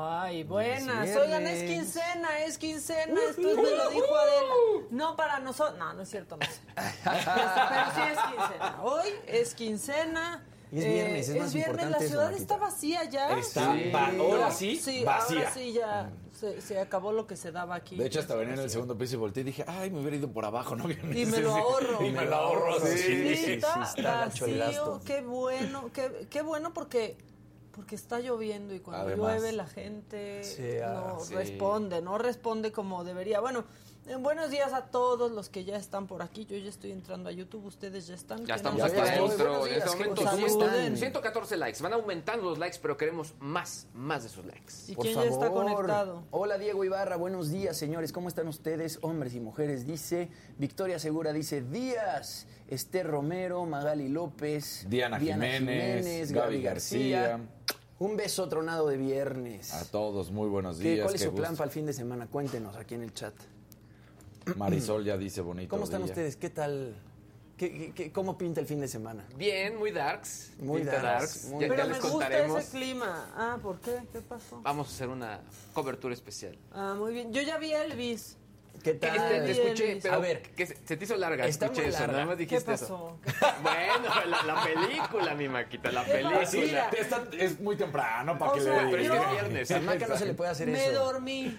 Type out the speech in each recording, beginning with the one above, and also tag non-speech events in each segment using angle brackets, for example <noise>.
Ay, buenas. Oigan, es quincena, es quincena. Esto me lo dijo Adela. No para nosotros. No, no es cierto, no <laughs> sé. Pero sí es quincena. Hoy es quincena. Y es viernes, es más viernes, importante la ciudad está vacía ya. Está ahora sí, Sí, vacía. ahora sí ya se, se acabó lo que se daba aquí. De hecho, hasta venía en el segundo piso y volteé y dije, ay, me hubiera ido por abajo, ¿no? Y me lo <laughs> ahorro. Y me lo ahorro, Sí, sí. está, vacío. Qué bueno, qué, qué bueno porque porque está lloviendo y cuando Además. llueve la gente Sí, ah, no sí. responde, no responde como debería. Bueno, buenos días a todos los que ya están por aquí. Yo ya estoy entrando a YouTube, ustedes ya están. Ya ¿Quién estamos aquí. Buenos En este ¿qué momento tal? somos Saluden. 114 likes. Van aumentando los likes, pero queremos más, más de esos likes. ¿Y Por quién favor. ya está conectado? Hola Diego Ibarra, buenos días señores, ¿cómo están ustedes? Hombres y mujeres, dice. Victoria Segura dice Díaz, Esther Romero, Magali López, Diana Jiménez, Gaby García. Un beso tronado de viernes. A todos, muy buenos ¿Qué- días. ¿Cuál es qué su plan para el fin de semana? Cuéntenos aquí en el chat. <clears throat> Marisol ya dice bonito ¿Cómo están día. ustedes? ¿Qué tal? ¿Qué, qué- qué- cómo pinta el fin de semana? Bien, muy darks. Muy pinta darks, muy Ya, Pero ya me les gusta contaremos. ese clima. Ah, ¿por qué? ¿Qué pasó? Vamos a hacer una cobertura especial. Ah, muy bien. Yo ya vi a Elvis. ¿Qué Te, tal? te- te escuché, pero A ver. que se, se te hizo larga. Está escuché muy eso, larga. nada más ¿Qué dijiste eso. pasó? <laughs> Bueno, la, la película, mi maquita, la ¿Qué película. Te está- es muy temprano para O que sea, le Pero es que viernes. Al Maca no se le puede hacer Me eso. dormí.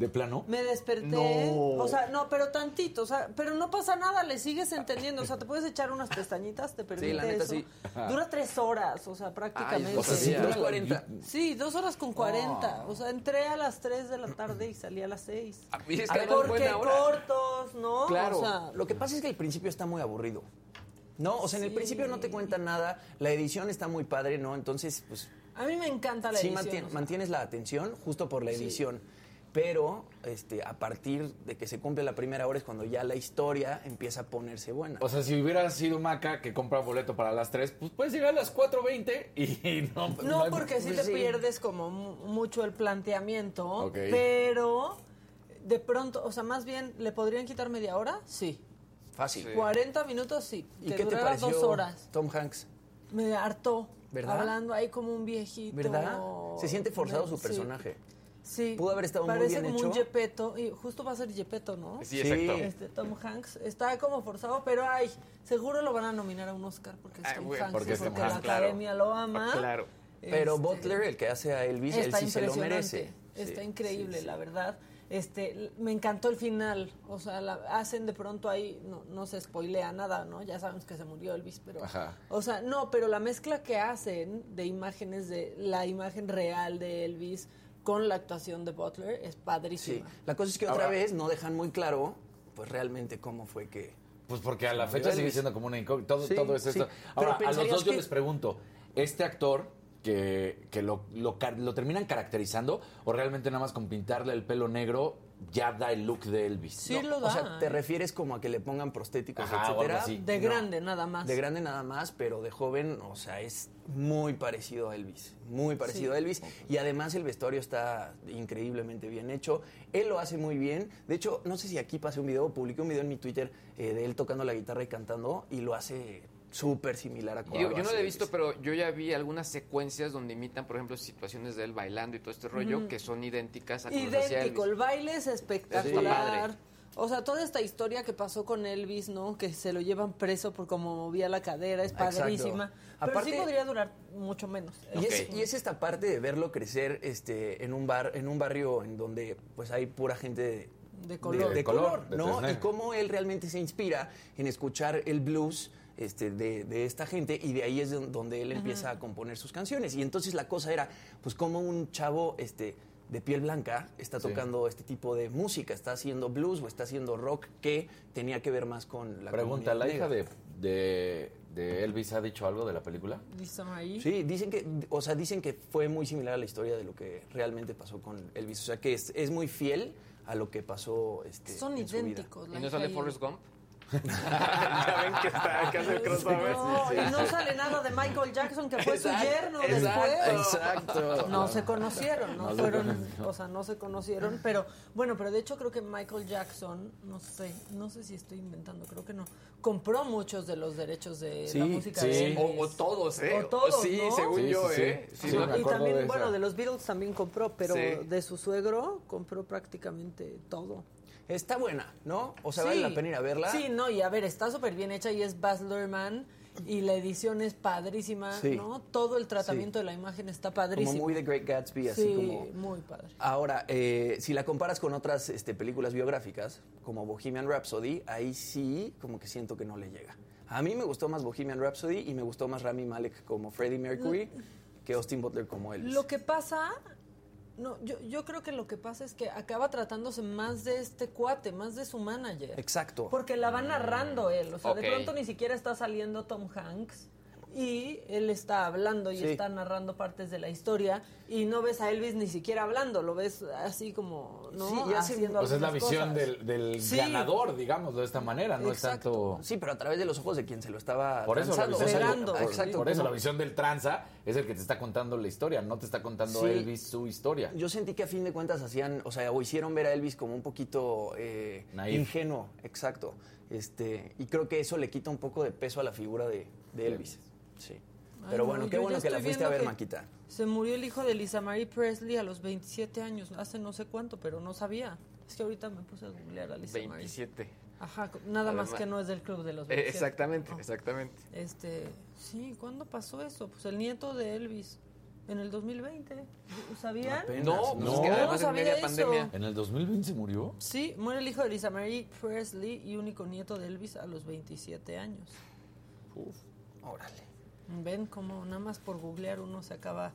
¿De plano? Me desperté. No. O sea, no, pero tantito. O sea, pero no pasa nada, le sigues entendiendo. O sea, te puedes echar unas pestañitas, te permite la neta, eso. sí. Dura tres horas, o sea, prácticamente. o sea, sí, Dos cuarenta. Sí, dos horas con cuarenta. O sea, entré a las tres de la tarde y salí a las seis. Ah, es A que porque buena hora. cortos, ¿no? Claro. O sea, lo que pasa es que el principio está muy aburrido. No, o sea, en el principio no te cuentan nada, la edición está muy padre, ¿no? Entonces, pues a mí me encanta la sí edición. mantien- o sea. mantienes la atención justo por la Sí. edición. Pero este, a partir de que se cumple la primera hora es cuando ya la historia empieza a ponerse buena. O sea, si hubiera sido Maca que compra boleto para las 3, pues puedes llegar a las 4.20 y <laughs> no... No, hay- porque sí pues te sí. pierdes como mu- mucho el planteamiento, pero de pronto, o sea, más bien, ¿le podrían quitar media hora? Sí. Fácil. 40 minutos, sí. ¿Y qué te pareció dos horas. Tom Hanks? Me hartó. ¿Verdad? Hablando ahí como un viejito. ¿Verdad? Se siente forzado su Sí. personaje. Sí. Pudo haber estado muy Parece bien como un hecho. Gepetto, y justo va a ser Gepetto, ¿no? Sí, exacto. Este, Tom Hanks está como forzado, pero ay, seguro lo van a nominar a un Oscar porque es Ay, Tom güey, Hanks porque es Tom porque Hanks, la claro. academia lo ama. Claro. Pero Este, Butler, el que hace a Elvis, él sí se lo merece. Está Sí, increíble, sí, sí. la verdad. Este, me encantó el final. O sea, la- hacen de pronto ahí, no, no se spoilea nada, ¿no? Ya sabemos que se murió Elvis, pero. Ajá. O sea, no, pero la mezcla que hacen de imágenes de la imagen real de Elvis con la actuación de Butler es Sí. padrísima. La cosa es que otra Ahora- vez no dejan muy claro, pues realmente cómo fue que. Pues porque a la fecha sigue siendo como una incógnita. Todo, Sí, todo es sí. esto. Ahora, a los dos yo les pregunto, ¿este actor que, que lo, lo terminan caracterizando o realmente nada más con pintarle el pelo negro ya da el look de Elvis. Sí, ¿no? lo da. O sea, te ¿eh? refieres como a que le pongan prostéticos, Ajá, etcétera. así. De No. grande, nada más. De grande nada más, pero de joven, o sea, es muy parecido a Elvis. Muy parecido Sí. a Elvis. Y además el vestuario está increíblemente bien hecho. Él lo hace muy bien. De hecho, no sé si aquí pasé un video, publiqué un video en mi Twitter eh, de él tocando la guitarra y cantando, y lo hace súper similar a como Yo, no lo he visto, pero yo ya vi algunas secuencias donde imitan, por ejemplo, situaciones de él bailando y todo este rollo que son idénticas a Idéntico, Elvis. el baile es espectacular. O sea, toda esta historia que pasó con Elvis, ¿no? Que se lo llevan preso por cómo movía la cadera, es Exacto. padrísima. Pero Aparte- sí podría durar mucho menos. Y, es, y es esta parte de verlo crecer este, en, un bar, en un barrio en donde pues hay pura gente de, De color. de color, de ¿no? Y cómo él realmente se inspira en escuchar el blues este, de, de esta gente y de ahí es don- donde él empieza a componer sus canciones. Y entonces la cosa era, pues como un chavo este, de piel blanca está Sí. tocando este tipo de música, está haciendo blues o está haciendo rock que tenía que ver más con la Pregunta, ¿la hija de, de, de Elvis ha dicho algo de la película? Sí, dicen que, o sea, dicen que fue muy similar a la historia de lo que realmente pasó con Elvis. O sea, que es, es muy fiel a lo que pasó este, Son en su vida. idénticos. la ¿Y no sale Forrest Gump? Ya ven que está que hace el crossover. No, y no sale nada de Michael Jackson, que fue su yerno después. Exacto. No se conocieron, no fueron, o sea, no se conocieron, pero bueno, pero de hecho creo que Michael Jackson, no sé, no sé si estoy inventando, creo que no, compró muchos de los derechos de Sí, la música sí. de. O, o todos, ¿eh? O todos, Sí, ¿no? según Sí, yo. ¿eh? No- y también, de bueno, de los Beatles también compró, pero Sí. de su suegro compró prácticamente todo. Está buena, ¿no? O sea, vale la pena ir a verla. Sí, no, y a ver, está súper bien hecha y es Baz Luhrmann y la edición es padrísima, Sí. ¿no? Todo el tratamiento de la imagen está padrísimo. Como muy The Great Gatsby, así sí, como... muy padre. Ahora, eh, si la comparas con otras este, películas biográficas, como Bohemian Rhapsody, ahí sí como que siento que no le llega. A mí me gustó más Bohemian Rhapsody y me gustó más Rami Malek como Freddie Mercury que Austin Butler como Elvis. Lo que pasa, no, yo, yo creo que lo que pasa es que acaba tratándose más de este cuate, más de su manager. Exacto. Porque la va narrando él, o sea, de pronto ni siquiera está saliendo Tom Hanks y él está hablando y Sí. está narrando partes de la historia y no ves a Elvis ni siquiera hablando, lo ves así como, ¿no? Sí, y Haciendo Pues es la visión cosas. del, del Sí. ganador, digamos, de esta manera, no Exacto. es tanto... Sí, pero a través de los ojos de quien se lo estaba Por eso, transando. por, exacto. por eso la visión del tranza es el que te está contando la historia, no te está contando Sí. Elvis su historia. Yo sentí que a fin de cuentas hacían, o sea, o hicieron ver a Elvis como un poquito eh, ingenuo, exacto. Este, y creo que eso le quita un poco de peso a la figura de, de Elvis. Sí. Ay, Pero no, bueno, qué bueno que la fuiste a ver, Maquita. Se murió el hijo de Lisa Marie Presley a los 27 años, hace no sé cuánto, pero no sabía. Es que ahorita me puse a googlear a Lisa Marie. 27. Ajá, nada más que no es del club de los Eh, 27. exactamente, No. exactamente. Este, sí, ¿cuándo pasó eso? Pues el nieto de Elvis, en el 2020. ¿Sabían? Apenas, No, pues No. es que No en sabía media eso. pandemia. ¿En el 2020 se murió? Sí, muere el hijo de Lisa Marie Presley y único nieto de Elvis a los 27 años. Órale. Ven cómo nada más por googlear uno se acaba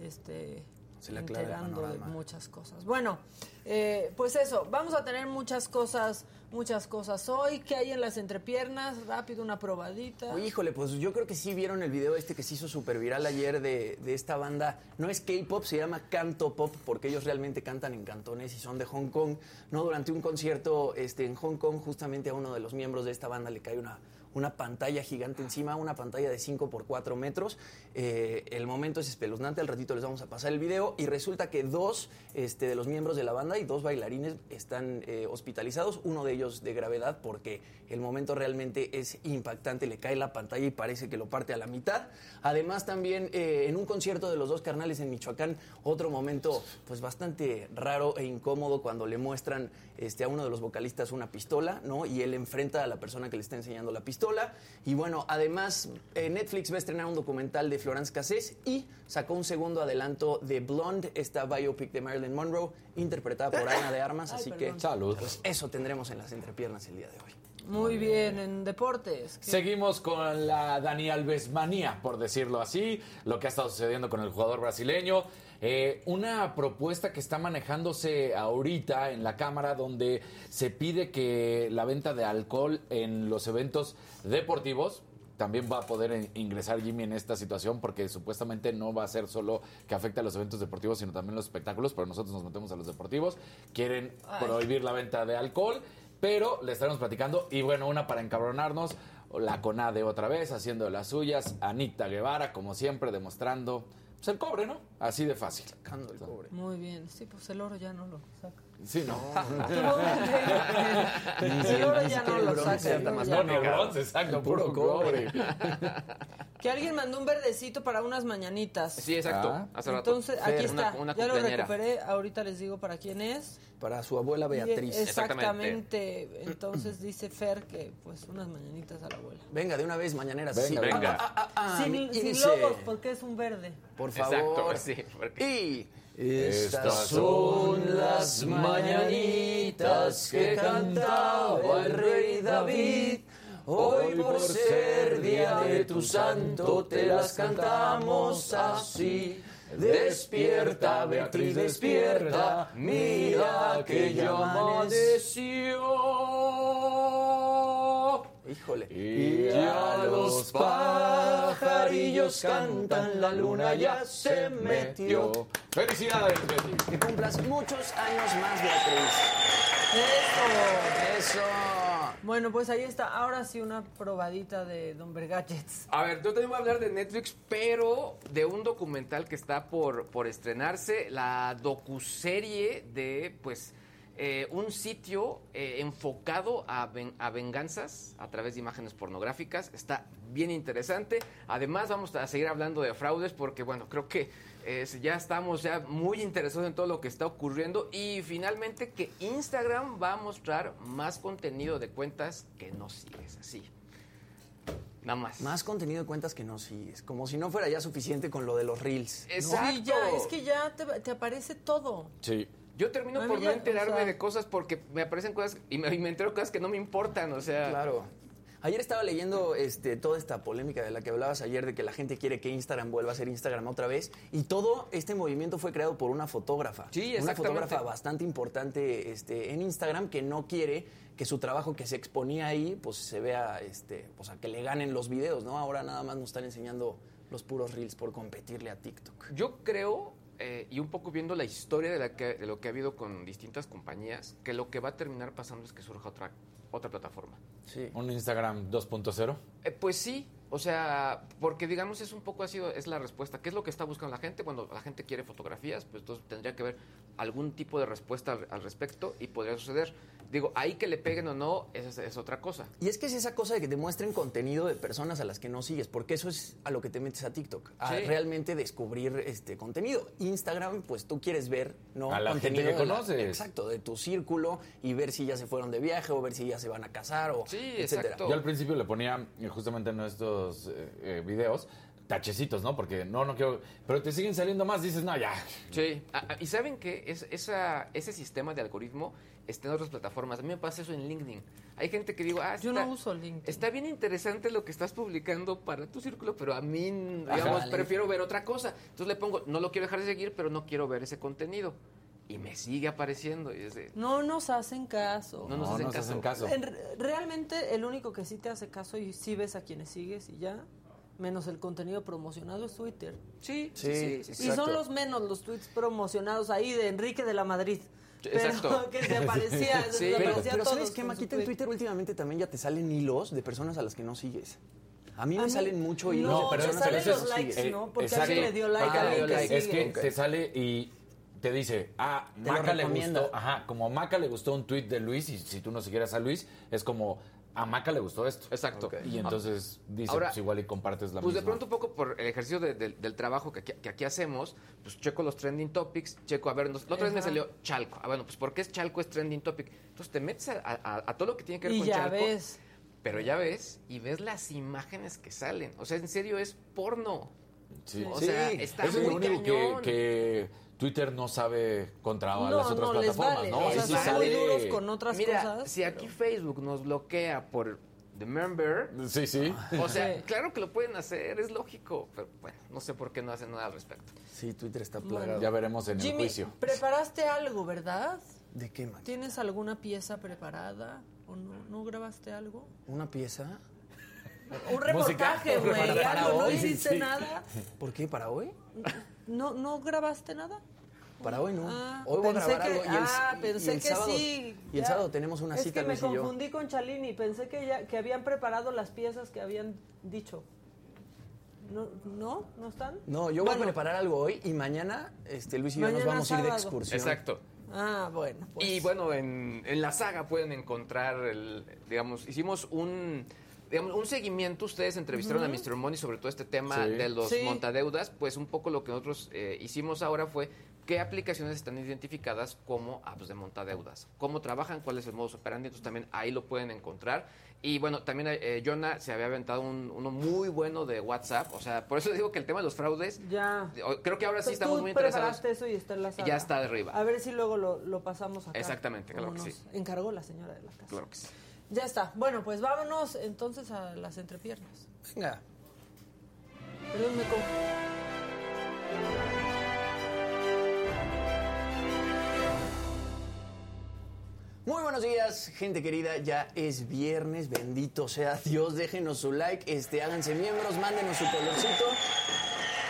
este Se enterando de muchas cosas. Bueno, eh, pues eso, vamos a tener muchas cosas, muchas cosas hoy. ¿Qué hay en las entrepiernas? Rápido, una probadita. Oye, híjole, pues yo creo que sí vieron el video este que se hizo súper viral ayer de, de esta banda. No es K-pop, se llama Canto Pop, porque ellos realmente cantan en cantones y son de Hong Kong. No, durante un concierto este, en Hong Kong, justamente a uno de los miembros de esta banda le cae una, una pantalla gigante encima, una pantalla de 5 por 4 metros. Eh, el momento es espeluznante, al ratito les vamos a pasar el video y resulta que dos este, de los miembros de la banda y dos bailarines están eh, hospitalizados, uno de ellos de gravedad porque el momento realmente es impactante, le cae la pantalla y parece que lo parte a la mitad. Además también eh, en un concierto de los dos carnales en Michoacán, otro momento pues bastante raro e incómodo cuando le muestran este, a uno de los vocalistas una pistola, ¿no? Y él enfrenta a la persona que le está enseñando la pistola. Y bueno, además eh, Netflix va a estrenar un documental de Florence Cassés y sacó un segundo adelanto de Blonde, esta biopic de Marilyn Monroe, interpretada por Ana de Armas. Ay, así perdón. que Salud. pues eso tendremos en las entrepiernas el día de hoy. Muy bien, en deportes. ¿qué? Seguimos con la Dani Alves manía, por decirlo así, lo que ha estado sucediendo con el jugador brasileño. Eh, una propuesta que está manejándose ahorita en la Cámara donde se pide que la venta de alcohol en los eventos deportivos también va a poder ingresar Jimmy en esta situación porque supuestamente no va a ser solo que afecte a los eventos deportivos, sino también los espectáculos, pero nosotros nos metemos a los deportivos. Quieren prohibir la venta de alcohol, pero le estaremos platicando. Y bueno, una para encabronarnos, la CONADE otra vez, haciendo las suyas. Anita Guevara, como siempre, demostrando pues, el cobre, ¿no? Así de fácil. Sacando el cobre. Muy bien. Sí, pues el oro ya no lo saca. Sí, no. <laughs> el oro ya no lo saca. No, no, bronce, exacto, puro cobre. <laughs> Que alguien mandó un verdecito para unas mañanitas. Sí, exacto. Ah. Hace rato. Entonces, aquí está. ya lo recuperé. Ahorita les digo para quién es. Para su abuela Beatriz. Exactamente. Entonces dice Fer que pues unas mañanitas a la abuela. Venga, de una vez, mañaneras. Venga, sí. venga. Ah, ah, ah, ah, sin, sin logos, porque es un verde. Por favor. Exacto, sí. porque- Y estas son las mañanitas que cantaba el rey David. Hoy por ser día de tu santo te las cantamos así. Despierta, Beatriz, despierta, mira que ya amaneció. Híjole. Y ya los pajarillos cantan, la luna ya se metió. Felicidades, Betty. Que cumplas muchos años más, Beatriz. Eso. Eso. Bueno, pues ahí está. Ahora sí una probadita de Don Gadgets. A ver, yo también voy a hablar de Netflix, pero de un documental que está por, por estrenarse, la docuserie de, pues, eh, un sitio eh, enfocado a, ven- a venganzas a través de imágenes pornográficas. Está bien interesante. Además, vamos a seguir hablando de fraudes porque, bueno, creo que eh, ya estamos ya muy interesados en todo lo que está ocurriendo. Y finalmente que Instagram va a mostrar más contenido de cuentas que no sigues así. Nada más. Más contenido de cuentas que no sigues. Como si no fuera ya suficiente con lo de los reels. Exacto. Sí, ya, es que ya te, te aparece todo. Sí. Yo termino por no enterarme de cosas porque me aparecen cosas y me, y me entero cosas que no me importan, o sea... Claro. Ayer estaba leyendo este, toda esta polémica de la que hablabas ayer, de que la gente quiere que Instagram vuelva a ser Instagram otra vez. Y todo este movimiento fue creado por una fotógrafa. Sí, Una fotógrafa bastante importante este, en Instagram que no quiere que su trabajo que se exponía ahí, pues se vea, este, pues a que le ganen los videos, ¿no? Ahora nada más nos están enseñando los puros reels por competirle a TikTok. Yo creo, eh, y un poco viendo la historia de, la que- de lo que ha habido con distintas compañías, que lo que va a terminar pasando es que surja otra, otra plataforma. Sí. Un Instagram 2.0. Eh, pues sí, o sea, porque digamos es un poco así, es la respuesta. ¿Qué es lo que está buscando la gente? Cuando la gente quiere fotografías, pues entonces tendría que haber algún tipo de respuesta al, al respecto y podría suceder. Digo, ahí que le peguen o no, esa es, es otra cosa. Y es que es esa cosa de que te muestren contenido de personas a las que no sigues, porque eso es a lo que te metes a TikTok, a Sí. realmente descubrir este contenido. Instagram, pues tú quieres ver, ¿no? A la gente contenido que la- conoces. exacto, de tu círculo y ver si ya se fueron de viaje o ver si ya se van a casar o Sí, etcétera. exacto. Yo al principio le ponía eh, justamente en estos eh, eh, videos tachecitos, ¿no? Porque no, no quiero. Pero te siguen saliendo más, dices, no, ya. Sí, ah, y saben que es, esa, ese sistema de algoritmo está en otras plataformas. A mí me pasa eso en LinkedIn. Hay gente que digo, ah, Yo está- no uso LinkedIn. Está bien interesante lo que estás publicando para tu círculo, pero a mí, digamos, prefiero ver otra cosa. Entonces le pongo, no lo quiero dejar de seguir, pero no quiero ver ese contenido. Y me sigue apareciendo. Y es de, No nos hacen caso. No nos No hacen nos caso. hacen caso. En re- realmente el único que sí te hace caso y sí ves a quienes sigues y ya, menos el contenido promocionado es Twitter. sí, Sí, sí. Y son los menos los tweets promocionados ahí de Enrique de la Madrid. Pero Exacto. <laughs> que se aparecía, <laughs> Sí. se Pero, aparecía pero ¿sabes qué, Maquita? En. Twitter últimamente también ya te salen hilos de personas a las que no sigues. A mí A me mí- salen mucho hilos no, de personas a salen las que los no likes, sigues. ¿no? Porque exacto. alguien le dio like Ah, a alguien dio que like. Es que te sale y te dice, ah, Te Maca le gustó. Ajá, como a Maca le gustó un tweet de Luis y si tú no siguieras a Luis, es como, a Maca le gustó esto. Exacto. Y entonces dice, Ahora, pues igual y compartes la Pues de pronto un poco por el ejercicio de- de- del trabajo que aquí, que aquí hacemos, pues checo los trending topics, checo, a ver, nos- la otra vez me salió Chalco. Ah, bueno, pues ¿por qué es Chalco es trending topic? Entonces te metes a, a- a todo lo que tiene que ver Y con ya Chalco. ves. Pero ya ves y ves las imágenes que salen. O sea, en serio es porno. Sí. O Sí, sea, está es muy lo único que, cañón. que Twitter no sabe contra No, las otras no les plataformas, vale. ¿no? O Ahí sea, sí son sale... muy duros con otras Mira, cosas. si aquí Facebook nos bloquea por The Member, Sí, sí. o sea, Sí. claro que lo pueden hacer, es lógico. Pero bueno, no sé por qué no hacen nada al respecto. Sí, Twitter está Bueno. plagado. Ya veremos en el juicio. preparaste algo, ¿verdad? ¿De qué? ¿Tienes alguna pieza preparada o no? ¿No grabaste algo? ¿Una pieza? un reportaje, güey. ¿No hiciste sí. nada? ¿Por qué? ¿Para hoy? ¿No, ¿No grabaste nada? Para hoy no. Ah, hoy voy a pensé grabar que- algo. Y el, ah, y pensé el que sábado, sí. Y el Ya. sábado tenemos una es cita, que me yo. confundí con Chalini. Pensé que, ya, que habían preparado las piezas que habían dicho. ¿No? ¿No? ¿No están? No, yo voy a preparar algo hoy y mañana este, Luis y yo nos vamos a ir de excursión. Exacto. Ah, bueno. Pues. Y bueno, en, en la saga pueden encontrar, el, digamos, hicimos un, digamos, un seguimiento. Ustedes entrevistaron a Mr. Money sobre todo este tema Sí. de los Sí. montadeudas. Pues un poco lo que nosotros eh, hicimos ahora fue qué aplicaciones están identificadas como apps de montadeudas. Cómo trabajan, cuál es el modus operandi. Entonces también ahí lo pueden encontrar. Y bueno, también eh, Jonah se había aventado un- uno muy bueno de WhatsApp. O sea, por eso digo que el tema de los fraudes, Ya. creo que ahora sí Tú estamos muy interesados. preparaste eso y está en la sala. Ya está arriba. A ver si luego lo, lo pasamos acá. Exactamente, claro como que nos sí. Encargó la señora de la casa. Claro que sí. Ya está. Bueno, pues vámonos entonces a las entrepiernas. Venga. Perdón, me Muy buenos días, gente querida. Ya es viernes, bendito sea Dios. Déjenos su like, este, háganse miembros, mándenos su colorcito.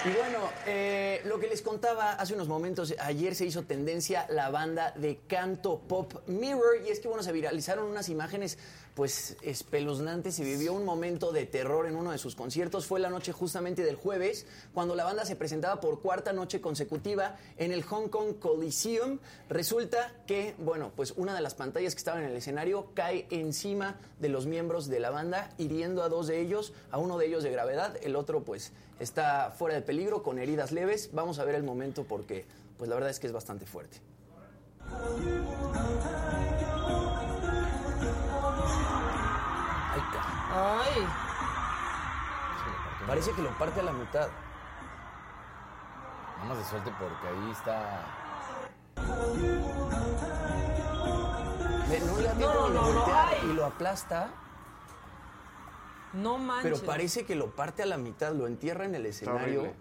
Y bueno, eh, lo que les contaba hace unos momentos, ayer se hizo tendencia la banda de canto pop Mirror y es que bueno, se viralizaron unas imágenes pues espeluznantes, se vivió un momento de terror en uno de sus conciertos, fue la noche justamente del jueves, cuando la banda se presentaba por cuarta noche consecutiva en el Hong Kong Coliseum. Resulta que, bueno, pues una de las pantallas que estaba en el escenario cae encima de los miembros de la banda, hiriendo a dos de ellos, a uno de ellos de gravedad, el otro pues está fuera de peligro con heridas leves. Vamos a ver el momento porque pues la verdad es que es bastante fuerte. Ay, Parece que lo parte a la mitad. Nada más de suerte porque ahí está. No le da tiempo No, ni de no, no, voltear ay. y lo aplasta, no manches. pero parece que lo parte a la mitad, lo entierra en el escenario. horrible.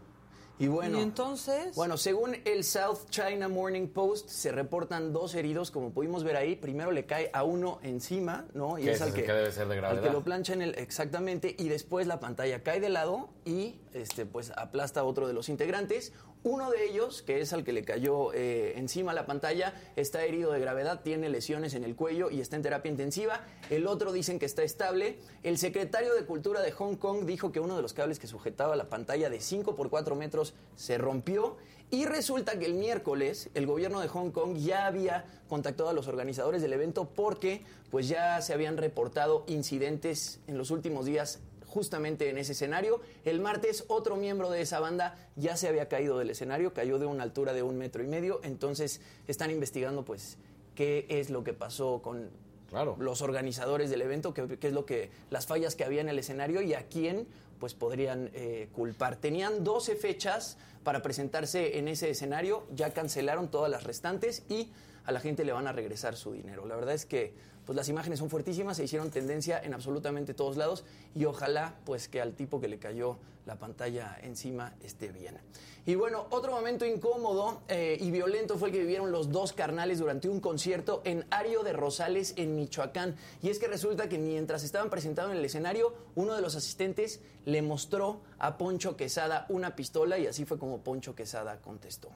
Y bueno, ¿Y entonces? Bueno, según el South China Morning Post, se reportan dos heridos, como pudimos ver ahí. Primero le cae a uno encima, ¿no? Y es al que, el que debe ser de al que lo plancha en el exactamente y después la pantalla cae de lado y este pues aplasta a otro de los integrantes. Uno de ellos, que es al que le cayó eh, encima la pantalla, está herido de gravedad, tiene lesiones en el cuello y está en terapia intensiva. El otro dicen que está estable. El secretario de Cultura de Hong Kong dijo que uno de los cables que sujetaba la pantalla de 5 por 4 metros se rompió. Y resulta que el miércoles el gobierno de Hong Kong ya había contactado a los organizadores del evento porque pues ya se habían reportado incidentes en los últimos días justamente en ese escenario. El martes otro miembro de esa banda ya se había caído del escenario, cayó de una altura de un metro y medio, entonces están investigando pues qué es lo que pasó con Claro. los organizadores del evento, qué, qué es lo que las fallas que había en el escenario y a quién pues podrían eh, culpar. Tenían 12 fechas para presentarse en ese escenario, ya cancelaron todas las restantes y a la gente le van a regresar su dinero. La verdad es que pues las imágenes son fuertísimas, se hicieron tendencia en absolutamente todos lados y ojalá pues que al tipo que le cayó la pantalla encima esté bien. Y bueno, otro momento incómodo eh, y violento fue el que vivieron los dos carnales durante un concierto en Ario de Rosales, en Michoacán. Y es que resulta que mientras estaban presentados en el escenario, uno de los asistentes le mostró a Poncho Quesada una pistola y así fue como Poncho Quesada contestó.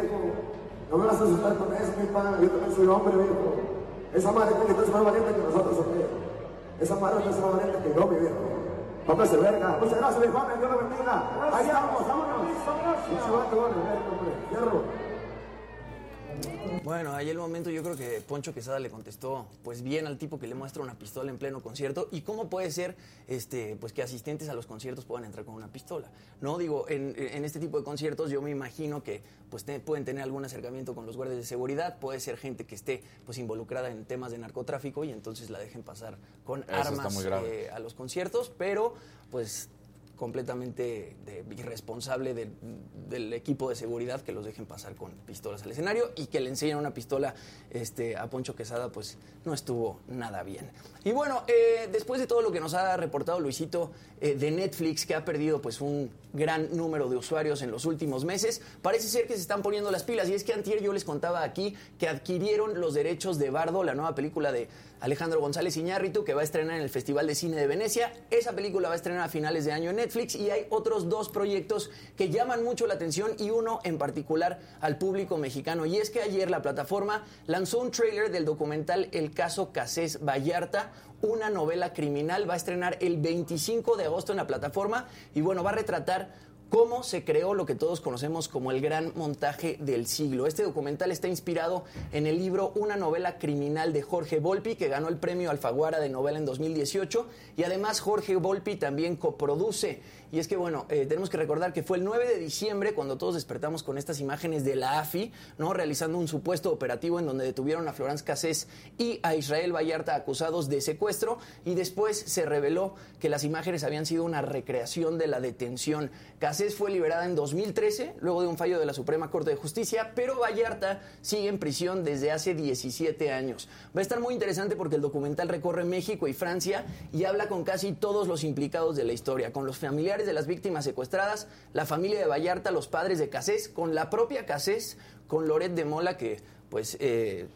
Viejo. No me vas a asustar con eso, mi pana. Yo también soy hombre, viejo. Esa madre tiene que ser más valiente que nosotros, ¿ok? Esa madre no es más valiente que yo, mi viejo. Póngase verga. Muchas gracias, mi pana. Dios lo bendiga. Ahí estamos, vámonos. Vale, verga, hombre. Fierro. Bueno, ahí el momento yo creo que Poncho Quesada le contestó pues bien al tipo que le muestra una pistola en pleno concierto. Y cómo puede ser este pues que asistentes a los conciertos puedan entrar con una pistola. No digo en, en este tipo de conciertos yo me imagino que pues te- pueden tener algún acercamiento con los guardias de seguridad, puede ser gente que esté pues involucrada en temas de narcotráfico y entonces la dejen pasar con Eso armas eh, a los conciertos, pero pues completamente irresponsable del equipo de seguridad que los dejen pasar con pistolas al escenario y que le enseñen una pistola este, a Poncho Quesada, pues no estuvo nada bien. Y bueno, eh, después de todo lo que nos ha reportado Luisito eh, de Netflix, que ha perdido pues un gran número de usuarios en los últimos meses, parece ser que se están poniendo las pilas. Y es que antier yo les contaba aquí que adquirieron los derechos de Bardo, la nueva película de Alejandro González Iñárritu, que va a estrenar en el Festival de Cine de Venecia. Esa película va a estrenar a finales de año en Netflix y hay otros dos proyectos que llaman mucho la atención y uno en particular al público mexicano. Y es que ayer la plataforma lanzó un trailer del documental El caso Casés Vallarta, una novela criminal. Va a estrenar el 25 de agosto en la plataforma y bueno, va a retratar cómo se creó lo que todos conocemos como el gran montaje del siglo. Este documental está inspirado en el libro Una novela criminal de Jorge Volpi, que ganó el premio Alfaguara de novela en 2018, y además Jorge Volpi también coproduce y es que, bueno, eh, tenemos que recordar que fue el 9 de diciembre cuando todos despertamos con estas imágenes de la AFI, ¿no? Realizando un supuesto operativo en donde detuvieron a Florence Cassés y a Israel Vallarta acusados de secuestro. Y después se reveló que las imágenes habían sido una recreación de la detención. Cassés fue liberada en 2013, luego de un fallo de la Suprema Corte de Justicia, pero Vallarta sigue en prisión desde hace 17 años. Va a estar muy interesante porque el documental recorre México y Francia y habla con casi todos los implicados de la historia, con los familiares de las víctimas secuestradas, la familia de Vallarta, los padres de Casés, con la propia Casés, con Loret de Mola, que pues eh,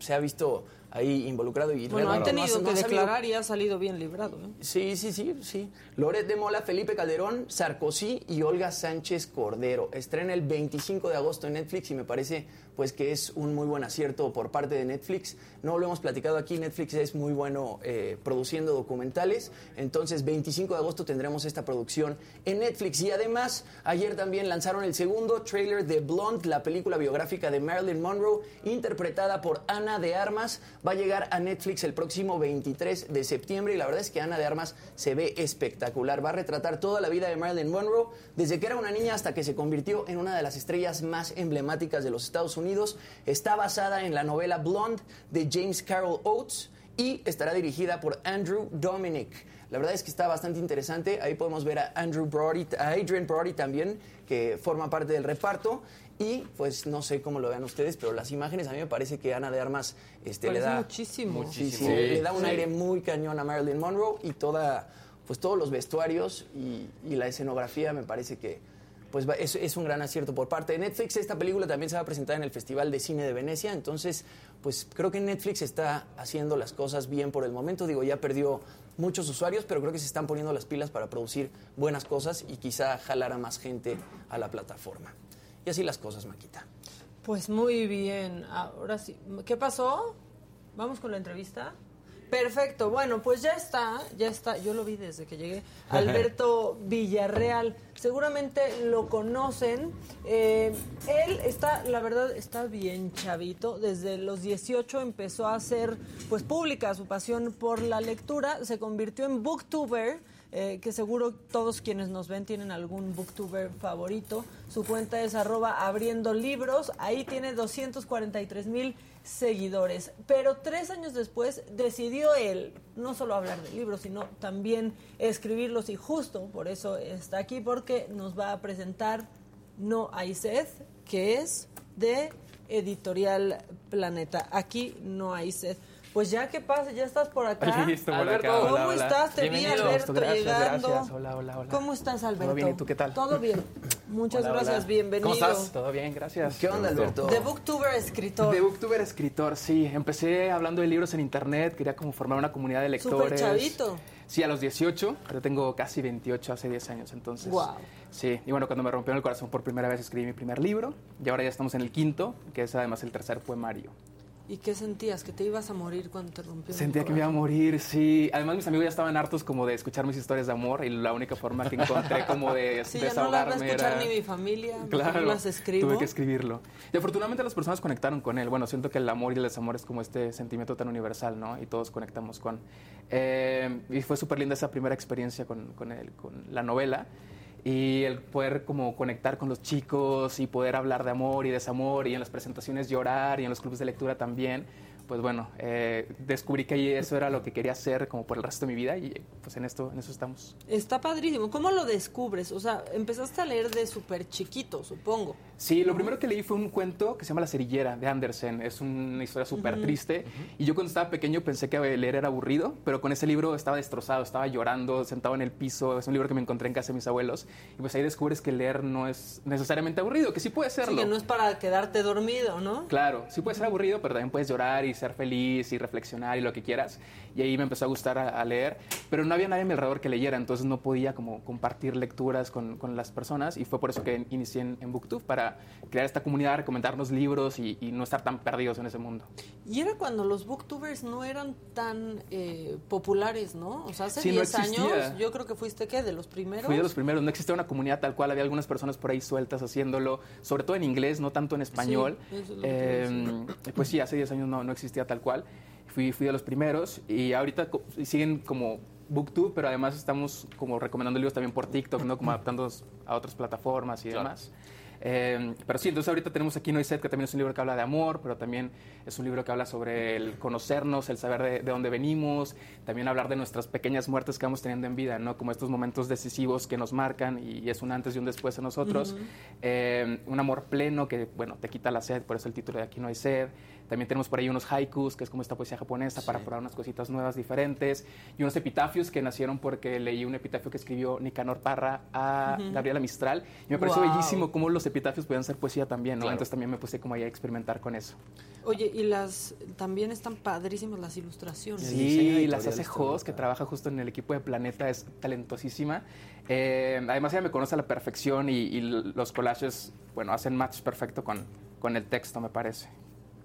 se ha visto ahí involucrado. Y bueno, han tenido que declarar y ha salido bien librado. ¿eh? Sí, sí, sí, sí. Loret de Mola, Felipe Calderón, Sarkozy y Olga Sánchez Cordero. Estrena el 25 de agosto en Netflix y me parece pues que es un muy buen acierto por parte de Netflix. No lo hemos platicado aquí, Netflix es muy bueno eh, produciendo documentales, entonces 25 de agosto tendremos esta producción en Netflix. Y además ayer también lanzaron el segundo trailer de Blonde, la película biográfica de Marilyn Monroe, interpretada por Ana de Armas, va a llegar a Netflix el próximo 23 de septiembre y la verdad es que Ana de Armas se ve espectacular, va a retratar toda la vida de Marilyn Monroe, desde que era una niña hasta que se convirtió en una de las estrellas más emblemáticas de los Estados Unidos Está basada en la novela Blonde de James Carroll Oates y estará dirigida por Andrew Dominic. La verdad es que está bastante interesante. Ahí podemos ver a Andrew Brody, a Adrian Brody también, que forma parte del reparto. Y pues no sé cómo lo vean ustedes, pero las imágenes a mí me parece que Ana de Armas este, le da muchísimo, muchísimo. le da un aire muy cañón a Marilyn Monroe y toda, pues todos los vestuarios y la escenografía me parece que pues es, un gran acierto por parte de Netflix. Esta película también se va a presentar en el Festival de Cine de Venecia, entonces pues creo que Netflix está haciendo las cosas bien por el momento. Digo, ya perdió muchos usuarios, pero creo que se están poniendo las pilas para producir buenas cosas y quizá jalar a más gente a la plataforma. Y así las cosas, Maquita. Pues muy bien. Ahora sí. ¿Qué pasó? ¿Vamos con la entrevista? Perfecto, bueno, pues ya está, ya está, yo lo vi desde que llegué, <laughs> Alberto Villarreal, seguramente lo conocen, eh, él está, la verdad, está bien chavito, desde los 18 empezó a hacer, pues pública su pasión por la lectura, se convirtió en booktuber, eh, que seguro todos quienes nos ven tienen algún booktuber favorito, su cuenta es arroba abriendo libros, ahí tiene 243 mil seguidores. Pero tres años después decidió él no solo hablar de libros, sino también escribirlos y justo por eso está aquí porque nos va a presentar No hay sed, que es de Editorial Planeta. Aquí no hay sed. Pues ya que pasa, ya estás por acá. <laughs> Alberto, ¿cómo estás? Te vi, Alberto, llegando. Gracias. Hola, hola, hola. ¿Cómo estás, Alberto? Todo bien, ¿y tú qué tal? Todo bien. Muchas gracias, bienvenido. ¿Cómo estás? Todo bien, gracias. ¿Qué onda, Alberto? De Booktuber escritor. De Booktuber escritor, sí. Empecé hablando de libros en internet, quería como formar una comunidad de lectores. Súper chavito. Sí, a los 18, pero tengo casi 28, hace 10 años, entonces. Wow. Sí, y bueno, cuando me rompió el corazón por primera vez escribí mi primer libro, y ahora ya estamos en el quinto, que es además el tercer poemario. ¿Y qué sentías? ¿Que te ibas a morir cuando te rompió Sentía que me iba a morir, sí. Además, mis amigos ya estaban hartos como de escuchar mis historias de amor y la única forma que encontré como de <laughs> sí, desahogarme ya no las a escuchar ni mi familia, claro, las escribo. Tuve que escribirlo. Y afortunadamente las personas conectaron con él. Bueno, siento que el amor y el desamor es como este sentimiento tan universal, ¿no? Y todos conectamos con... Eh, y fue súper linda esa primera experiencia con, con, él, con la novela y el poder como conectar con los chicos y poder hablar de amor y desamor y en las presentaciones llorar y en los clubes de lectura también, pues bueno, eh, descubrí que eso era lo que quería hacer como por el resto de mi vida y pues en esto, en eso estamos. Está padrísimo. ¿Cómo lo descubres? O sea, empezaste a leer de súper chiquito, supongo. Sí, lo primero que leí fue un cuento que se llama La cerillera de Andersen. Es una historia súper triste. Y yo cuando estaba pequeño pensé que leer era aburrido, pero con ese libro estaba destrozado, estaba llorando, sentado en el piso. Es un libro que me encontré en casa de mis abuelos. Y pues ahí descubres que leer no es necesariamente aburrido, que sí puede serlo. Sí, que no es para quedarte dormido, ¿no? Claro, sí puede ser aburrido, pero también puedes llorar y ser feliz y reflexionar y lo que quieras. Y ahí me empezó a gustar a, leer. Pero no había nadie a mi alrededor que leyera, entonces no podía como compartir lecturas con, con las personas. Y fue por eso que inicié en, en Booktube, para crear esta comunidad, recomendarnos libros y, no estar tan perdidos en ese mundo. Y era cuando los booktubers no eran tan eh, populares, ¿no? O sea, hace 10 años yo creo que fuiste, ¿qué? ¿De los primeros? Fui de los primeros. No existía una comunidad tal cual. Había algunas personas por ahí sueltas haciéndolo, sobre todo en inglés, no tanto en español. Em, pues sí, hace 10 años no, no existía tal cual. Fui, fui de los primeros y ahorita siguen como Booktube, pero además estamos como recomendando libros también por TikTok, ¿no? Como adaptándolos a otras plataformas y demás. Eh, pero sí, entonces ahorita tenemos aquí Noiset, que también es un libro que habla de amor, pero también es un libro que habla sobre el conocernos, el saber de, dónde venimos, también hablar de nuestras pequeñas muertes que vamos teniendo en vida, ¿no? Como estos momentos decisivos que nos marcan y, es un antes y un después en nosotros. Eh, un amor pleno que, bueno, te quita la sed, por eso el título de Aquí no hay sed. También tenemos por ahí unos haikus, que es como esta poesía japonesa para probar unas cositas nuevas, diferentes. Y unos epitafios que nacieron porque leí un epitafio que escribió Nicanor Parra a Gabriela Mistral. Y me pareció bellísimo cómo los epitafios pueden ser poesía también, ¿no? Entonces también me puse como ahí a experimentar con eso. Oye, y las también están padrísimas las ilustraciones. Sí, las hace Jos, que trabaja justo en el equipo de Planeta, es talentosísima. Eh, además ella me conoce a la perfección y, y, los collages, bueno, hacen match perfecto con, con el texto, me parece.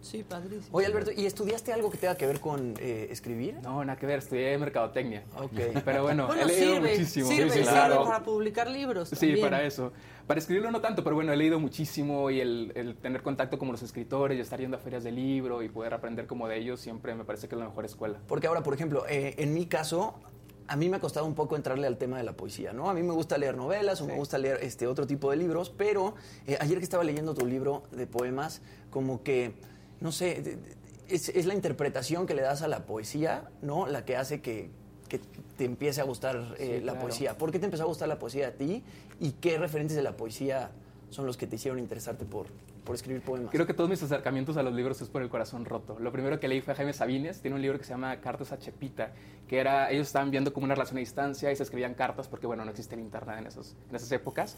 Sí, padrísimo. Oye, Alberto, ¿y estudiaste algo que tenga que ver con eh, escribir? No, nada que ver, estudié mercadotecnia. Ok. <laughs> Pero bueno, he leído sirve, muchísimo. Sirve, sí, claro. para publicar libros. Sí, para eso. Para escribirlo no tanto, pero bueno, he leído muchísimo y el, el, tener contacto con los escritores y estar yendo a ferias de libro y poder aprender como de ellos siempre me parece que es la mejor escuela. Porque ahora, por ejemplo, eh, en mi caso, a mí me ha costado un poco entrarle al tema de la poesía, ¿no? A mí me gusta leer novelas o me gusta leer este otro tipo de libros, pero eh, ayer que estaba leyendo tu libro de poemas, como que no sé, es, la interpretación que le das a la poesía, ¿no? La que hace que, te empiece a gustar eh, la poesía. ¿Por qué te empezó a gustar la poesía a ti? ¿Y qué referentes de la poesía son los que te hicieron interesarte por, por escribir poemas? Creo que todos mis acercamientos a los libros es por el corazón roto. Lo primero que leí fue a Jaime Sabines, tiene un libro que se llama Cartas a Chepita, que era, ellos estaban viendo como una relación a distancia y se escribían cartas porque, bueno, no existía el internet en, esos, en esas épocas.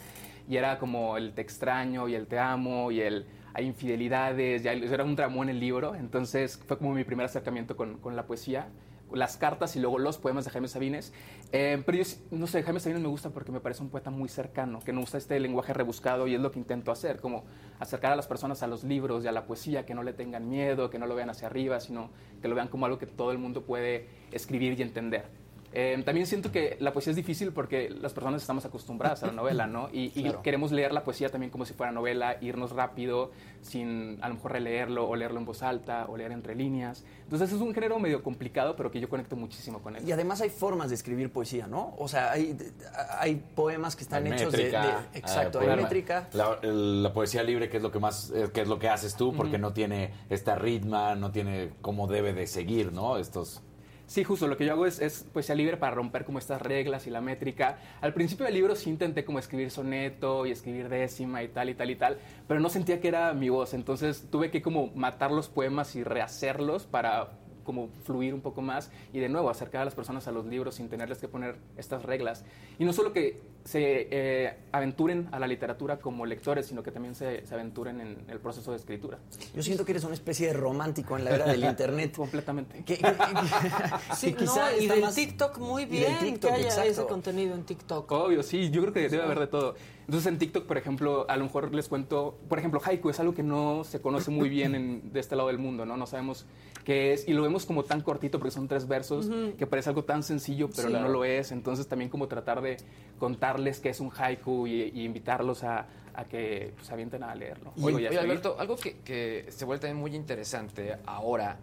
Y era como el te extraño y el te amo y el hay infidelidades, ya era un dramón el libro, entonces fue como mi primer acercamiento con, con la poesía las cartas y luego los poemas de Jaime Sabines. Eh, pero yo, no sé, Jaime Sabines me gusta porque me parece un poeta muy cercano, que no gusta este lenguaje rebuscado y es lo que intento hacer, como acercar a las personas a los libros y a la poesía, que no le tengan miedo, que no lo vean hacia arriba, sino que lo vean como algo que todo el mundo puede escribir y entender. Eh, también siento que la poesía es difícil porque las personas estamos acostumbradas a la novela, ¿no? Y, queremos leer la poesía también como si fuera novela, irnos rápido, sin a lo mejor releerlo o leerlo en voz alta o leer entre líneas. Entonces es un género medio complicado, pero que yo conecto muchísimo con él. Y además hay formas de escribir poesía, ¿no? O sea, hay, hay poemas que están hechos de, Exacto, hay métrica. La, poesía libre, que es lo que más, eh, que es lo que haces tú, porque no tiene esta ritma, no tiene cómo debe de seguir, ¿no? Estos Sí, justo, lo que yo hago es, es, poesía libre para romper como estas reglas y la métrica. Al principio del libro sí intenté como escribir soneto y escribir décima y tal y tal y tal, pero no sentía que era mi voz, entonces tuve que como matar los poemas y rehacerlos para como fluir un poco más y de nuevo acercar a las personas a los libros sin tenerles que poner estas reglas. Y no solo que se eh, aventuren a la literatura como lectores, sino que también se, aventuren en el proceso de escritura. Yo siento que eres una especie de romántico en la era del Internet. <laughs> Completamente. sí, quizá y del TikTok muy bien que haya ese contenido en TikTok. Obvio, sí, yo creo que debe haber de todo. Entonces en TikTok, por ejemplo, a lo mejor les cuento, por ejemplo, haiku es algo que no se conoce muy bien en, de este lado del mundo, ¿no? No sabemos qué es, y lo vemos como tan cortito porque son tres versos, que parece algo tan sencillo, pero no lo es. Entonces también como tratar de contarles qué es un haiku y, invitarlos a, que pues, se avienten a leerlo. Oye, Alberto, algo que, que se vuelve también muy interesante ahora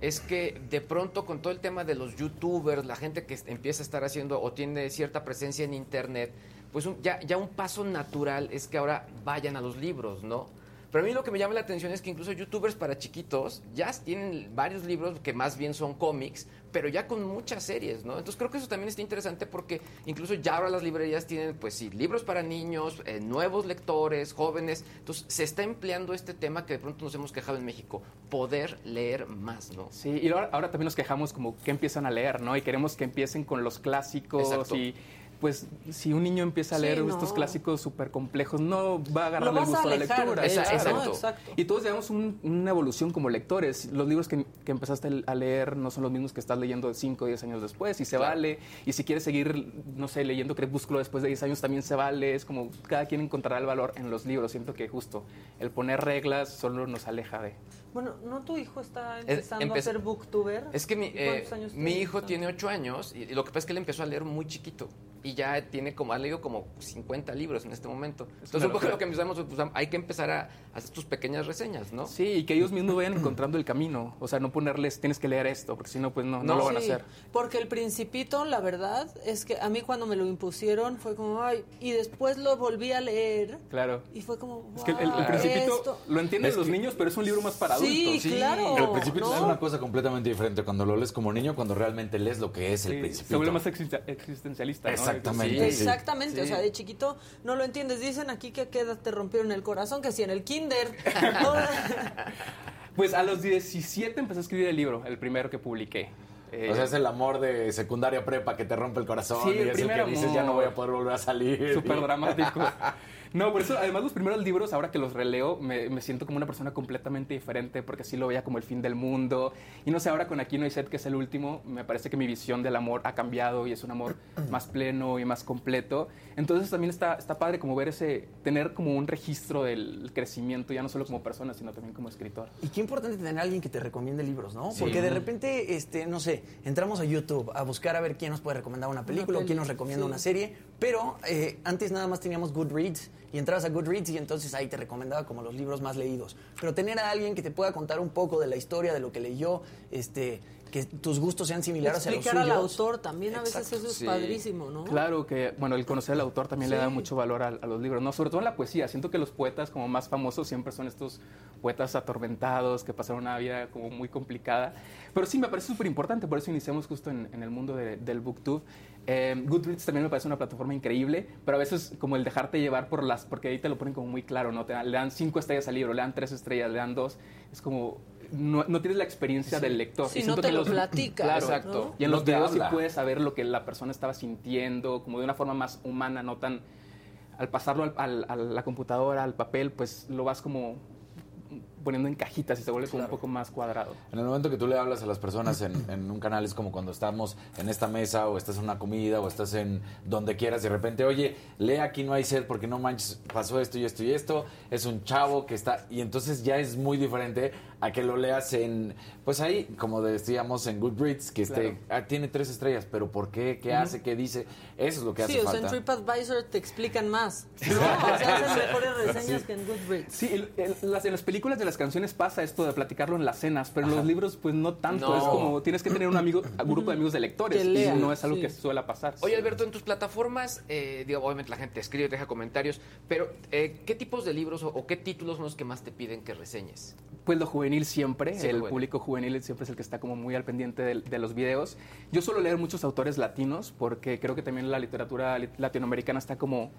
es que de pronto con todo el tema de los youtubers, la gente que empieza a estar haciendo o tiene cierta presencia en internet, pues ya, ya un paso natural es que ahora vayan a los libros, ¿no? Pero a mí lo que me llama la atención es que incluso youtubers para chiquitos ya tienen varios libros que más bien son cómics, pero ya con muchas series, ¿no? Entonces creo que eso también está interesante porque incluso ya ahora las librerías tienen, pues sí, libros para niños, eh, nuevos lectores, jóvenes. Entonces se está empleando este tema que de pronto nos hemos quejado en México, poder leer más, ¿no? Sí, y ahora, ahora también nos quejamos como que empiezan a leer, ¿no? Y queremos que empiecen con los clásicos Exacto. y pues si un niño empieza a Sí, leer no. estos clásicos súper complejos, no va a agarrarle Lo el a gusto a la lectura. Esa- exacto. Exacto. Y todos llevamos un- una evolución como lectores. Los libros que, que empezaste a leer no son los mismos que estás leyendo 5 o 10 años después, y se Claro. vale. Y si quieres seguir, no sé, leyendo Crepúsculo después de 10 años también se vale. Es como cada quien encontrará el valor en los libros. Siento que justo el poner reglas solo nos aleja de... Bueno, ¿no tu hijo está empezando empe- a ser booktuber? Es que mi, ¿Y cuántos eh, años mi hijo tiene ocho años y, y lo que pasa es que él empezó a leer muy chiquito y ya tiene como, ha leído como 50 libros en este momento. Entonces un poco lo que empezamos, pues hay que empezar a hacer tus pequeñas reseñas, ¿no? Sí, y que ellos mismos vayan encontrando el camino. O sea, no ponerles, tienes que leer esto, porque si no, pues no, no, No, lo van a Sí, hacer. Porque el principito, la verdad, es que a mí cuando me lo impusieron fue como, ay, y después lo volví a leer Claro. y fue como, Es que el, el "Wow, Principito esto". lo entienden Es los que- niños, pero es un libro más para Sí, adultos. claro. El Principito ¿no? es una cosa completamente diferente cuando lo lees como niño, cuando realmente lees lo que es el Sí, Principito. se vuelve más existen- existencialista. ¿no? Exactamente. Sí. Exactamente, o sea, de chiquito no lo entiendes. Dicen aquí que a qué edad te rompieron el corazón, que si en el kinder. <laughs> Pues a los 17 empecé a escribir el libro, el primero que publiqué. Eh, O sea, es el amor de secundaria prepa que te rompe el corazón Sí, y el es el que dices amor. ya no voy a poder volver a salir. Súper dramático. <laughs> No, por eso, además, los primeros libros, ahora que los releo, me, me siento como una persona completamente diferente, porque así lo veía como el fin del mundo. Y no sé, ahora con Aquí no hay sed, que es el último, me parece que mi visión del amor ha cambiado y es un amor <clears throat> más pleno y más completo. Entonces también está, está padre como ver ese, tener como un registro del crecimiento, ya no solo como persona, sino también como escritor. Y qué importante tener a alguien que te recomiende libros, ¿no? Sí. Porque de repente, este, no sé, entramos a YouTube a buscar a ver quién nos puede recomendar una película o peli, quién nos recomienda sí. una serie, pero eh, antes nada más teníamos Goodreads y entrabas a Goodreads y entonces ahí te recomendaba como los libros más leídos. Pero tener a alguien que te pueda contar un poco de la historia, de lo que leyó, este, que tus gustos sean similares a los Explicar suyos. al autor también, a veces eso es Sí. padrísimo, ¿no? Claro que, bueno, el conocer al autor también le da mucho valor a, a los libros, ¿no? Sobre todo en la poesía. Siento que los poetas como más famosos siempre son estos poetas atormentados que pasaron una vida como muy complicada. Pero sí, me parece súper importante, por eso iniciamos justo en, en el mundo de- del booktube. Eh, Goodreads también me parece una plataforma increíble, pero a veces como el dejarte llevar por las, porque ahí te lo ponen como muy claro, ¿no? Te dan- le dan cinco estrellas al libro, le dan tres estrellas, le dan dos. Es como, no, no tienes la experiencia del lector. Sí, Y no siento te que lo los- <clears throat> platica, Claro, Exacto. y en No los videos sí habla. puedes saber lo que la persona estaba sintiendo, como de una forma más humana, no tan... Al pasarlo al- al- a la computadora, al papel, pues lo vas como poniendo en cajitas y se vuelve como un poco más cuadrado. En el momento que tú le hablas a las personas en, en un canal es como cuando estamos en esta mesa o estás en una comida o estás en donde quieras y de repente, oye, lee aquí no hay sed porque no manches, pasó esto y esto y esto, es un chavo que está... Y entonces ya es muy diferente a que lo leas en, pues ahí, como decíamos en Goodreads, que este, ah, tiene tres estrellas, pero ¿por qué? ¿Qué hace? ¿Qué dice? Eso es lo que Sí, hace o sea, en falta. TripAdvisor te explican más. <laughs> ¿no? O sea, hacen mejores reseñas que en Goodreads. Sí, el- el- las, en las películas de las canciones pasa esto de platicarlo en las cenas, pero en los libros pues no tanto. No. Es como tienes que tener un amigo, un grupo de amigos de lectores Que y lea, no es algo sí. que suele pasar. Oye, Alberto, en tus plataformas, eh, digo, obviamente la gente escribe, deja comentarios, pero eh, ¿qué tipos de libros o, o qué títulos son los que más te piden que reseñes? Pues lo juvenil siempre, Sí, el juvenil. público juvenil siempre es el que está como muy al pendiente de, de los videos. Yo suelo leer muchos autores latinos porque creo que también la literatura li- latinoamericana está como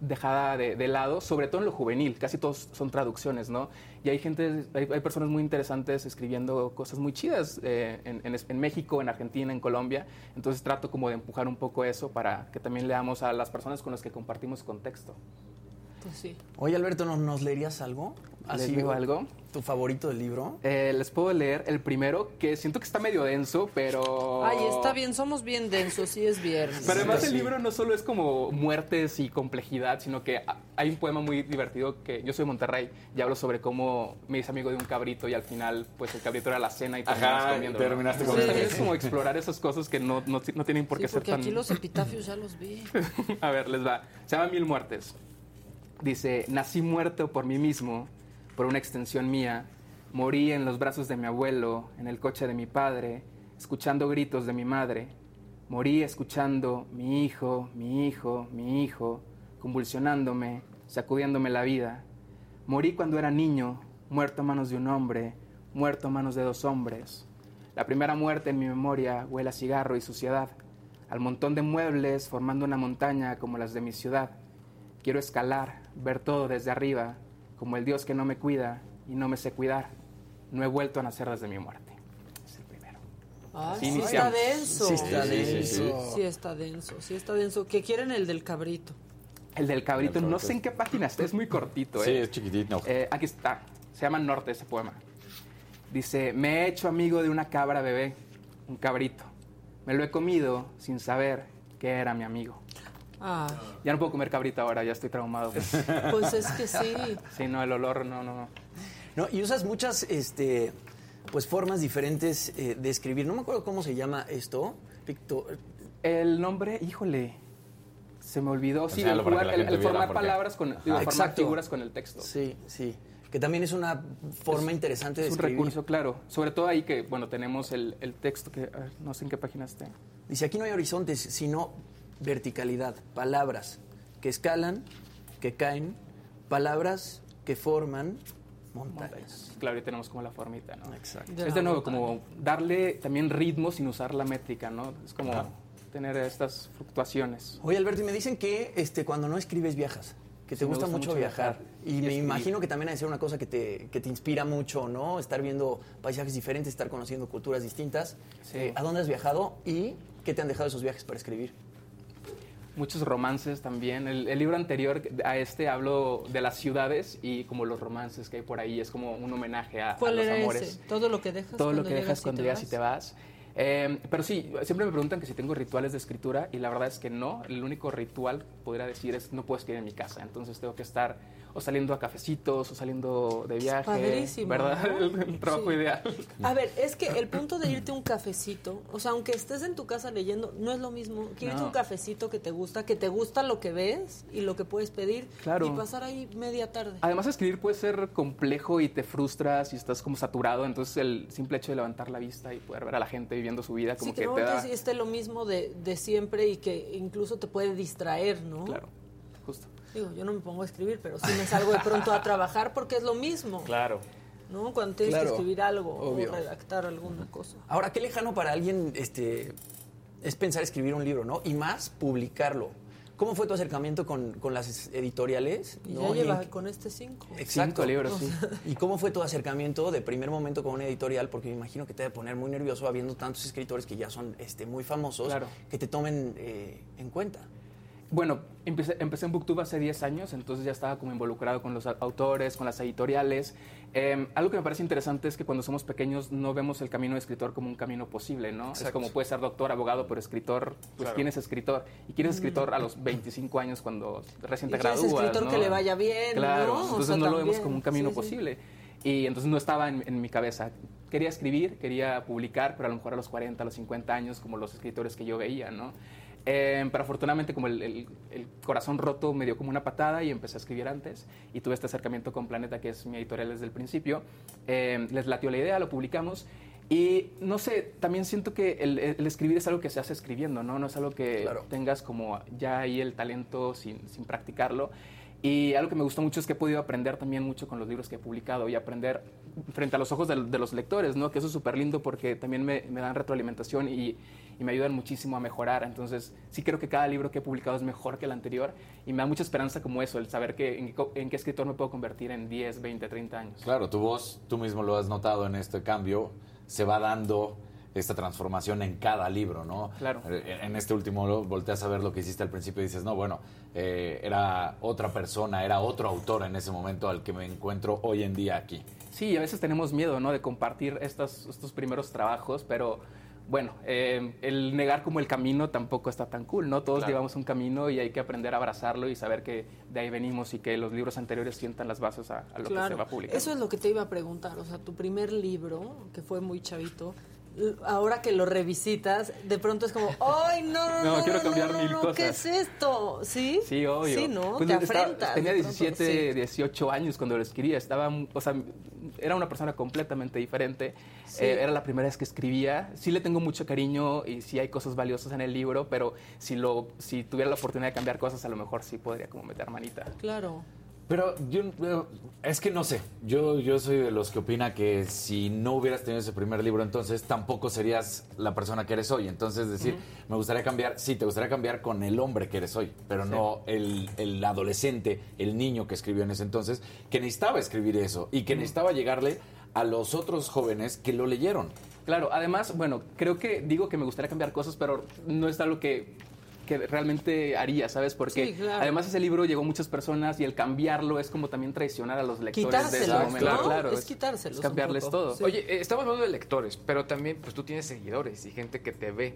dejada de, de lado, sobre todo en lo juvenil, casi todos son traducciones, ¿no? Y hay gente, hay, hay personas muy interesantes escribiendo cosas muy chidas eh, en, en en México, en Argentina, en Colombia, entonces trato como de empujar un poco eso para que también leamos a las personas con las que compartimos contexto. Pues sí. Oye, Alberto, ¿nos, nos leerías algo? ¿Les digo algo? ¿Tu favorito del libro? Eh, les puedo leer el primero, que siento que está medio denso, pero... Ay, está bien, somos bien densos, sí es viernes. Pero además Sí. el libro no solo es como muertes y complejidad, sino que ha- hay un poema muy divertido que yo soy de Monterrey y hablo sobre cómo me hice amigo de un cabrito y al final pues el cabrito era la cena y terminamos Ajá, comiendo. terminaste comiendo. también es como explorar esas cosas que no, no, no tienen por Sí, qué ser porque tan... aquí los epitafios ya los vi. <laughs> A ver, les va. Se llama Mil Muertes. Dice, nací muerto por mí mismo, por una extensión mía. Morí en los brazos de mi abuelo, en el coche de mi padre, escuchando gritos de mi madre. Morí escuchando mi hijo, mi hijo, mi hijo, convulsionándome, sacudiéndome la vida. Morí cuando era niño, muerto a manos de un hombre, muerto a manos de dos hombres. La primera muerte en mi memoria huele a cigarro y suciedad, al montón de muebles formando una montaña como las de mi ciudad. Quiero escalar, ver todo desde arriba, como el Dios que no me cuida y no me sé cuidar. No he vuelto a nacer desde mi muerte. Es el primero. Ah, Así sí está denso. Sí está Sí, sí, sí, denso. Sí está denso, sí está denso. ¿Qué quieren el del cabrito? El del cabrito, no sé en qué página está, es muy cortito. Sí, ¿eh? es chiquitito. Eh, aquí está. Se llama Norte ese poema. Dice, me he hecho amigo de una cabra bebé, un cabrito. Me lo he comido sin saber que era mi amigo. Ah, Ya no puedo comer cabrito ahora, ya estoy traumado. <laughs> pues es que sí. sí, no, el olor, no, no, no. No, y usas muchas este, pues, formas diferentes eh, de escribir. No me acuerdo cómo se llama esto. Picto- El nombre, híjole, se me olvidó. Sí, el, jugar- formar palabras con, digo, formar Exacto. figuras con el texto. Sí, sí. Que también es una forma interesante de Es un escribir. recurso, claro. Sobre todo ahí que, bueno, tenemos el, el texto que, a ver, no sé en qué página está. Dice, aquí no hay horizontes, sino verticalidad. Palabras que escalan, que caen, palabras que forman montañas. Claro, ahí tenemos como la formita, ¿no? Exacto. De es de nuevo montaña. como darle también ritmo sin usar la métrica, ¿no? Es como Claro. tener estas fluctuaciones. Oye, Alberto, y me dicen que este, cuando no escribes viajas, que te Sí, gusta, gusta mucho, mucho viajar. viajar Y y me escribir. imagino que también ha de ser una cosa que te, que te inspira mucho, ¿no? Estar viendo paisajes diferentes, estar conociendo culturas distintas. Sí. Eh, ¿A dónde has viajado y qué te han dejado esos viajes para escribir? Muchos romances también. El, el libro anterior a este hablo de las ciudades y como los romances que hay por ahí. Es como un homenaje a, a ¿Cuál los era amores. ese? Todo lo que dejas. todo lo que dejas cuando llegas y te vas. Eh, pero sí, siempre me preguntan que si tengo rituales de escritura y la verdad es que no. El único ritual, podría decir, es no puedo escribir en mi casa. Entonces tengo que estar o saliendo a cafecitos o saliendo de viaje. Padrísimo, ¿Verdad? ¿no? <laughs> El, el trabajo Sí. ideal. A ver, es que el punto de irte a un cafecito, o sea, aunque estés en tu casa leyendo, no es lo mismo que irte a No. un cafecito que te gusta, que te gusta lo que ves y lo que puedes pedir Claro. y pasar ahí media tarde. Además, escribir puede ser complejo y te frustras y estás como saturado. Entonces, el simple hecho de levantar la vista y poder ver a la gente viviendo su vida, como sí, que, que no te da. esté lo mismo de, de siempre y que incluso te puede distraer, ¿no? Claro, justo. Digo, yo no me pongo a escribir, pero sí me salgo de pronto a trabajar porque es lo mismo, Claro. ¿no? Cuando tienes Claro, que escribir algo obvio. o redactar alguna cosa. Ahora, qué lejano para alguien este, es pensar escribir un libro, ¿no? Y más publicarlo. ¿Cómo fue tu acercamiento con, con las editoriales? Y ¿no? ya lleva en- con este cinco. Exacto. Cinco libros, sí. ¿Y cómo fue tu acercamiento de primer momento con una editorial? Porque me imagino que te debe poner muy nervioso habiendo tantos escritores que ya son este, muy famosos Claro. que te tomen eh, en cuenta. Bueno, empecé, empecé en Booktube hace 10 años, entonces ya estaba como involucrado con los autores, con las editoriales. Eh, algo que me parece interesante es que cuando somos pequeños no vemos el camino de escritor como un camino posible, ¿no? Es como puedes ser doctor, abogado, pero escritor, pues ¿quién es escritor? Y quién es escritor a los 25 años cuando recién te quién es gradúas, escritor ¿no? que le vaya bien, Claro, ¿no? O entonces sea, no lo vemos como un camino sí, sí. posible. Y entonces no estaba en, en mi cabeza. Quería escribir, quería publicar, pero a lo mejor a los 40, a los 50 años, como los escritores que yo veía, ¿no? Eh, pero afortunadamente como el, el- el corazón roto me dio como una patada y empecé a escribir antes y tuve este acercamiento con Planeta, que es mi editorial desde el principio. Eh, les latió la idea, lo publicamos y no sé, también siento que el, el escribir es algo que se hace escribiendo, ¿no? No es algo que Claro. tengas como ya ahí el talento sin, sin practicarlo. Y algo que me gustó mucho es que he podido aprender también mucho con los libros que he publicado y aprender frente a los ojos de, de los lectores, ¿no? Que eso es súper lindo porque también me, me dan retroalimentación y, y me ayudan muchísimo a mejorar. Entonces, sí creo que cada libro que he publicado es mejor que el anterior y me da mucha esperanza como eso, el saber que en, qué- en qué escritor me puedo convertir en 10, 20, 30 años. Claro, tu voz, tú mismo lo has notado en este cambio, se va dando esta transformación en cada libro, ¿no? Claro. Eh, En este último volteas a ver lo que hiciste al principio y dices, no, bueno, eh, era otra persona, era otro autor en ese momento al que me encuentro hoy en día aquí. Sí, a veces tenemos miedo, ¿no? De compartir estos, estos primeros trabajos, pero bueno, eh, el negar como el camino tampoco está tan cool, ¿no? Todos Claro. llevamos un camino y hay que aprender a abrazarlo y saber que de ahí venimos y que los libros anteriores sientan las bases a, a lo que se va a publicar. Eso es lo que te iba a preguntar. O sea, tu primer libro, que fue muy chavito, ahora que lo revisitas, de pronto es como, ¡ay, no, no, <laughs> No, no! quiero no, cambiar no, mil cosas. ¿Qué es esto? ¿Sí? Sí, obvio. Sí, ¿no? Pues te estaba- afrentas. tenía de pronto, 17, sí. 18 años cuando lo escribía. Estaba, o sea, era una persona completamente diferente. Sí. Eh, era la primera vez que escribía. Sí le tengo mucho cariño y sí hay cosas valiosas en el libro, pero si, lo, si tuviera la oportunidad de cambiar cosas, a lo mejor sí podría como meter manita. Claro. Pero yo eh, es que no sé. Yo, yo soy de los que opina que si no hubieras tenido ese primer libro, entonces tampoco serías la persona que eres hoy. Entonces, decir, me gustaría cambiar, sí, te gustaría cambiar con el hombre que eres hoy, pero no el, el adolescente, el niño que escribió en ese entonces, que necesitaba escribir eso y que necesitaba llegarle a los otros jóvenes que lo leyeron. Claro, además, bueno, creo que digo que me gustaría cambiar cosas, pero no es algo que que realmente haría, ¿sabes? Porque Sí, claro. además ese libro llegó a muchas personas y el cambiarlo es como también traicionar a los lectores de ese momento. ¿no? Claro, Es quitárselos Es cambiarles un poco. todo. Sí. Oye, eh, estamos hablando de lectores, pero también pues tú tienes seguidores y gente que te ve.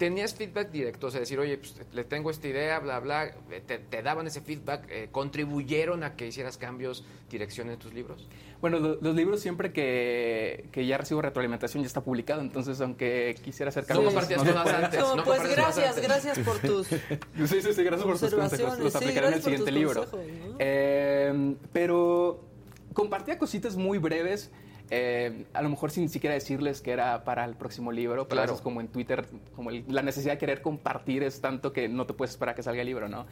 ¿Tenías feedback directo? O sea, decir, oye, pues le tengo esta idea, bla, bla, eh, te, te daban ese feedback, eh, contribuyeron a que hicieras cambios, dirección en tus libros. Bueno, lo- los libros siempre que, que ya recibo retroalimentación ya está publicado, entonces aunque quisiera hacer No cambios... compartías se cosas puede. antes. No pues gracias, antes. gracias por <laughs> tus... Sí, sí, sí, gracias por tus consejos. Observaciones, Los sí, aplicaré en el siguiente libro. consejos, ¿no? Eh, pero compartía cositas muy breves. Eh, a lo mejor sin siquiera decirles que era para el próximo libro, pero a Claro. veces como en Twitter, como el- la necesidad de querer compartir es tanto que no te puedes esperar a que salga el libro, ¿no?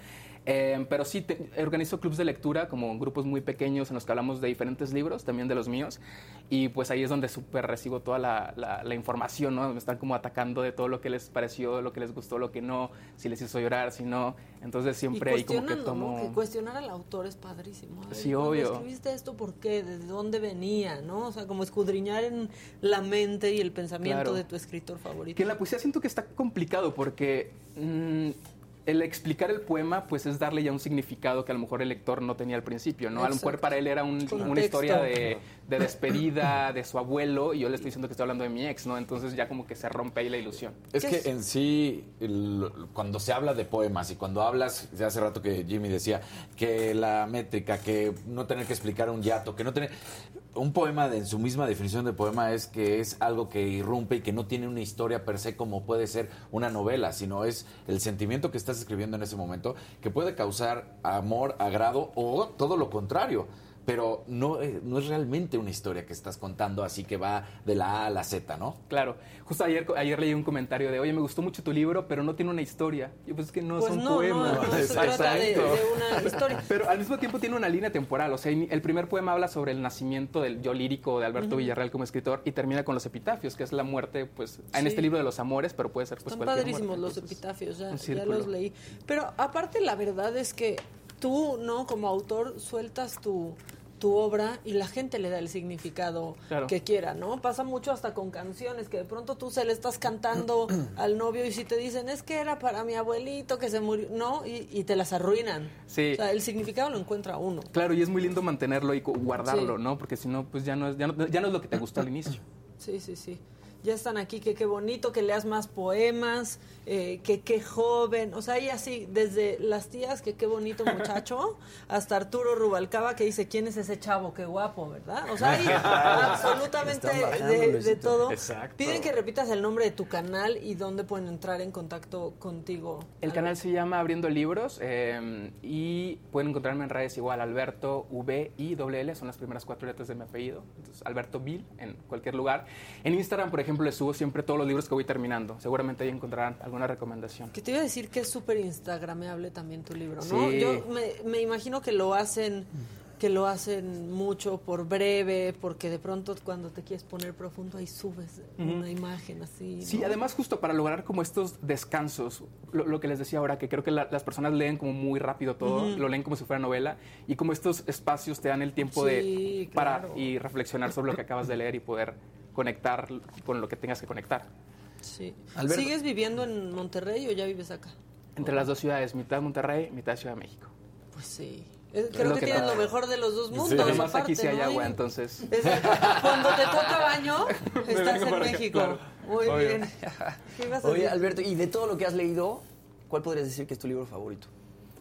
Eh, pero sí, te- organizo clubs de lectura, como grupos muy pequeños en los que hablamos de diferentes libros, también de los míos, y pues ahí es donde súper recibo toda la, la- la información, ¿no? Me están como atacando de todo lo que les pareció, lo que les gustó, lo que no, si les hizo llorar, si no, entonces siempre ahí como que tomo... ¿no? Que cuestionar al autor es padrísimo. Ver, Sí, ¿cuándo obvio. escribiste esto? ¿Por qué? ¿De dónde venía? ¿no? O sea, como escudriñar en la mente y el pensamiento Claro. de tu escritor favorito. Que la poesía siento que está complicado porque mm, el explicar el poema pues es darle ya un significado que a lo mejor el lector no tenía al principio, ¿no? A lo mejor Exacto. para él era un- una historia de, de despedida de su abuelo y yo le estoy diciendo que estoy hablando de mi ex, ¿no? Entonces ya como que se rompe ahí la ilusión. Es ¿Qué que es? en sí, el- cuando se habla de poemas y cuando hablas, ya hace rato que Jimmy decía, que la métrica, que no tener que explicar un yato, que no tener... Un poema, de- en su misma definición de poema, es que es algo que irrumpe y que no tiene una historia per se como puede ser una novela, sino es el sentimiento que estás escribiendo en ese momento, que puede causar amor, agrado o todo lo contrario. Pero no, eh, no es realmente una historia que estás contando así que va de la A a la Z, ¿no? Claro, justo ayer, ayer leí un comentario de, oye, me gustó mucho tu libro, pero no tiene una historia. Y pues es que no Pues son no, poemas. no, no se trata de, Exacto. de una historia. <laughs> Pero al mismo tiempo tiene una línea temporal. O sea, el primer poema habla sobre el nacimiento del yo lírico de Alberto Villarreal como escritor y termina con los epitafios, que es la muerte, pues, en Sí. este libro de los amores, pero puede ser pues Están cualquier padrísimos muerte. los Entonces, epitafios, ya, ya los leí. Pero aparte la verdad es que tú, ¿no? Como autor sueltas tu, tu obra y la gente le da el significado Claro. que quiera, ¿no? Pasa mucho hasta con canciones que de pronto tú se le estás cantando <clears throat> al novio y si te dicen es que era para mi abuelito que se murió, ¿no? Y, y te las arruinan. Sí. O sea, el significado lo encuentra uno. Claro, y es muy lindo mantenerlo y guardarlo, Sí. ¿no? Porque si no, pues ya no, es, ya, no, ya no es lo que te gustó al inicio. Sí, sí, sí. Ya están aquí, que qué bonito, que leas más poemas, eh, que qué joven. O sea, hay así, desde las tías, que qué bonito muchacho, <laughs> hasta Arturo Rubalcaba, que dice, ¿quién es ese chavo? Qué guapo, ¿verdad? O sea, hay <laughs> absolutamente de, todo. Exacto. Piden que repitas el nombre de tu canal y dónde pueden entrar en contacto contigo. El canal se llama Abriendo Libros eh, y pueden encontrarme en redes igual, Alberto V I L L, son las primeras cuatro letras de mi apellido. Entonces, Alberto Vil en cualquier lugar. En Instagram, por ejemplo, les subo siempre todos los libros que voy terminando. Seguramente ahí encontrarán alguna recomendación. Que te iba a decir que es súper instagramable también tu libro, ¿no? Sí. Yo me, me imagino que lo hacen que lo hacen mucho por breve, porque de pronto cuando te quieres poner profundo ahí subes una imagen así. Sí, ¿no? además justo para lograr como estos descansos, lo, lo que les decía ahora, que creo que la- las personas leen como muy rápido todo, lo leen como si fuera novela, y como estos espacios te dan el tiempo Sí, de parar claro. y reflexionar sobre lo que acabas de leer y poder conectar con lo que tengas que conectar. Sí. Alberto. ¿Sigues viviendo en Monterrey o ya vives acá? Entre las dos ciudades, mitad Monterrey, mitad Ciudad de México. Pues sí. Es- creo que, que tienes toca. lo mejor de los dos mundos. Además aparte, aquí sí hay ¿no? agua, entonces... <laughs> Exacto. Cuando te toca baño, <laughs> estás en México. claro. Muy Obvio. bien. <laughs> ¿Qué ibas a Oye, decir? Alberto, y de todo lo que has leído, ¿cuál podrías decir que es tu libro favorito?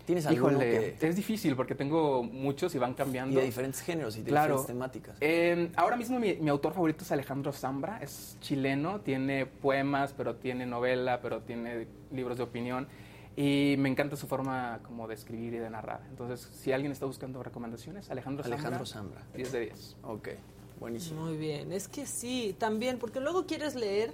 ¿Tienes alguno Híjole, que... es difícil porque tengo muchos y van Y cambiando. de diferentes géneros y de Claro. diferentes temáticas. Eh, ahora mismo mi, mi autor favorito es Alejandro Zambra, es chileno, tiene poemas, pero tiene novela, pero tiene libros de opinión y me encanta su forma como de escribir y de narrar. Entonces, si alguien está buscando recomendaciones, Alejandro Zambra. Alejandro Zambra. 10 de 10. Ok, buenísimo. Muy bien, es que sí, también, porque luego quieres leer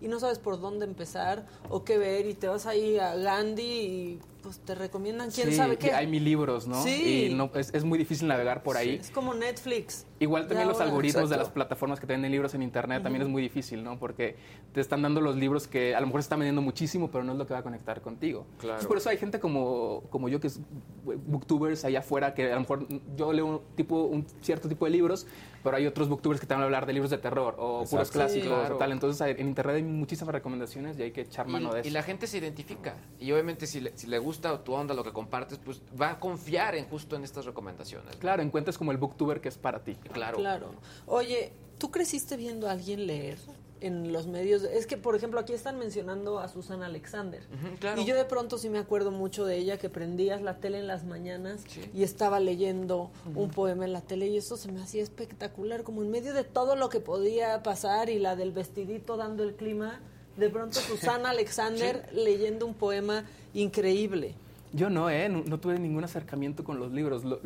y no sabes por dónde empezar o qué ver y te vas ahí a Gandhi y pues te recomiendan quién Sí, sabe qué. Hay mil libros, ¿no? Sí. Y no, es, es muy difícil navegar por ahí. Es como Netflix. Igual de también los algoritmos de las plataformas que te venden libros en internet también es muy difícil, ¿no? Porque te están dando los libros que a lo mejor se están vendiendo muchísimo, pero no es lo que va a conectar contigo. Claro. Entonces, por eso hay gente como, como yo que es booktubers allá afuera que a lo mejor yo leo un, tipo, un cierto tipo de libros, pero hay otros booktubers que te van a hablar de libros de terror o puros clásicos Sí, claro. o tal. Entonces en internet hay muchísimas recomendaciones y hay que echar mano de Y, eso. y la gente se identifica. Y obviamente si le, si le gusta tu onda, lo que compartes, pues va a confiar en justo en estas recomendaciones. ¿no? Claro, encuentras como el booktuber que es para ti. Claro. Claro. Oye, ¿tú creciste viendo a alguien leer en los medios? Es que, por ejemplo, aquí están mencionando a Susana Alexander. Claro. Y yo de pronto sí me acuerdo mucho de ella, que prendías la tele en las mañanas Sí. y estaba leyendo un poema en la tele y eso se me hacía espectacular, como en medio de todo lo que podía pasar y la del vestidito dando el clima, de pronto Susana <laughs> Alexander leyendo un poema increíble. Yo no, ¿eh? No, no tuve ningún acercamiento con los libros. Lo-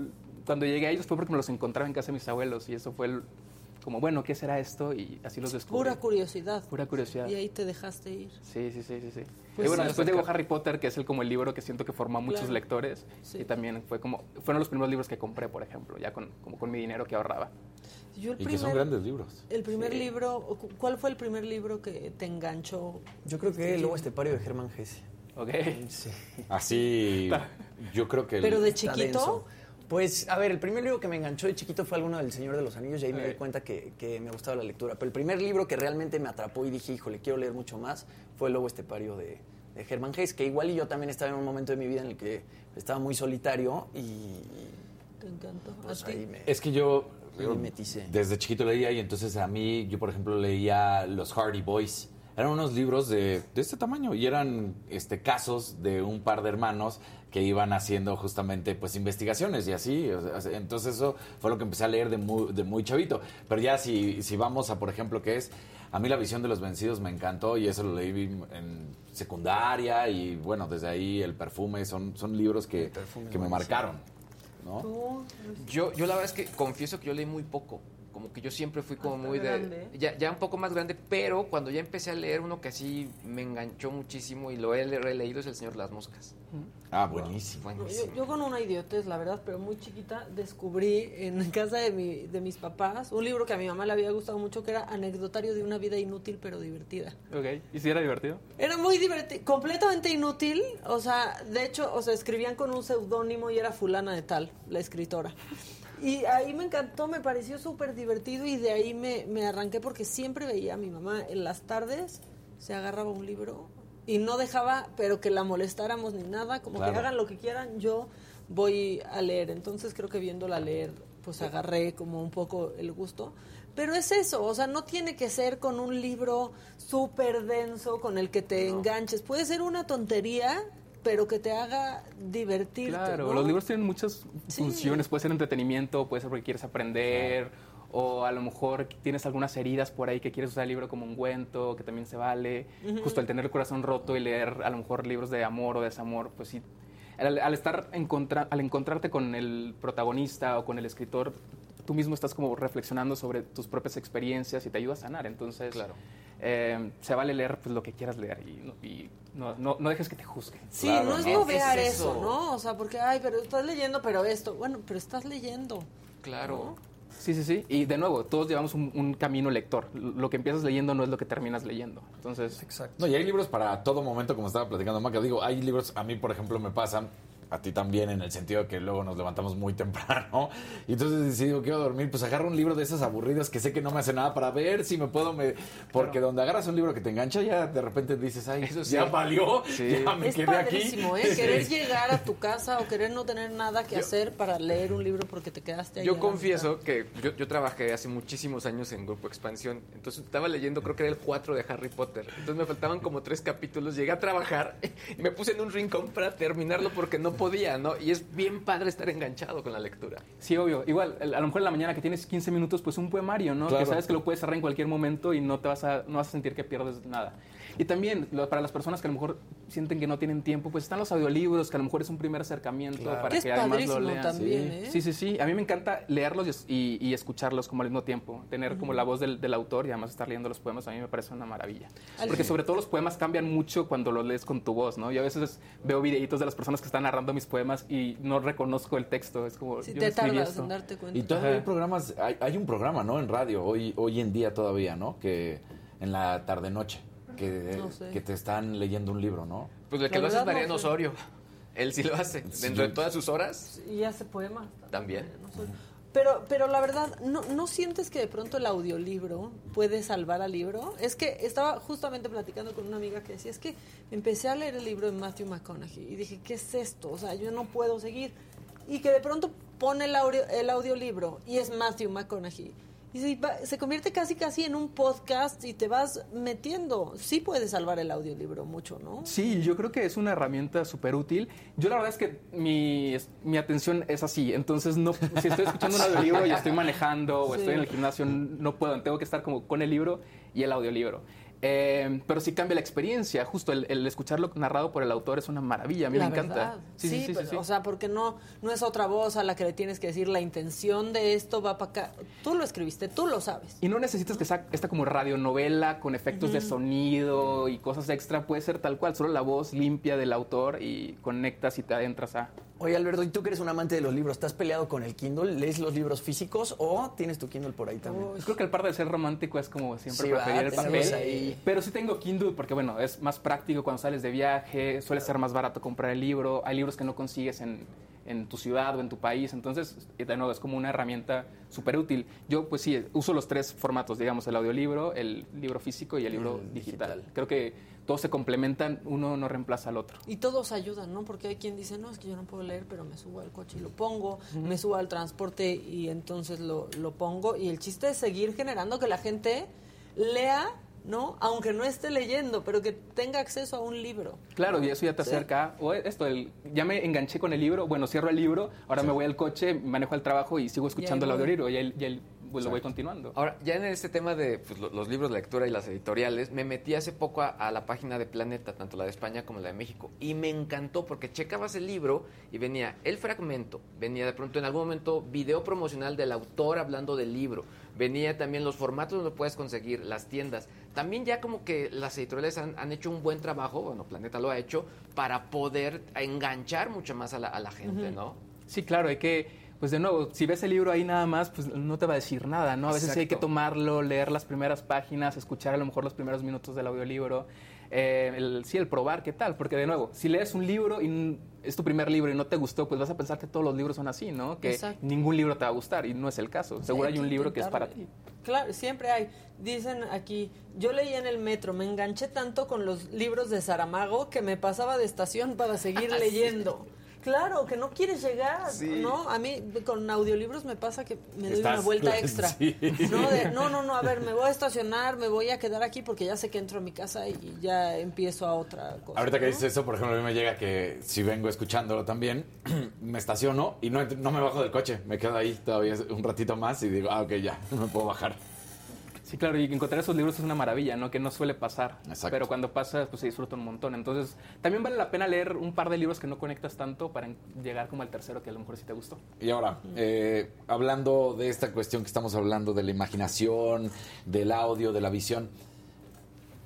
cuando llegué a ellos fue porque me los encontraba en casa de mis abuelos y eso fue el- como, bueno, ¿qué será esto? Y así los descubrí. Pura curiosidad. Pura curiosidad. Y ahí te dejaste ir. Sí, sí, sí, sí. sí. Pues y bueno, sí. después llegó Harry Potter, que es el, como el libro que siento que formó a muchos Claro. lectores. Sí. Y también fue como, fueron los primeros libros que compré, por ejemplo, ya con, como con mi dinero que ahorraba. Yo el Y que son grandes libros. El primer libro, ¿cuál fue el primer libro que te enganchó? Yo creo que el Lobo Estepario de Germán Gese. ¿Ok? Sí. Así, <laughs> yo creo que... el- Pero de chiquito, denso. Pues, a ver, el primer libro que me enganchó de chiquito fue alguno del Señor de los Anillos y ahí me di cuenta que, que me gustaba la lectura. Pero el primer libro que realmente me atrapó y dije, híjole, quiero leer mucho más, fue El Lobo Estepario de, de Germán Gess, que igual y yo también estaba en un momento de mi vida en el que estaba muy solitario y te encantó. ¿A pues ahí me... Es que yo Me desde chiquito leía y entonces a mí, yo por ejemplo leía los Hardy Boys. Eran unos libros de, de este tamaño y eran este, casos de un par de hermanos que iban haciendo justamente pues investigaciones y así. entonces eso fue lo que empecé a leer de muy, de muy chavito. Pero ya si, si vamos a, por ejemplo, que es, a mí la visión de los vencidos me encantó y eso lo leí en secundaria y bueno, desde ahí el perfume, son, son libros que, que me marcaron. ¿no? Yo, yo la verdad es que confieso que yo leí muy poco. Como que yo siempre fui como Hasta muy de... grande. Ya, ya un poco más grande, pero cuando ya empecé a leer uno que así me enganchó muchísimo y lo he releído es El Señor de las Moscas. Ah, buenísimo. Yo, Buenísimo. yo con una idiotez, la verdad, pero muy chiquita, descubrí en <laughs> casa de, mi, de mis papás un libro que a mi mamá le había gustado mucho, que era Anecdotario de una vida inútil pero divertida. Ok. ¿Y si era divertido? Era muy divertido, completamente inútil, o sea, de hecho, o sea, escribían con un seudónimo y era fulana de tal, la escritora. Y ahí me encantó, me pareció súper divertido y de ahí me, me arranqué porque siempre veía a mi mamá en las tardes, se agarraba un libro y no dejaba, pero que la molestáramos ni nada, como Claro. que hagan lo que quieran, yo voy a leer. Entonces creo que viéndola leer, pues agarré como un poco el gusto. Pero es eso, o sea, no tiene que ser con un libro súper denso con el que te enganches. Puede ser una tontería, pero que te haga divertirte. Claro, ¿no? los libros tienen muchas Sí. funciones. Puede ser entretenimiento, puede ser porque quieres aprender, o a lo mejor tienes algunas heridas por ahí que quieres usar el libro como ungüento, que también se vale. Justo al tener el corazón roto y leer a lo mejor libros de amor o desamor, pues sí. Al, al estar encontra- al encontrarte con el protagonista o con el escritor, tú mismo estás como reflexionando sobre tus propias experiencias y te ayuda a sanar. Entonces, Claro. Eh, se vale leer pues, lo que quieras leer y, no- y no, no- no dejes que te juzguen. Sí, Claro, no es ¿no? bobear Es eso. eso. ¿no? O sea, porque, ay, pero estás leyendo, pero esto. Bueno, pero estás leyendo. Claro. Sí, sí, sí. Y de nuevo, todos llevamos un, un camino lector. Lo que empiezas leyendo no es lo que terminas leyendo. Entonces, Exacto. No, y hay libros para todo momento, como estaba platicando Maca. Digo, hay libros, a mí, por ejemplo, me pasan, a ti también, en el sentido de que luego nos levantamos muy <laughs> temprano. Y entonces si digo, quiero dormir, pues agarro un libro de esas aburridas que sé que no me hace nada para ver si me puedo. Me... Porque donde agarras un libro que te engancha, ya de repente dices, ay, Eso sí. ya valió, Sí. ya me es quedé aquí. ¿eh? <laughs> Querer llegar a tu casa o querer no tener nada que hacer para leer un libro porque te quedaste ahí. Yo confieso que yo, yo trabajé hace muchísimos años en Grupo Expansión. Entonces estaba leyendo, creo que era el 4 de Harry Potter. Entonces me faltaban como tres capítulos. Llegué a trabajar <laughs> y me puse en un rincón para terminarlo porque no podía, ¿no? Y es bien padre estar enganchado con la lectura. sí, obvio. Igual, a lo mejor en la mañana que tienes 15 minutos, pues un poemario, ¿no? Claro. Que sabes que lo puedes cerrar en cualquier momento y no te vas a, no vas a sentir que pierdes nada. Y también lo- para las personas que a lo mejor sienten que no tienen tiempo, pues están los audiolibros, que a lo mejor es un primer acercamiento para Que es que además lo lean. también, sí. ¿eh? sí, sí, sí. A mí me encanta leerlos y y, y escucharlos como al mismo tiempo. Tener como la voz del, del autor y además estar leyendo los poemas a mí me parece una maravilla. Porque sobre todo los poemas cambian mucho cuando los lees con tu voz, ¿no? Yo a veces veo videitos de las personas que están narrando mis poemas y no reconozco el texto. Es como, Si yo te tardas esto. en darte cuenta. Y todavía hay programas, hay, hay un programa, ¿no? En radio, hoy, hoy en día todavía, ¿no? Que en la tarde-noche, que, No sé. que te están leyendo un libro, ¿no? Pues el que La lo hace es verdad, no Mariano sé. Osorio. Él sí lo hace. Dentro de todas sus horas, Y hace poemas. también. No soy- Pero, pero la verdad, ¿no, ¿no sientes que de pronto el audiolibro puede salvar al libro? Es que estaba justamente platicando con una amiga que decía, es que empecé a leer el libro de Matthew McConaughey y dije, ¿qué es esto? O sea, yo no puedo seguir. Y que de pronto pone el, audio, el audiolibro y es Matthew McConaughey. Y se, va- se convierte casi casi en un podcast y te vas metiendo. Sí puede salvar el audiolibro mucho, ¿no? Sí, yo creo que es una herramienta súper útil. Yo la verdad es que mi, mi atención es así, entonces no, si estoy escuchando un audiolibro y estoy manejando o <laughs> Sí. estoy en el gimnasio, no puedo, tengo que estar como con el libro y el audiolibro. Eh, pero sí cambia la experiencia, justo el, el escucharlo narrado por el autor es una maravilla, a mí La me encanta. verdad. Sí, pero, o sea, porque no, no es otra voz a la que le tienes que decir la intención de esto va para acá. Tú lo escribiste, tú lo sabes. Y no necesitas que sea esta como radionovela con efectos de sonido y cosas extra. Puede ser tal cual, solo la voz limpia del autor y conectas y te adentras a... Oye, Alberto, ¿y tú que eres un amante de los libros? ¿Estás peleado con el Kindle? ¿Lees los libros físicos o tienes tu Kindle por ahí también? Creo que el par de ser romántico es como siempre Sí, va, preferir el papel. ahí. Pero sí tengo Kindle porque, bueno, es más práctico cuando sales de viaje, suele ser más barato comprar el libro, hay libros que no consigues en, en tu ciudad o en tu país, entonces, de nuevo, es como una herramienta súper útil. Yo, pues sí, uso los tres formatos, digamos, el audiolibro, el libro físico y el libro digital. digital. Creo que todos se complementan, uno no reemplaza al otro. Y todos ayudan, ¿no? Porque hay quien dice, no, es que yo no puedo leer, pero me subo al coche y lo pongo, me subo al transporte y entonces lo, lo pongo. Y el chiste es seguir generando que la gente lea, ¿no? Aunque no esté leyendo, pero que tenga acceso a un libro. Claro, y eso ya te acerca. O esto, el, ya me enganché con el libro, bueno, cierro el libro, ahora me voy al coche, manejo el trabajo y sigo escuchando el audiolibro y ahí, y ahí, pues, lo voy continuando. Ahora, ya en este tema de pues, lo- los libros de lectura y las editoriales, me metí hace poco a, a la página de Planeta, tanto la de España como la de México, y me encantó porque checabas el libro y venía el fragmento, venía de pronto en algún momento video promocional del autor hablando del libro, venía también los formatos donde puedes conseguir, las tiendas. También ya como que las editoriales han, han hecho un buen trabajo, bueno, Planeta lo ha hecho, para poder enganchar mucho más a la, a la gente, ¿no? Sí, claro, hay que, pues de nuevo, si ves el libro ahí nada más, pues no te va a decir nada, ¿no? A veces sí hay que tomarlo, leer las primeras páginas, escuchar a lo mejor los primeros minutos del audiolibro, eh, el, sí, el probar qué tal, porque de nuevo, si lees un libro y es tu primer libro y no te gustó, pues vas a pensar que todos los libros son así, ¿no? Que Exacto. ningún libro te va a gustar y no es el caso. Seguro hay un libro que es para ti. Claro, siempre hay. Dicen aquí, yo leí en el metro, me enganché tanto con los libros de Saramago que me pasaba de estación para seguir <laughs> leyendo. Claro, que no quieres llegar, ¿no? A mí con audiolibros me pasa que me doy Estás- una vuelta extra. <laughs> sí. ¿no? De, no, no, no, a ver, me voy a estacionar, me voy a quedar aquí porque ya sé que entro a mi casa y ya empiezo a otra cosa. Ahorita que ¿no? dices eso, por ejemplo, a mí me llega que si vengo escuchándolo también, <clears throat> me estaciono y no, no me bajo del coche. Me quedo ahí todavía un ratito más y digo, ah, ok, ya, no <laughs> me puedo bajar. Sí, claro, y encontrar esos libros es una maravilla, ¿no? Que no suele pasar. Exacto. Pero cuando pasa, pues se disfruta un montón. Entonces, también vale la pena leer un par de libros que no conectas tanto para llegar como al tercero que a lo mejor sí te gustó. Y ahora, eh, hablando de esta cuestión que estamos hablando, de la imaginación, del audio, de la visión,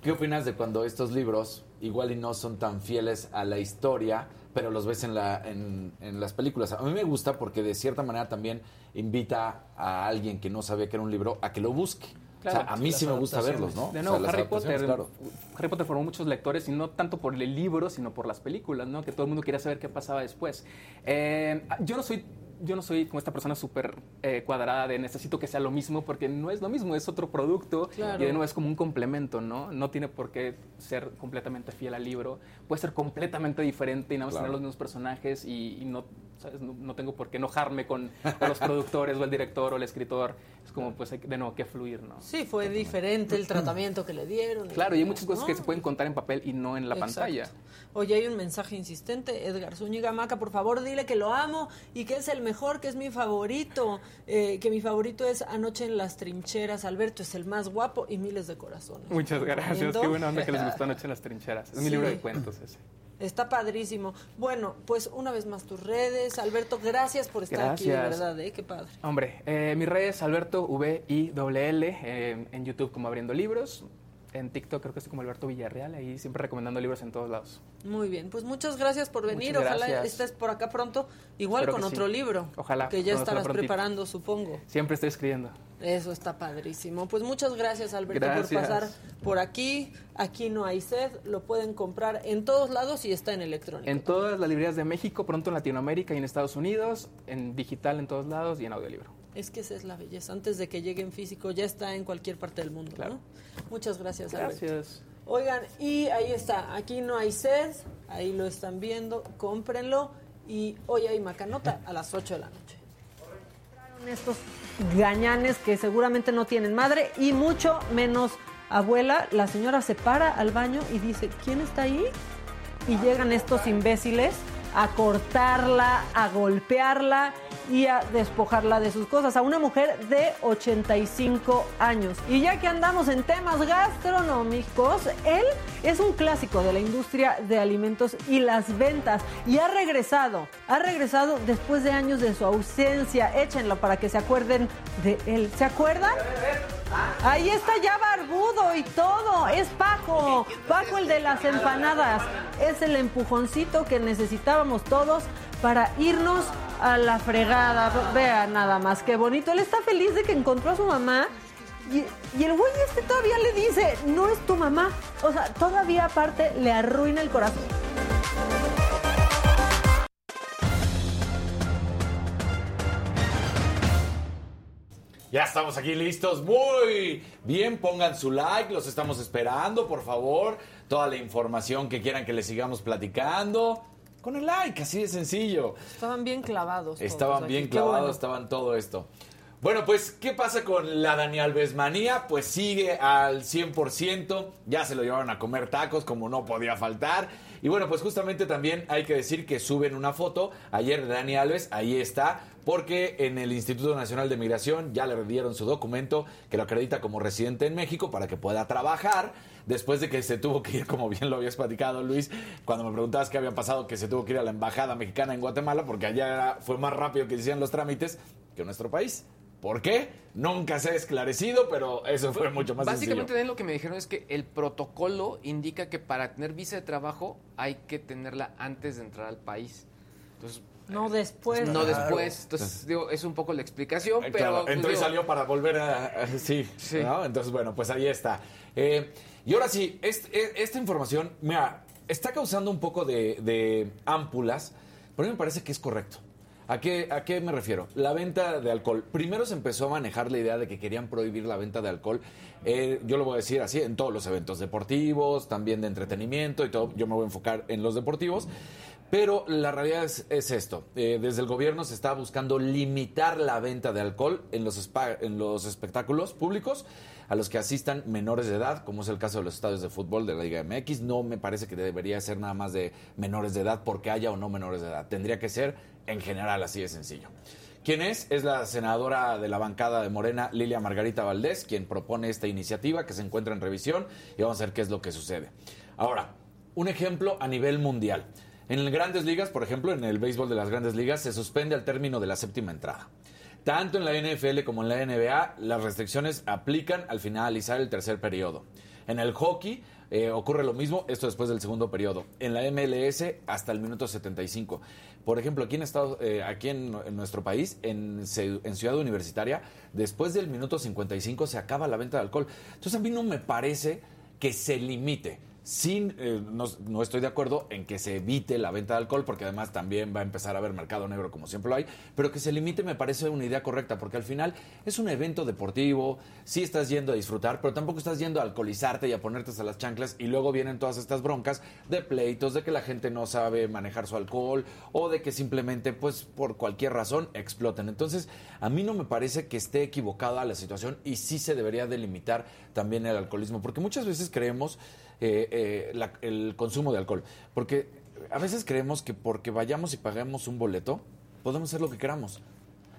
¿qué opinas de cuando estos libros igual y no son tan fieles a la historia, pero los ves en, la, en, en las películas? A mí me gusta porque de cierta manera también invita a alguien que no sabía que era un libro a que lo busque. Claro, o sea, a mí sí me gusta verlos, ¿no? De O nuevo, sea, las Harry Potter. claro. Harry Potter formó muchos lectores y no tanto por el libro, sino por las películas, ¿no? Que todo el mundo quería saber qué pasaba después. Eh, yo no soy. Yo no soy como esta persona súper eh, cuadrada de necesito que sea lo mismo, porque no es lo mismo, es otro producto Claro. y de nuevo es como un complemento, ¿no? No tiene por qué ser completamente fiel al libro, puede ser completamente diferente y nada más Claro. tener los mismos personajes y, y no ¿sabes? No, no tengo por qué enojarme con, con los productores o el director o el escritor. Es como, pues, hay que- de nuevo, que fluir, ¿no? Sí, fue diferente el tratamiento que le dieron. Claro, y hay muchas cosas que se pueden contar en papel y no en la Exacto. pantalla. Oye, hay un mensaje insistente. Edgar Zúñiga Maca, por favor, dile que lo amo y que es el mejor, que es mi favorito. eh, que mi favorito es Anoche en las trincheras. Alberto es el más guapo y miles de corazones. Muchas gracias. ¿Viendo? Qué buena onda que les gustó <laughs> Anoche en las Trincheras. Es mi libro de cuentos ese. Está padrísimo. Bueno, pues una vez más tus redes. Alberto, gracias por estar aquí, de verdad, ¿eh? Qué padre. Hombre, eh, mis redes, Alberto V I L L, eh, en YouTube como Abriendo Libros, en TikTok creo que estoy como Alberto Villarreal, ahí siempre recomendando libros en todos lados. Muy bien, pues muchas gracias por venir. Muchas Ojalá gracias. estés por acá pronto, igual Espero con otro sí. libro. Ojalá, Que ya estarás prontito. preparando, supongo. Siempre estoy escribiendo. Eso está padrísimo. Pues muchas gracias, Alberto, Gracias. por pasar por aquí. Aquí no hay sed. Lo pueden comprar en todos lados y está en electrónico. En todas las librerías de México, pronto en Latinoamérica y en Estados Unidos, en digital en todos lados y en audiolibro. Es que esa es la belleza. Antes de que llegue en físico, ya está en cualquier parte del mundo. Claro. ¿no? Muchas gracias, Alberto. Gracias. Oigan, y ahí está. Aquí no hay sed. Ahí lo están viendo. Cómprenlo. Y hoy hay macanota a las 8 de la noche. Estos gañanes que seguramente no tienen madre y mucho menos abuela. La señora se para al baño y dice, ¿quién está ahí? Y llegan estos imbéciles a cortarla, a golpearla y a despojarla de sus cosas. A una mujer de 85 años. Y ya que andamos en temas gastronómicos, él es un clásico de la industria de alimentos y las ventas. Y ha regresado, ha regresado después de años de su ausencia. Échenlo para que se acuerden de él. ¿Se acuerdan? Ahí está ya barbudo y todo. Es Paco. Paco el de las empanadas. Es el empujoncito que necesitábamos todos para irnos a la fregada. Vea nada más qué bonito. Él está feliz de que encontró a su mamá. Y, y el güey este todavía le dice, no es tu mamá. O sea, todavía aparte le arruina el corazón. Ya estamos aquí listos. Muy bien, pongan su like, los estamos esperando, por favor. Toda la información que quieran que les sigamos platicando. Con el like, así de sencillo. Estaban bien clavados. Estaban bien clavados, bueno. estaban todo esto. Bueno, pues, ¿qué pasa con la Dani Alves manía? Pues sigue al 100%, ya se lo llevaron a comer tacos como no podía faltar. Y bueno, pues justamente también hay que decir que suben una foto ayer de Dani Alves, ahí está, porque en el Instituto Nacional de Migración ya le dieron su documento que lo acredita como residente en México para que pueda trabajar. Después de que se tuvo que ir, <laughs> como bien lo habías platicado, Luis, cuando me preguntabas qué había pasado, que se tuvo que ir a la embajada mexicana en Guatemala, porque allá fue más rápido que hicieran los trámites que en nuestro país. ¿Por qué? Nunca se ha esclarecido, pero eso fue mucho más Básicamente sencillo. lo que me dijeron es que el protocolo indica que para tener visa de trabajo hay que tenerla antes de entrar al país. Entonces, No después. no después. Entonces, digo, es un poco la explicación, Eh, pero... claro, pues, entró y digo, salió para volver a... a- sí, Sí. ¿no? Entonces, bueno, pues ahí está. Eh, y ahora sí, est- e- esta información, mira, está causando un poco de, de ámpulas, pero a mí me parece que es correcto. ¿A qué, ¿A qué me refiero? La venta de alcohol. Primero se empezó a manejar la idea de que querían prohibir la venta de alcohol. eh, yo lo voy a decir así, en todos los eventos deportivos, también de entretenimiento y todo. Yo me voy a enfocar en los deportivos. Pero la realidad es, es esto. Eh, desde el gobierno se está buscando limitar la venta de alcohol en los, en los espectáculos públicos a los que asistan menores de edad, como es el caso de los estadios de fútbol de la Liga MX. No me parece que debería ser nada más de menores de edad porque haya o no menores de edad. Tendría que ser en general así de sencillo. ¿Quién es? Es la senadora de la bancada de Morena, Lilia Margarita Valdés, quien propone esta iniciativa que se encuentra en revisión y vamos a ver qué es lo que sucede. Ahora, un ejemplo a nivel mundial. En grandes ligas, por ejemplo, en el béisbol de las grandes ligas, se suspende al término de la séptima entrada. Tanto en la NFL como en la NBA, las restricciones aplican al finalizar el tercer periodo. En el hockey eh, ocurre lo mismo, esto después del segundo periodo. En la MLS hasta el minuto 75. Por ejemplo, aquí en, Estados, eh, aquí en, nuestro país, en, en Ciudad Universitaria, después del minuto 55 se acaba la venta de alcohol. Entonces a mí no me parece que se limite. Sí, eh, no, no estoy de acuerdo en que se evite la venta de alcohol, porque además también va a empezar a haber mercado negro como siempre lo hay, pero que se limite me parece una idea correcta, porque al final es un evento deportivo, sí estás yendo a disfrutar, pero tampoco estás yendo a alcoholizarte y a ponerte a las chanclas y luego vienen todas estas broncas de pleitos, de que la gente no sabe manejar su alcohol o de que simplemente, pues por cualquier razón, exploten. Entonces, a mí no me parece que esté equivocada la situación y sí se debería delimitar también el alcoholismo, porque muchas veces creemos eh, eh, la- el consumo de alcohol. Porque a veces creemos que porque vayamos y paguemos un boleto, podemos hacer lo que queramos.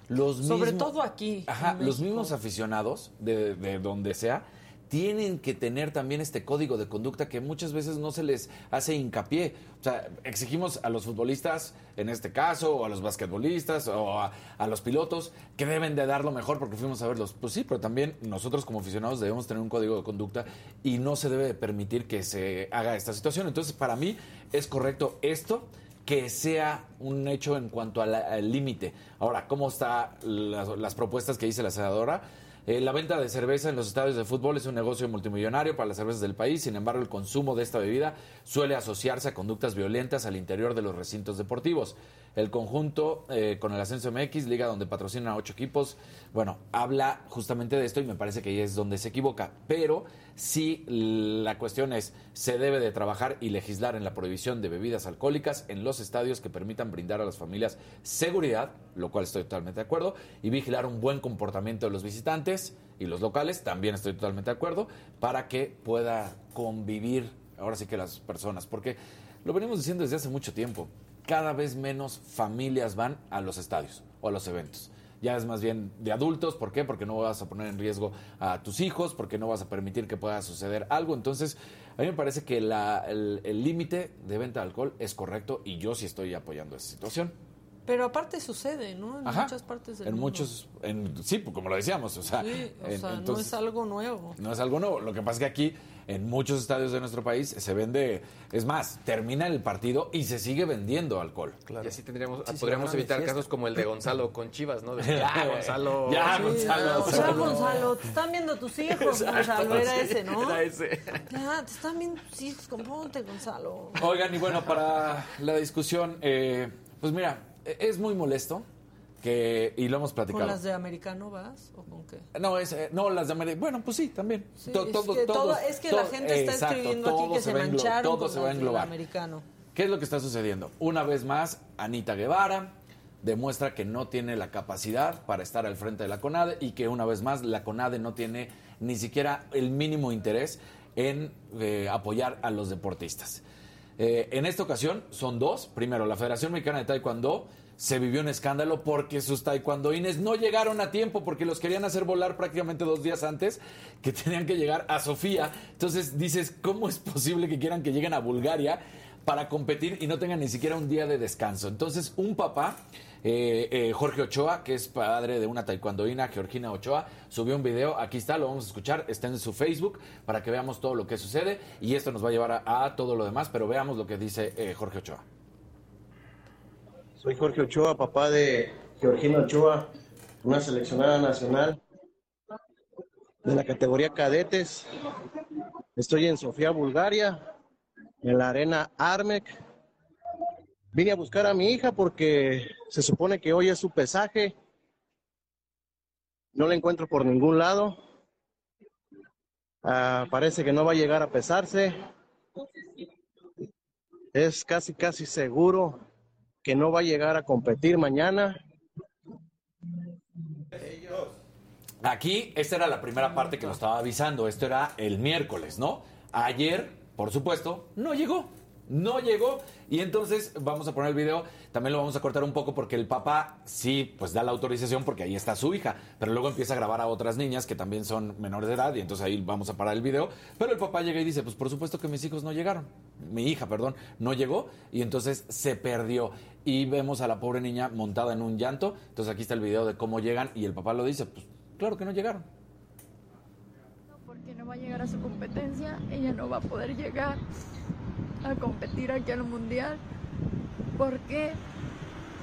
Los Sobre mismo- todo aquí, Ajá, los mismos aficionados, de, de donde sea, tienen que tener también este código de conducta que muchas veces no se les hace hincapié. O sea, exigimos a los futbolistas, en este caso, o a los basquetbolistas, o a, los pilotos, que deben de dar lo mejor porque fuimos a verlos. Pues sí, pero también nosotros como aficionados debemos tener un código de conducta y no se debe de permitir que se haga esta situación. Entonces, para mí es correcto esto que sea un hecho en cuanto al límite. Ahora, ¿cómo están las, las propuestas que dice la senadora? Eh, la venta de cerveza en los estadios de fútbol es un negocio multimillonario para las cervezas del país, sin embargo el consumo de esta bebida suele asociarse a conductas violentas al interior de los recintos deportivos. El conjunto eh, con el Ascenso MX, liga donde patrocinan a ocho equipos, bueno, habla justamente de esto y me parece que ahí es donde se equivoca. Pero sí la cuestión es, se debe de trabajar y legislar en la prohibición de bebidas alcohólicas en los estadios que permitan brindar a las familias seguridad, lo cual estoy totalmente de acuerdo, y vigilar un buen comportamiento de los visitantes y los locales, también estoy totalmente de acuerdo, para que pueda convivir ahora sí que las personas, porque lo venimos diciendo desde hace mucho tiempo, cada vez menos familias van a los estadios o a los eventos. Ya es más bien de adultos, ¿por qué? Porque no vas a poner en riesgo a tus hijos, porque no vas a permitir que pueda suceder algo. Entonces, a mí me parece que la- el límite de venta de alcohol es correcto y yo sí estoy apoyando esa situación. Pero aparte sucede, ¿no? En Ajá. muchas partes del En mundo. muchos, en, sí, pues, como lo decíamos, o sea, Sí, o en- sea, no entonces- es algo nuevo. no es algo nuevo. Lo que pasa es que aquí, en muchos estadios de nuestro país, se vende. Es más, termina el partido y se sigue vendiendo alcohol. Y así tendríamos, Sí, podríamos evitar casos como el de Gonzalo con Chivas, ¿no? De, <laughs> ya, Gonzalo. Ya, Sí, Gonzalo. Sea, Gonzalo, te están viendo tus hijos, <laughs> Gonzalo, era ese, ¿no? Era ese. Ya, te están viendo tus hijos, compónte, Gonzalo. Oigan, y bueno, para la discusión, eh, pues mira, es muy molesto que, y lo hemos platicado. ¿Con las de americano vas o con qué? No, es, eh, no, las de América. Bueno, pues sí, también. Sí, To- es, todo- que todo- es que la gente está exacto, escribiendo aquí que se englo- mancharon todo con se va a englobar. americano. ¿Qué es lo que está sucediendo? Una vez más, Anita Guevara demuestra que no tiene la capacidad para estar al frente de la CONADE y que una vez más la CONADE no tiene ni siquiera el mínimo interés en eh, apoyar a los deportistas. Eh, en esta ocasión son dos. Primero, la Federación Mexicana de Taekwondo se vivió un escándalo porque sus taekwondoines no llegaron a tiempo porque los querían hacer volar prácticamente dos días antes que <laughs> tenían que llegar a Sofía. Entonces dices, ¿cómo es posible que quieran que lleguen a Bulgaria para competir y no tengan ni siquiera un día de descanso? Entonces un papá, eh, eh, Jorge Ochoa, que es padre de una taekwondoína, Georgina Ochoa, subió un video, aquí está, lo vamos a escuchar, está en su Facebook para que veamos todo lo que sucede y esto nos va a llevar a, todo lo demás, pero veamos lo que dice eh, Jorge Ochoa. Soy Jorge Ochoa, papá de Georgina Ochoa, una seleccionada nacional de la categoría cadetes. Estoy en Sofía, Bulgaria, en la arena Armec. Vine a buscar a mi hija porque se supone que hoy es su pesaje. No la encuentro por ningún lado. Ah, parece que no va a llegar a pesarse. Es casi, casi seguro que no va a llegar a competir mañana. Aquí, esta era la primera parte que nos estaba avisando. Esto era el miércoles, ¿no? Ayer, por supuesto, no llegó. No llegó. Y entonces vamos a poner el video. También lo vamos a cortar un poco porque el papá sí, pues da la autorización porque ahí está su hija. Pero luego empieza a grabar a otras niñas que también son menores de edad. Y entonces ahí vamos a parar el video. Pero el papá llega y dice: Pues por supuesto que mis hijos no llegaron. Mi hija, perdón, no llegó. Y entonces se perdió. Y vemos a la pobre niña montada en un llanto. Entonces aquí está el video de cómo llegan. Y el papá lo dice: Pues claro que no llegaron. porque no va a llegar a su competencia, ella no va a poder llegar a competir aquí al mundial porque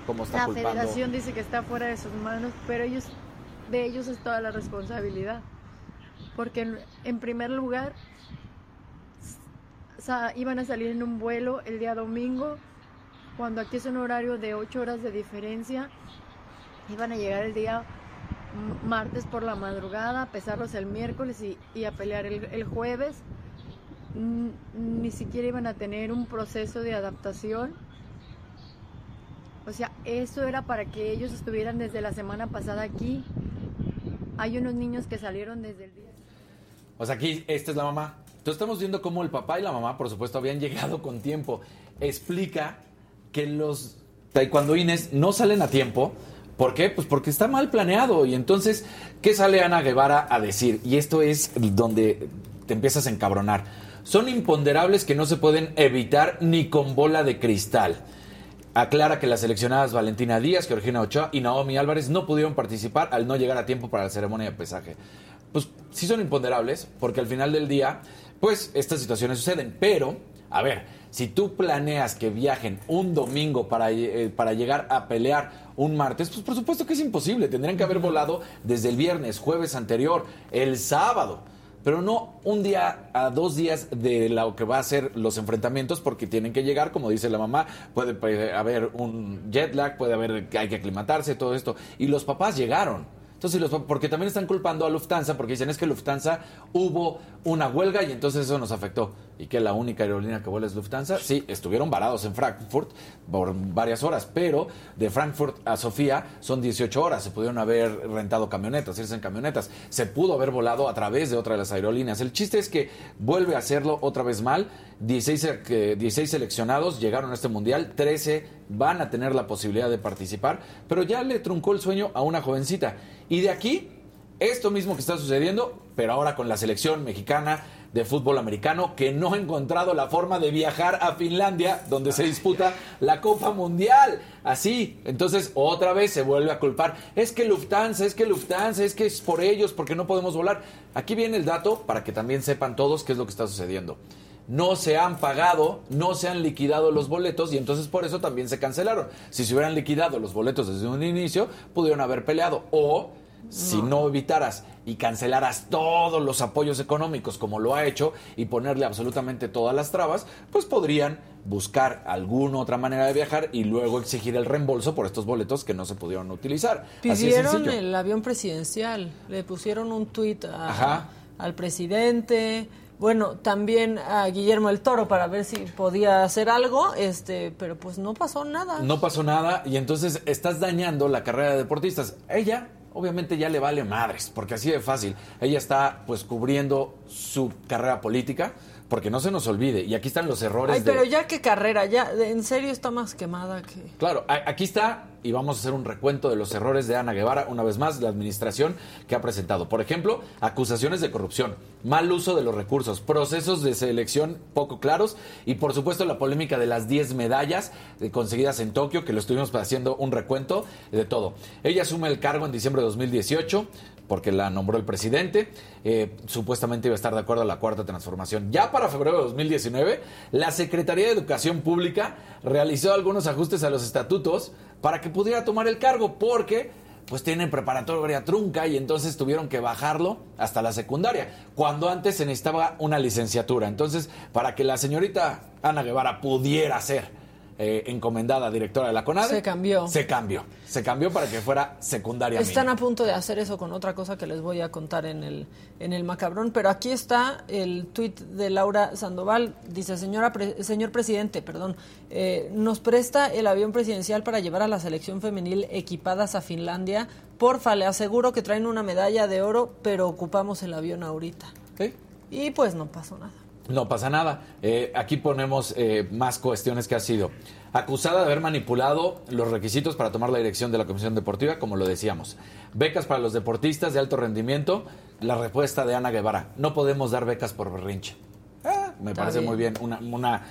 ¿Cómo está la culpando? federación dice que está fuera de sus manos, pero ellos de ellos es toda la responsabilidad. Porque en, en primer lugar sa- iban a salir en un vuelo el día domingo, cuando aquí es un horario de 8 horas de diferencia. Iban a llegar el día martes por la madrugada, a pesarlos el miércoles y, y a pelear el, el jueves. Ni siquiera iban a tener un proceso de adaptación. O sea, eso era para que ellos estuvieran desde la semana pasada aquí. Hay unos niños que salieron desde el día. O sea, aquí, esta es la mamá. Entonces estamos viendo cómo el papá y la mamá, por supuesto, habían <laughs> llegado con tiempo. Explica que los taekwondoines no salen a tiempo. ¿Por qué? Pues porque está mal planeado. Y entonces, ¿qué sale Ana Guevara a decir? Y esto es donde te empiezas a encabronar. Son imponderables que no se pueden evitar ni con bola de cristal. Aclara que las seleccionadas Valentina Díaz, Georgina Ochoa y Naomi Álvarez no pudieron participar al no llegar a tiempo para la ceremonia de pesaje. Pues sí son imponderables, porque al final del día, pues estas situaciones suceden. Pero, a ver, si tú planeas que viajen un domingo para, eh, para llegar a pelear un martes, pues por supuesto que es imposible. Tendrían que haber volado desde el viernes, jueves anterior, el sábado pero no un día a dos días de lo que va a ser los enfrentamientos, porque tienen que llegar, como dice la mamá, puede, puede haber un jet lag, puede haber que hay que aclimatarse, todo esto. Y los papás llegaron. Entonces, los, porque también están culpando a Lufthansa, porque dicen es que Lufthansa hubo una huelga y entonces eso nos afectó. ¿Y que la única aerolínea que vuela es Lufthansa? Sí, estuvieron varados en Frankfurt por varias horas, pero de Frankfurt a Sofía son 18 horas. Se pudieron haber rentado camionetas, irse en camionetas. Se pudo haber volado a través de otra de las aerolíneas. El chiste es que vuelve a hacerlo otra vez mal. 16, eh, 16 seleccionados llegaron a este mundial, 13 van a tener la posibilidad de participar, pero ya le truncó el sueño a una jovencita. Y de aquí, esto mismo que está sucediendo, pero ahora con la selección mexicana de fútbol americano que no ha encontrado la forma de viajar a Finlandia, donde se disputa la Copa Mundial. Así, entonces otra vez se vuelve a culpar. Es que Lufthansa, es que Lufthansa, es que es por ellos, porque no podemos volar. Aquí viene el dato para que también sepan todos qué es lo que está sucediendo no se han pagado, no se han liquidado los boletos y entonces por eso también se cancelaron. Si se hubieran liquidado los boletos desde un inicio, pudieron haber peleado. O si no evitaras y cancelaras todos los apoyos económicos como lo ha hecho y ponerle absolutamente todas las trabas, pues podrían buscar alguna otra manera de viajar y luego exigir el reembolso por estos boletos que no se pudieron utilizar. Pidieron el avión presidencial, le pusieron un tuit al presidente, bueno, también a Guillermo el Toro para ver si podía hacer algo, este, pero pues no pasó nada. No pasó nada y entonces estás dañando la carrera de deportistas. Ella, obviamente, ya le vale madres, porque así de fácil. Ella está pues cubriendo su carrera política, porque no se nos olvide. Y aquí están los errores Ay, de. pero ya qué carrera, ya, en serio está más quemada que... Claro, aquí está y vamos a hacer un recuento de los errores de Ana Guevara, una vez más, la administración que ha presentado. Por ejemplo, acusaciones de corrupción, mal uso de los recursos, procesos de selección poco claros y, por supuesto, la polémica de las 10 medallas eh, conseguidas en Tokio, que lo estuvimos haciendo un recuento de todo. Ella asume el cargo en diciembre de 2018 porque la nombró el presidente. Eh, supuestamente iba a estar de acuerdo a la cuarta transformación. Ya para febrero de 2019, la Secretaría de Educación Pública realizó algunos ajustes a los estatutos para que pudiera tomar el cargo, porque pues tienen preparatoria trunca y entonces tuvieron que bajarlo hasta la secundaria, cuando antes se necesitaba una licenciatura. Entonces, para que la señorita Ana Guevara pudiera ser eh, encomendada directora de la CONADE, Se cambió. Se cambió. Se cambió para que fuera secundaria. Están mínima. a punto de hacer eso con otra cosa que les voy a contar en el, en el macabrón, pero aquí está el tuit de Laura Sandoval. Dice, señora pre- señor presidente, perdón, eh, nos presta el avión presidencial para llevar a la selección femenil equipadas a Finlandia. Porfa, le aseguro que traen una medalla de oro, pero ocupamos el avión ahorita. Sí. Y pues no pasó nada. No pasa nada. Eh, aquí ponemos eh, más cuestiones que ha sido acusada de haber manipulado los requisitos para tomar la dirección de la Comisión Deportiva, como lo decíamos. Becas para los deportistas de alto rendimiento. La respuesta de Ana Guevara: no podemos dar becas por berrinche. Ah, me Está parece bien. muy bien. Una, una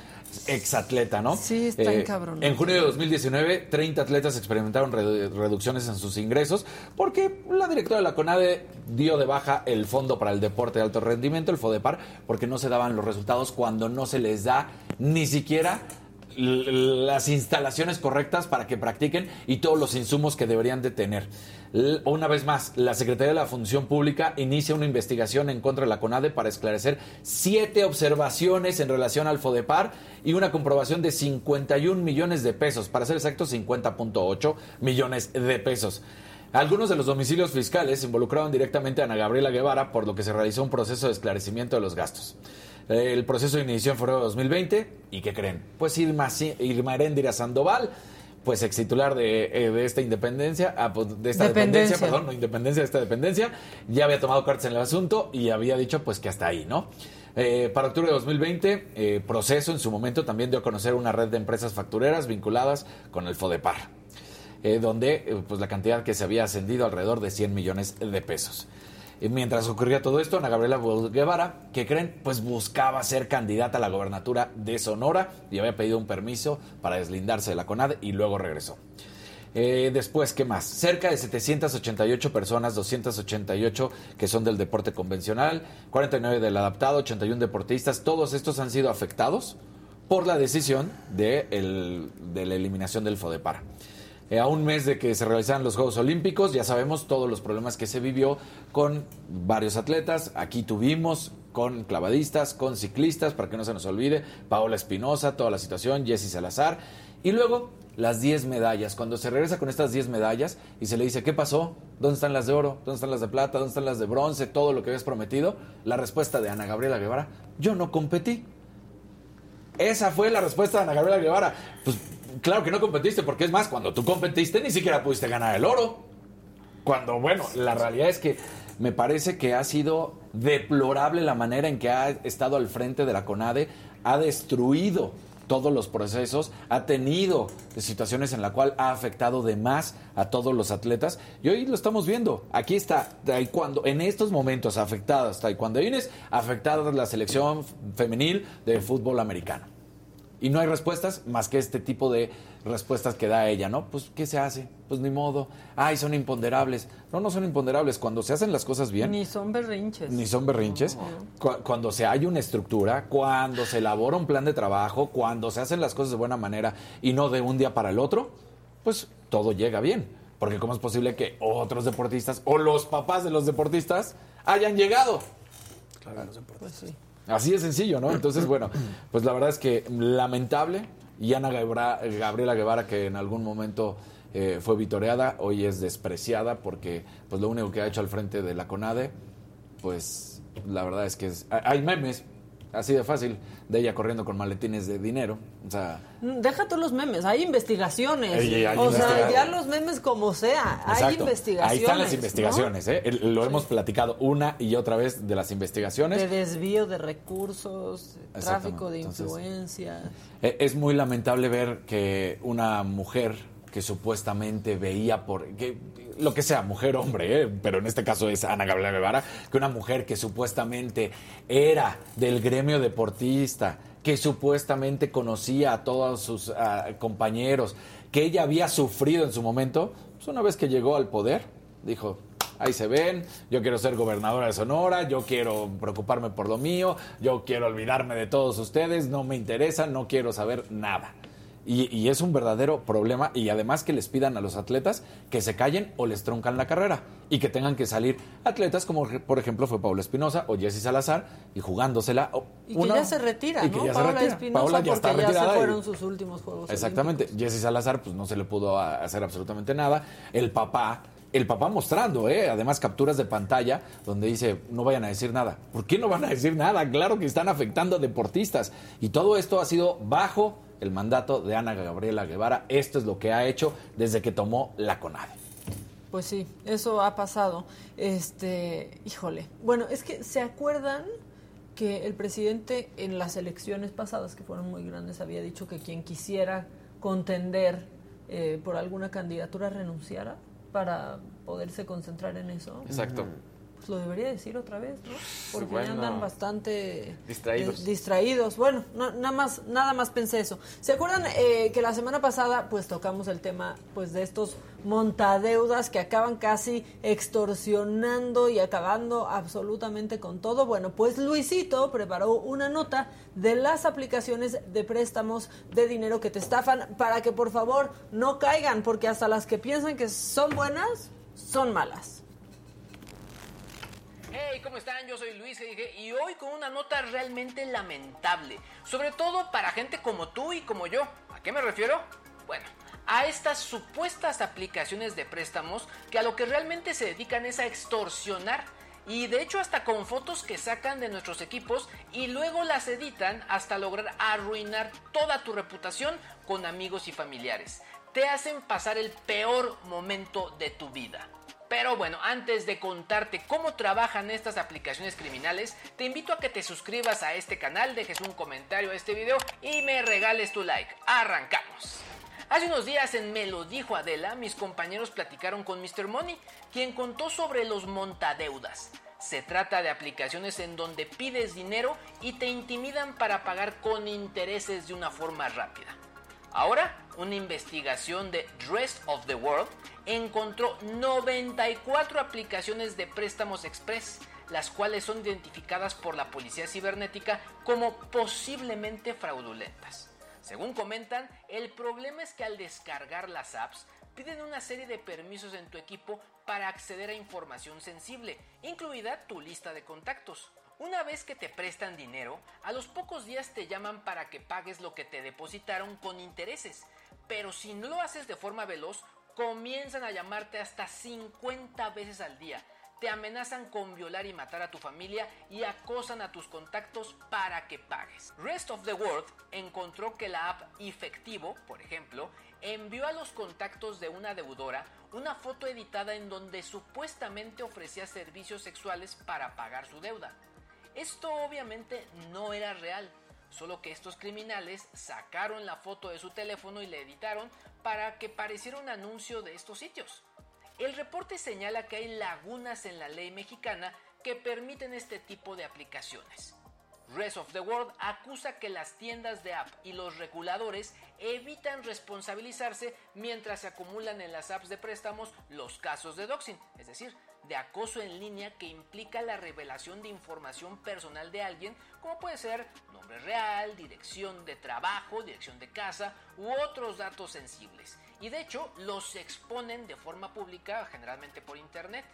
exatleta, ¿no? Sí, está encabronado. En junio de 2019, 30 atletas experimentaron redu- reducciones en sus ingresos porque la directora de la CONADE dio de baja el Fondo para el Deporte de Alto Rendimiento, el FODEPAR, porque no se daban los resultados cuando no se les da ni siquiera las instalaciones correctas para que practiquen y todos los insumos que deberían de tener. Una vez más, la Secretaría de la Función Pública inicia una investigación en contra de la CONADE para esclarecer siete observaciones en relación al FODEPAR y una comprobación de 51 millones de pesos, para ser exacto 50.8 millones de pesos. Algunos de los domicilios fiscales involucraron directamente a Ana Gabriela Guevara, por lo que se realizó un proceso de esclarecimiento de los gastos. El proceso inició en febrero de 2020 y ¿qué creen? Pues Irma, Irma Sandoval, pues ex titular de, eh, de esta independencia, ah, pues, de esta dependencia, perdón, no independencia de esta dependencia, ya había tomado cartas en el asunto y había dicho pues que hasta ahí, ¿no? Eh, para octubre de 2020, eh, proceso en su momento también dio a conocer una red de empresas factureras vinculadas con el FODEPAR eh, donde eh, pues la cantidad que se había ascendido alrededor de 100 millones de pesos. Mientras ocurría todo esto, Ana Gabriela Guevara, que creen, pues buscaba ser candidata a la gobernatura de Sonora y había pedido un permiso para deslindarse de la CONAD y luego regresó. Eh, después, ¿qué más? Cerca de 788 personas, 288 que son del deporte convencional, 49 del adaptado, 81 deportistas, todos estos han sido afectados por la decisión de, el- de la eliminación del FODEPAR. Eh, a un mes de que se realizaran los Juegos Olímpicos, ya sabemos todos los problemas que se vivió con varios atletas. Aquí tuvimos con clavadistas, con ciclistas, para que no se nos olvide, Paola Espinosa, toda la situación, Jessy Salazar. Y luego las 10 medallas. Cuando se regresa con estas 10 medallas y se le dice, ¿qué pasó? ¿Dónde están las de oro? ¿Dónde están las de plata? ¿Dónde están las de bronce? Todo lo que habías prometido. La respuesta de Ana Gabriela Guevara, yo no competí. Esa fue la respuesta de Ana Gabriela Guevara. Pues claro que no competiste, porque es más, cuando tú competiste ni siquiera pudiste ganar el oro. Cuando, bueno, la realidad es que me parece que ha sido deplorable la manera en que ha estado al frente de la CONADE, ha destruido todos los procesos, ha tenido situaciones en la cual ha afectado de más a todos los atletas y hoy lo estamos viendo. Aquí está taekwondo, en estos momentos afectadas taekwondoines, afectada la selección femenil de fútbol americano. Y no hay respuestas más que este tipo de respuestas que da ella, ¿no? Pues, ¿qué se hace? Pues ni modo. Ay, son imponderables. No, no son imponderables. Cuando se hacen las cosas bien, Ni son berrinches. ni son berrinches. Cu- Cuando se hay una estructura, cuando se elabora un plan de trabajo, cuando se hacen las cosas de buena manera y no de un día para el otro, pues todo llega bien. Porque ¿cómo es posible que otros deportistas o los papás de los deportistas hayan llegado? Pues sí. Así de sencillo, ¿no? Entonces, bueno, <clears throat> pues la verdad es que lamentable. Y Ana Gabriela Guevara, que en algún momento eh, fue vitoreada, hoy es despreciada porque pues lo único que ha hecho al frente de la CONADE, pues la verdad es que es- hay memes, así de fácil, de ella corriendo con maletines de dinero. O sea, Mm, Deja tú los memes, hay investigaciones. Hay o sea, ya los memes como sea, hay investigaciones. Ahí están las ¿no? investigaciones, ¿eh? Lo hemos platicado una y otra vez de las investigaciones. De desvío de recursos, de tráfico de influencia. Eh, Es muy lamentable ver que una mujer que supuestamente veía por que lo que sea, mujer, hombre, eh, pero en este caso es Ana Gabriela Guevara, que una mujer que supuestamente era del gremio deportista, que supuestamente conocía a todos sus ah, compañeros, que ella había sufrido en su momento, pues una vez que llegó al poder, dijo, ahí se ven, yo quiero ser gobernadora de Sonora, yo quiero preocuparme por lo mío, yo quiero olvidarme de todos ustedes, no me interesa, no quiero saber nada. Y, y es un verdadero problema y además que les pidan a los atletas que se callen o les truncan la carrera y que tengan que salir atletas como por ejemplo fue Paula Espinosa o Jessy Salazar y jugándosela. Y una- que ya se retira, y que ¿no? ya se Paola retira. Espinosa, Paola ya está porque ya se y- fueron sus últimos Juegos Exactamente. Jesse Salazar, pues no se le pudo hacer absolutamente nada. El papá, el papá mostrando, ¿eh? además capturas de pantalla donde dice, no vayan a decir nada. ¿Por qué no van a decir nada? Claro que están afectando a deportistas. Y todo esto ha sido bajo el mandato de Ana Gabriela Guevara. Esto es lo que ha hecho desde que tomó la CONADE. Pues sí, eso ha pasado. Este, híjole. Bueno, es que se acuerdan que el presidente en las elecciones pasadas, que fueron muy grandes, había dicho que quien quisiera contender eh, por alguna candidatura renunciara para poderse concentrar en eso. Exacto. Lo debería decir otra vez, ¿no? Porque bueno. ya andan bastante Distraídos. eh, distraídos. Bueno, no- nada más nada más pensé eso. ¿Se acuerdan eh, que la semana pasada pues tocamos el tema pues de estos montadeudas que acaban casi extorsionando y acabando absolutamente con todo? Bueno, pues Luisito preparó una nota de las aplicaciones de préstamos de dinero que te estafan para que por favor no caigan, porque hasta las que piensan que son buenas son malas. Hey, ¿cómo están? Yo soy Luis y hoy con una nota realmente lamentable, sobre todo para gente como tú y como yo. ¿A qué me refiero? Bueno, a estas supuestas aplicaciones de préstamos que a lo que realmente se dedican es a extorsionar y de hecho hasta con fotos que sacan de nuestros equipos y luego las editan hasta lograr arruinar toda tu reputación con amigos y familiares. Te hacen pasar el peor momento de tu vida. Pero bueno, antes de contarte cómo trabajan estas aplicaciones criminales, te invito a que te suscribas a este canal, dejes un comentario a este video y me regales tu like. Arrancamos. Hace unos días en Me lo dijo Adela, mis compañeros platicaron con Mr. Money, quien contó sobre los montadeudas. Se trata de aplicaciones en donde pides dinero y te intimidan para pagar con intereses de una forma rápida. Ahora, una investigación de Rest of the World encontró 94 aplicaciones de préstamos express, las cuales son identificadas por la policía cibernética como posiblemente fraudulentas. Según comentan, el problema es que al descargar las apps piden una serie de permisos en tu equipo para acceder a información sensible, incluida tu lista de contactos. Una vez que te prestan dinero, a los pocos días te llaman para que pagues lo que te depositaron con intereses. Pero si no lo haces de forma veloz, comienzan a llamarte hasta 50 veces al día. Te amenazan con violar y matar a tu familia y acosan a tus contactos para que pagues. Rest of the World encontró que la app Efectivo, por ejemplo, envió a los contactos de una deudora una foto editada en donde supuestamente ofrecía servicios sexuales para pagar su deuda. Esto obviamente no era real, solo que estos criminales sacaron la foto de su teléfono y la editaron para que pareciera un anuncio de estos sitios. El reporte señala que hay lagunas en la ley mexicana que permiten este tipo de aplicaciones. Rest of the World acusa que las tiendas de app y los reguladores evitan responsabilizarse mientras se acumulan en las apps de préstamos los casos de doxing, es decir, de acoso en línea que implica la revelación de información personal de alguien, como puede ser nombre real, dirección de trabajo, dirección de casa u otros datos sensibles. Y de hecho los exponen de forma pública, generalmente por internet.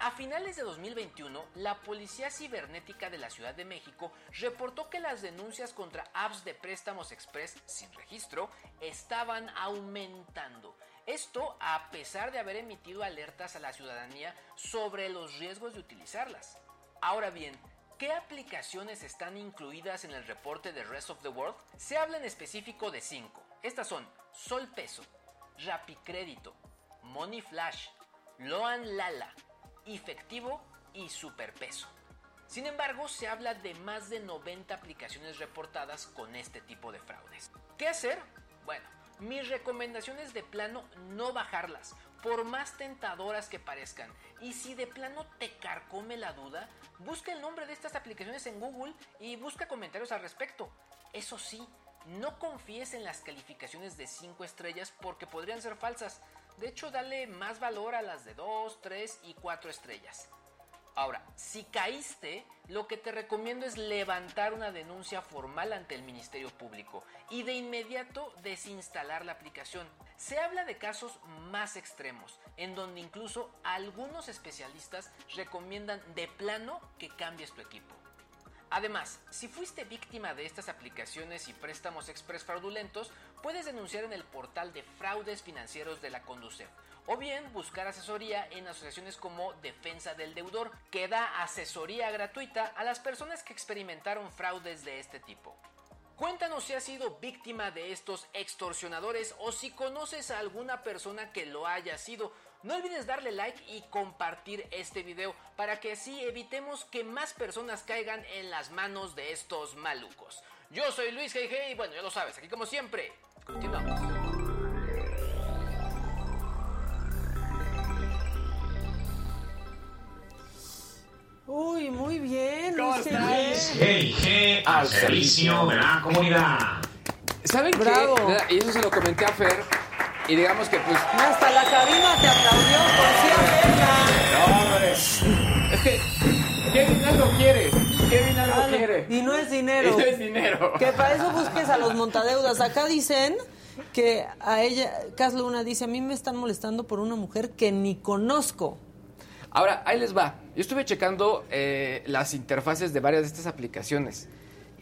A finales de 2021, la Policía Cibernética de la Ciudad de México reportó que las denuncias contra apps de préstamos express sin registro estaban aumentando. Esto a pesar de haber emitido alertas a la ciudadanía sobre los riesgos de utilizarlas. Ahora bien, ¿qué aplicaciones están incluidas en el reporte de Rest of the World? Se habla en específico de cinco. Estas son Sol Peso, Rapicrédito, Money Flash, Loan Lala, Efectivo y Superpeso. Sin embargo, se habla de más de 90 aplicaciones reportadas con este tipo de fraudes. ¿Qué hacer? Bueno, mi recomendación es de plano no bajarlas, por más tentadoras que parezcan. Y si de plano te carcome la duda, busca el nombre de estas aplicaciones en Google y busca comentarios al respecto. Eso sí, no confíes en las calificaciones de 5 estrellas porque podrían ser falsas. De hecho, dale más valor a las de 2, 3 y 4 estrellas. Ahora, si caíste, lo que te recomiendo es levantar una denuncia formal ante el Ministerio Público y de inmediato desinstalar la aplicación. Se habla de casos más extremos, en donde incluso algunos especialistas recomiendan de plano que cambies tu equipo. Además, si fuiste víctima de estas aplicaciones y préstamos express fraudulentos, puedes denunciar en el portal de fraudes financieros de la Conducef o bien buscar asesoría en asociaciones como Defensa del Deudor, que da asesoría gratuita a las personas que experimentaron fraudes de este tipo. Cuéntanos si has sido víctima de estos extorsionadores o si conoces a alguna persona que lo haya sido. No olvides darle like y compartir este video para que así evitemos que más personas caigan en las manos de estos malucos. Yo soy Luis G.G. y bueno, ya lo sabes, aquí como siempre, continuamos. Muy bien, ¿Cómo Luis estás? Felipe. G al servicio de la comunidad. ¿Saben qué? Bravo. Y eso se lo comenté a Fer. Y digamos que, pues, Hasta la cabina te aplaudió por sí no, hombre. Es que Kevin algo quiere. Kevin algo quiere. Y no es dinero. Y no es dinero. Que para eso busques a los montadeudas. Acá dicen que a ella, Cas Luna dice, a mí me están molestando por una mujer que ni conozco. Ahora, ahí les va. Yo estuve checando eh, las interfaces de varias de estas aplicaciones.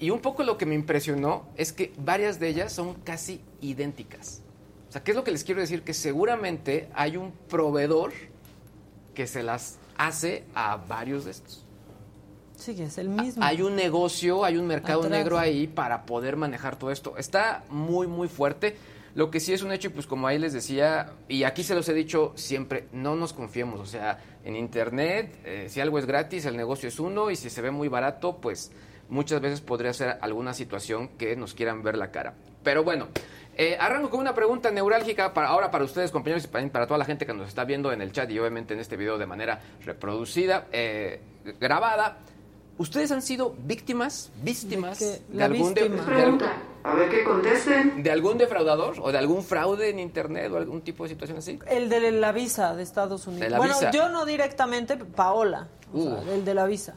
Y un poco lo que me impresionó es que varias de ellas son casi idénticas. O sea, ¿qué es lo que les quiero decir? Que seguramente hay un proveedor que se las hace a varios de estos. Sí, que es el mismo. Hay un negocio, hay un mercado Atrás. negro ahí para poder manejar todo esto. Está muy, muy fuerte. Lo que sí es un hecho, y pues como ahí les decía, y aquí se los he dicho siempre, no nos confiemos. O sea, en Internet, eh, si algo es gratis, el negocio es uno, y si se ve muy barato, pues muchas veces podría ser alguna situación que nos quieran ver la cara. Pero bueno, eh, arranco con una pregunta neurálgica para, ahora para ustedes, compañeros, y para, para toda la gente que nos está viendo en el chat y obviamente en este video de manera reproducida, eh, grabada. ¿Ustedes han sido víctimas, víctimas ¿De qué? Algún de- víctima. de algún- A ver que contesten. de algún defraudador o de algún fraude en internet o algún tipo de situación así? El de la visa de Estados Unidos. De la bueno, visa. yo no directamente, Paola. O sea, Uh. el de la visa.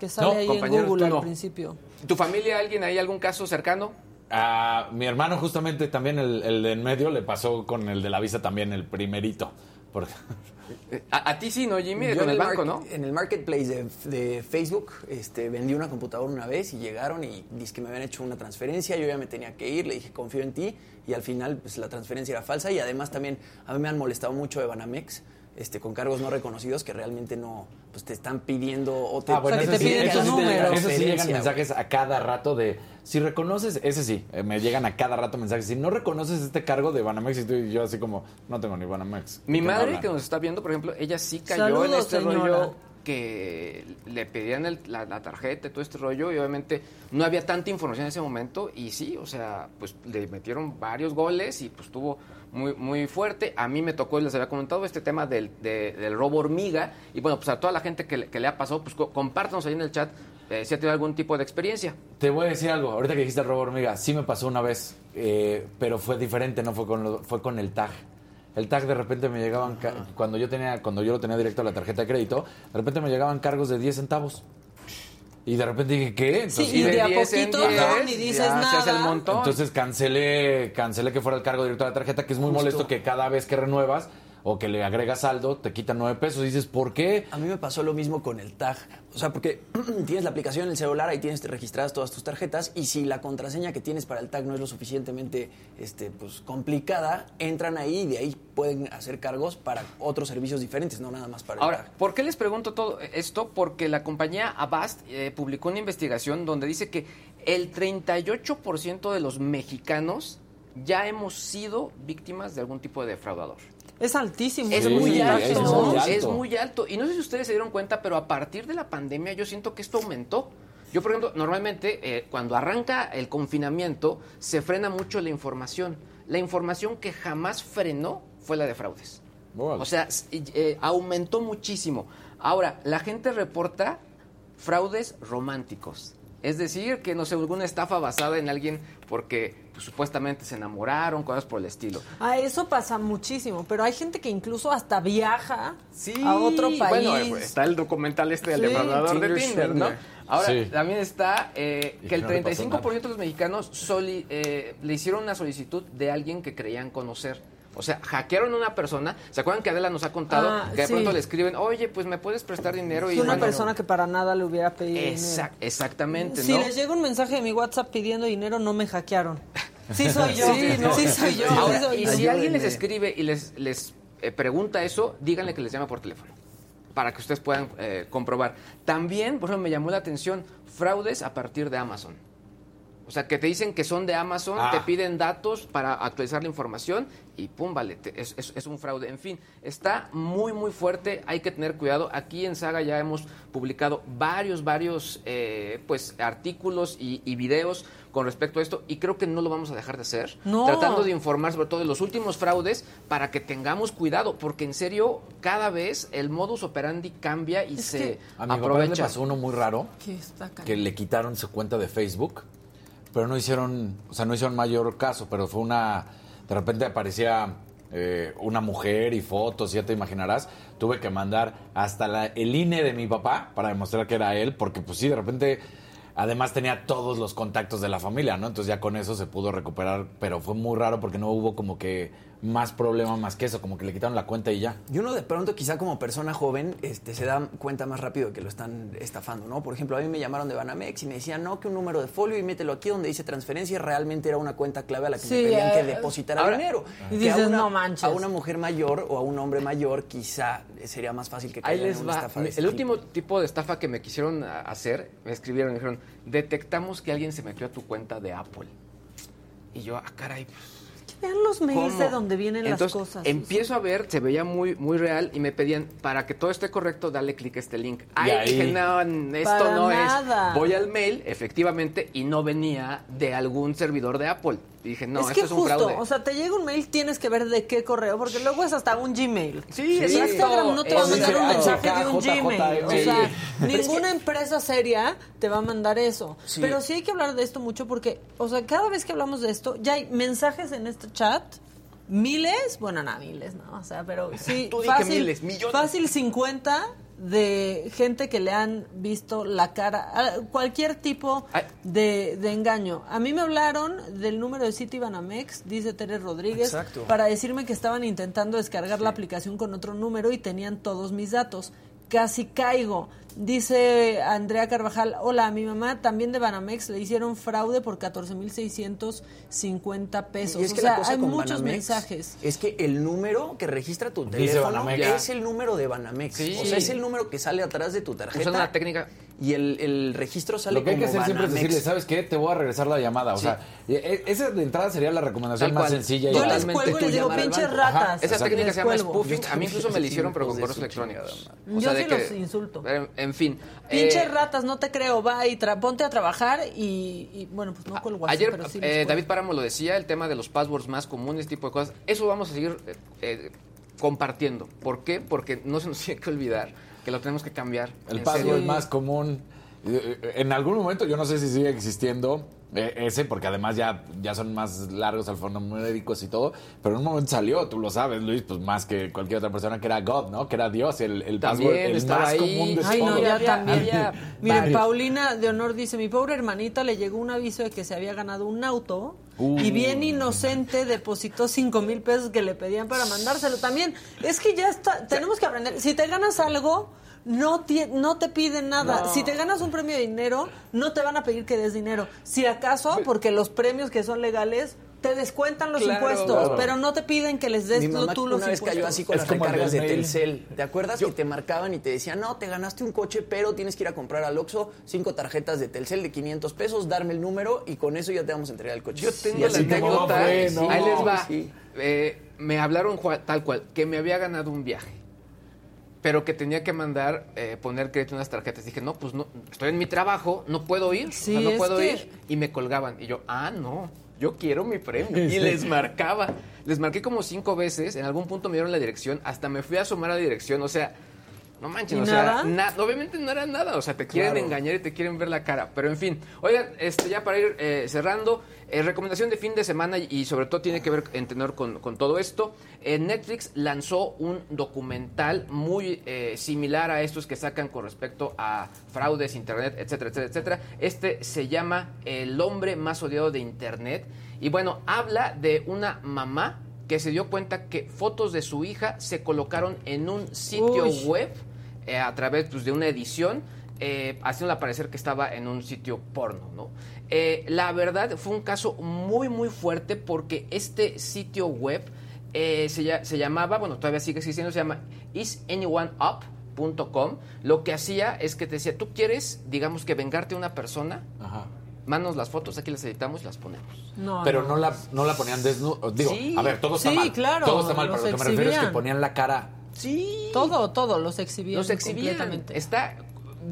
Que sale No, ahí en Google no. al principio. ¿Tu familia, alguien ahí, algún caso cercano? A mi hermano justamente también el, el de en medio le pasó con el de la visa también el primerito. Porque <laughs> A, a ti sí, ¿no, Jimmy? Yo con en el banco, ¿no? En el marketplace de, de Facebook este, vendí una computadora una vez y llegaron y dice que me habían hecho una transferencia, yo ya me tenía que ir, le dije confío en ti y al final pues, la transferencia era falsa y además también a mí me han molestado mucho de Banamex. Este, con cargos no reconocidos que realmente no pues te están pidiendo o te, Ah, bueno, que eso te sí, piden tu sí te- número. eso sí llegan mensajes a cada rato de si reconoces, ese sí, eh, me llegan a cada rato mensajes. Si no reconoces este cargo de Banamex, y tú y yo así como, no tengo ni Banamex. Mi ¿De qué me madre que nos está viendo, por ejemplo, ella sí cayó Saludos, en este señora. rollo que le pedían el- la, la tarjeta y todo este rollo y obviamente no había tanta información en ese momento y sí, o sea, pues le metieron varios goles y pues estuvo muy, muy fuerte. A mí me tocó, les había comentado, este tema del, de- del robo hormiga y bueno, pues a toda la gente que, le- que le ha pasado, pues co- compártanos ahí en el chat eh, si ha tenido algún tipo de experiencia. Te voy a decir algo, ahorita que dijiste el robo hormiga, sí me pasó una vez, eh, pero fue diferente, no fue con, lo- fue con el tag. El tag de repente me llegaban, cuando yo tenía cuando yo lo tenía directo a la tarjeta de crédito, de repente me llegaban cargos de 10 centavos. Y de repente dije, ¿qué? Sí, Entonces, y de a 10 en poquito 10, no, ni dices ya se hace el nada. montón. Entonces cancelé, cancelé que fuera el cargo directo a la tarjeta, que es muy Justo. molesto que cada vez que renuevas o que le agregas saldo, te quitan nueve pesos. Y dices, ¿por qué? A mí me pasó lo mismo con el tag. O sea, porque <clears throat> tienes la aplicación en el celular, ahí tienes registradas todas tus tarjetas y si la contraseña que tienes para el tag no es lo suficientemente este, pues, complicada, entran ahí y de ahí pueden hacer cargos para otros servicios diferentes, no nada más para el Ahora, tag. ¿por qué les pregunto todo esto? Porque la compañía Avast eh, publicó una investigación donde dice que el 38% de los mexicanos ya hemos sido víctimas de algún tipo de defraudador. Es altísimo. Es Sí, muy alto, es ¿no? muy alto. Es muy alto. Y no sé si ustedes se dieron cuenta, pero a partir de la pandemia yo siento que esto aumentó. Yo, por ejemplo, normalmente eh, cuando arranca el confinamiento se frena mucho la información. La información que jamás frenó fue la de fraudes. O sea, eh, aumentó muchísimo. Ahora, la gente reporta fraudes románticos. Es decir, que no sé, alguna estafa basada en alguien porque pues, supuestamente se enamoraron, cosas por el estilo. Ah, eso pasa muchísimo, pero hay gente que incluso hasta viaja Sí, a otro país. Bueno, eh, está el documental este del Sí, de Tinder ¿no? Ahora, Sí. también está eh, que el no le pasó 35% de los mexicanos soli- eh, le hicieron una solicitud de alguien que creían conocer. O sea, hackearon a una persona. ¿Se acuerdan que Adela nos ha contado Ah, que de sí. pronto le escriben, oye, pues me puedes prestar dinero? Es y una bueno, persona que para nada le hubiera pedido Exac- dinero. exactamente, Si ¿no? les llega un mensaje de mi WhatsApp pidiendo dinero, no me hackearon. <laughs> Sí soy yo, Sí, sí, no. soy yo. Ahora, sí soy y yo. si alguien les escribe y les, les eh, pregunta eso, díganle que les llame por teléfono. Para que ustedes puedan eh, comprobar. También, por ejemplo, me llamó la atención fraudes a partir de Amazon. O sea, que te dicen que son de Amazon, Ah. te piden datos para actualizar la información y pum, vale, te- es, es- es un fraude. En fin, está muy, muy fuerte, hay que tener cuidado. Aquí en Saga ya hemos publicado varios, varios eh, pues, artículos y, y videos con respecto a esto y creo que no lo vamos a dejar de hacer. No. Tratando de informar sobre todo de los últimos fraudes para que tengamos cuidado, porque en serio, cada vez el modus operandi cambia y se que- A mi papá le aprovecha. pasó uno muy raro. Que está cañón. que le quitaron su cuenta de Facebook, pero no hicieron, o sea, no hicieron mayor caso, pero fue una, de repente aparecía eh, una mujer y fotos, ya te imaginarás, tuve que mandar hasta la- el INE de mi papá para demostrar que era él, porque pues sí, de repente, además tenía todos los contactos de la familia, ¿no? Entonces ya con eso se pudo recuperar, pero fue muy raro porque no hubo como que más problema más que eso, como que le quitaron la cuenta y ya. Y uno de pronto, quizá como persona joven, este, se da cuenta más rápido de que lo están estafando, ¿no? Por ejemplo, a mí me llamaron de Banamex y me decían, no, que un número de folio y mételo aquí donde dice transferencia y realmente era una cuenta clave a la que Sí, me pedían que eh, depositara ahora- dinero. y Que a dices, una- "No manches". A una mujer mayor o a un hombre mayor quizá sería más fácil que Ahí caigan en les una va. estafa de El este tipo. último tipo de estafa que me quisieron hacer, me escribieron y dijeron, detectamos que alguien se metió a tu cuenta de Apple. Y yo, ah, caray, Vean los mails ¿Cómo? de donde vienen Entonces, las cosas. Empiezo a ver, se veía muy, muy real y me pedían, para que todo esté correcto, dale clic a este link. Ahí ahí- dije, no, esto Para no nada. es. Voy al mail, efectivamente, y no venía de algún servidor de Apple. Y dije, no, es esto que es un justo, fraude. o sea, te llega un mail, tienes que ver de qué correo, porque luego es hasta un Gmail. Sí. Instagram no te va a mandar un mensaje de un. Gmail. O sea, <laughs> ninguna empresa seria te va a mandar eso. Pero sí hay que hablar de esto mucho porque, o sea, cada vez que hablamos de esto, ya hay mensajes en este chat. Miles, bueno, no, miles, no, o sea, pero sí, <laughs> Tú fácil, miles, millones. fácil 50 de gente que le han visto la cara, cualquier tipo de, de engaño. A mí me hablaron del número de Citibanamex, dice Teres Rodríguez, Exacto. para decirme que estaban intentando descargar la aplicación con otro número y tenían todos mis datos. Casi caigo. Dice Andrea Carvajal, hola, a mi mamá también de Banamex le hicieron fraude por 14.650 pesos. Y es que o sea, la cosa hay con muchos Banamex mensajes. Es que el número que registra tu teléfono Banamex. es el número de Banamex. Sí. O sea, es el número que sale atrás de tu tarjeta. Usando la técnica. Y el, el registro sale Lo que hay que hacer siempre es Banamex. decirle, ¿sabes qué? Te voy a regresar la llamada. O sea, e- e- esa de entrada sería la recomendación más sencilla. y Yo les cuelgo y les digo, pinches ratas. Esa Exacto. técnica se llama spoofing. A mí incluso me la hicieron, pero con correos electrónicos. Yo sí los insulto. En, fin. Pinches eh, ratas, no te creo, va y tra- ponte a trabajar y, y, bueno, pues no cuelgo así, Ayer pero sí eh. David Páramo lo decía, el tema de los passwords más comunes, este tipo de cosas. Eso vamos a seguir eh, eh, compartiendo. ¿Por qué? Porque no se nos <laughs> tiene que olvidar que lo tenemos que cambiar. El password serio. más común. En algún momento, yo no sé si sigue existiendo ese, porque además ya, ya son más largos alfanuméricos y todo, pero en un momento salió, tú lo sabes, Luis, pues más que cualquier otra persona, que era God, ¿no? Que era Dios, el, el También password, el más ahí. común de Ay, no, ya también. había Miren, varios. Paulina de Honor dice, mi pobre hermanita le llegó un aviso de que se había ganado un auto Uh. y bien inocente depositó cinco mil pesos que le pedían para mandárselo. También, es que ya está, tenemos que aprender, si te ganas algo... No, tie- no te piden nada. Si te ganas un premio de dinero, no te van a pedir que des dinero. Si acaso, porque los premios que son legales te descuentan los Claro. impuestos, Claro. pero no te piden que les des Mi lo- mamá tú los una vez impuestos. cayó así con Es las recargas de. Telcel. ¿Te acuerdas que te marcaban y te decían, no, te ganaste un coche, pero tienes que ir a comprar al Oxxo cinco tarjetas de Telcel de 500 pesos, darme el número y con eso ya te vamos a entregar el coche? Yo tengo la anécdota. fue, no. Ahí les va. Sí. Eh, me hablaron tal cual, que me había ganado un viaje. Pero que tenía que mandar, eh, poner crédito en unas tarjetas. Dije, no, pues no, estoy en mi trabajo, no puedo ir. Sí, o sea, no puedo que- ir. Y me colgaban. Y yo, ah, no, yo quiero mi premio. <laughs> Y les marcaba. Les marqué como cinco veces. En algún punto me dieron la dirección. Hasta me fui a asomar a la dirección. O sea, no manchen, ¿Y o nada? sea, na- obviamente no era nada, o sea, te quieren Claro. engañar y te quieren ver la cara, pero en fin, oigan, este, ya para ir eh, cerrando, eh, recomendación de fin de semana y, sobre todo tiene que ver en tenor con, con todo esto, eh, Netflix lanzó un documental muy similar a estos que sacan con respecto a fraudes, internet, etcétera, etcétera, etcétera. Este se llama El hombre más odiado de internet y bueno, habla de una mamá que se dio cuenta que fotos de su hija se colocaron en un sitio Uy. web eh, a través pues, de una edición, eh, haciéndola parecer que estaba en un sitio porno, ¿no? Eh, la verdad fue un caso muy, muy fuerte porque este sitio web eh, se, se llamaba, bueno, todavía sigue existiendo, se llama isanyoneup.com. Lo que hacía es que te decía, tú quieres, digamos que vengarte a una persona, Ajá. Manos las fotos, aquí las editamos y las ponemos. No, Pero no la, no la ponían desnuda. Digo, Sí. a ver, todo está Sí, mal. claro, Todo está mal, pero lo que me refiero es que ponían la cara. Sí. Todo, todo, los exhibían. Los exhibían. completamente. Está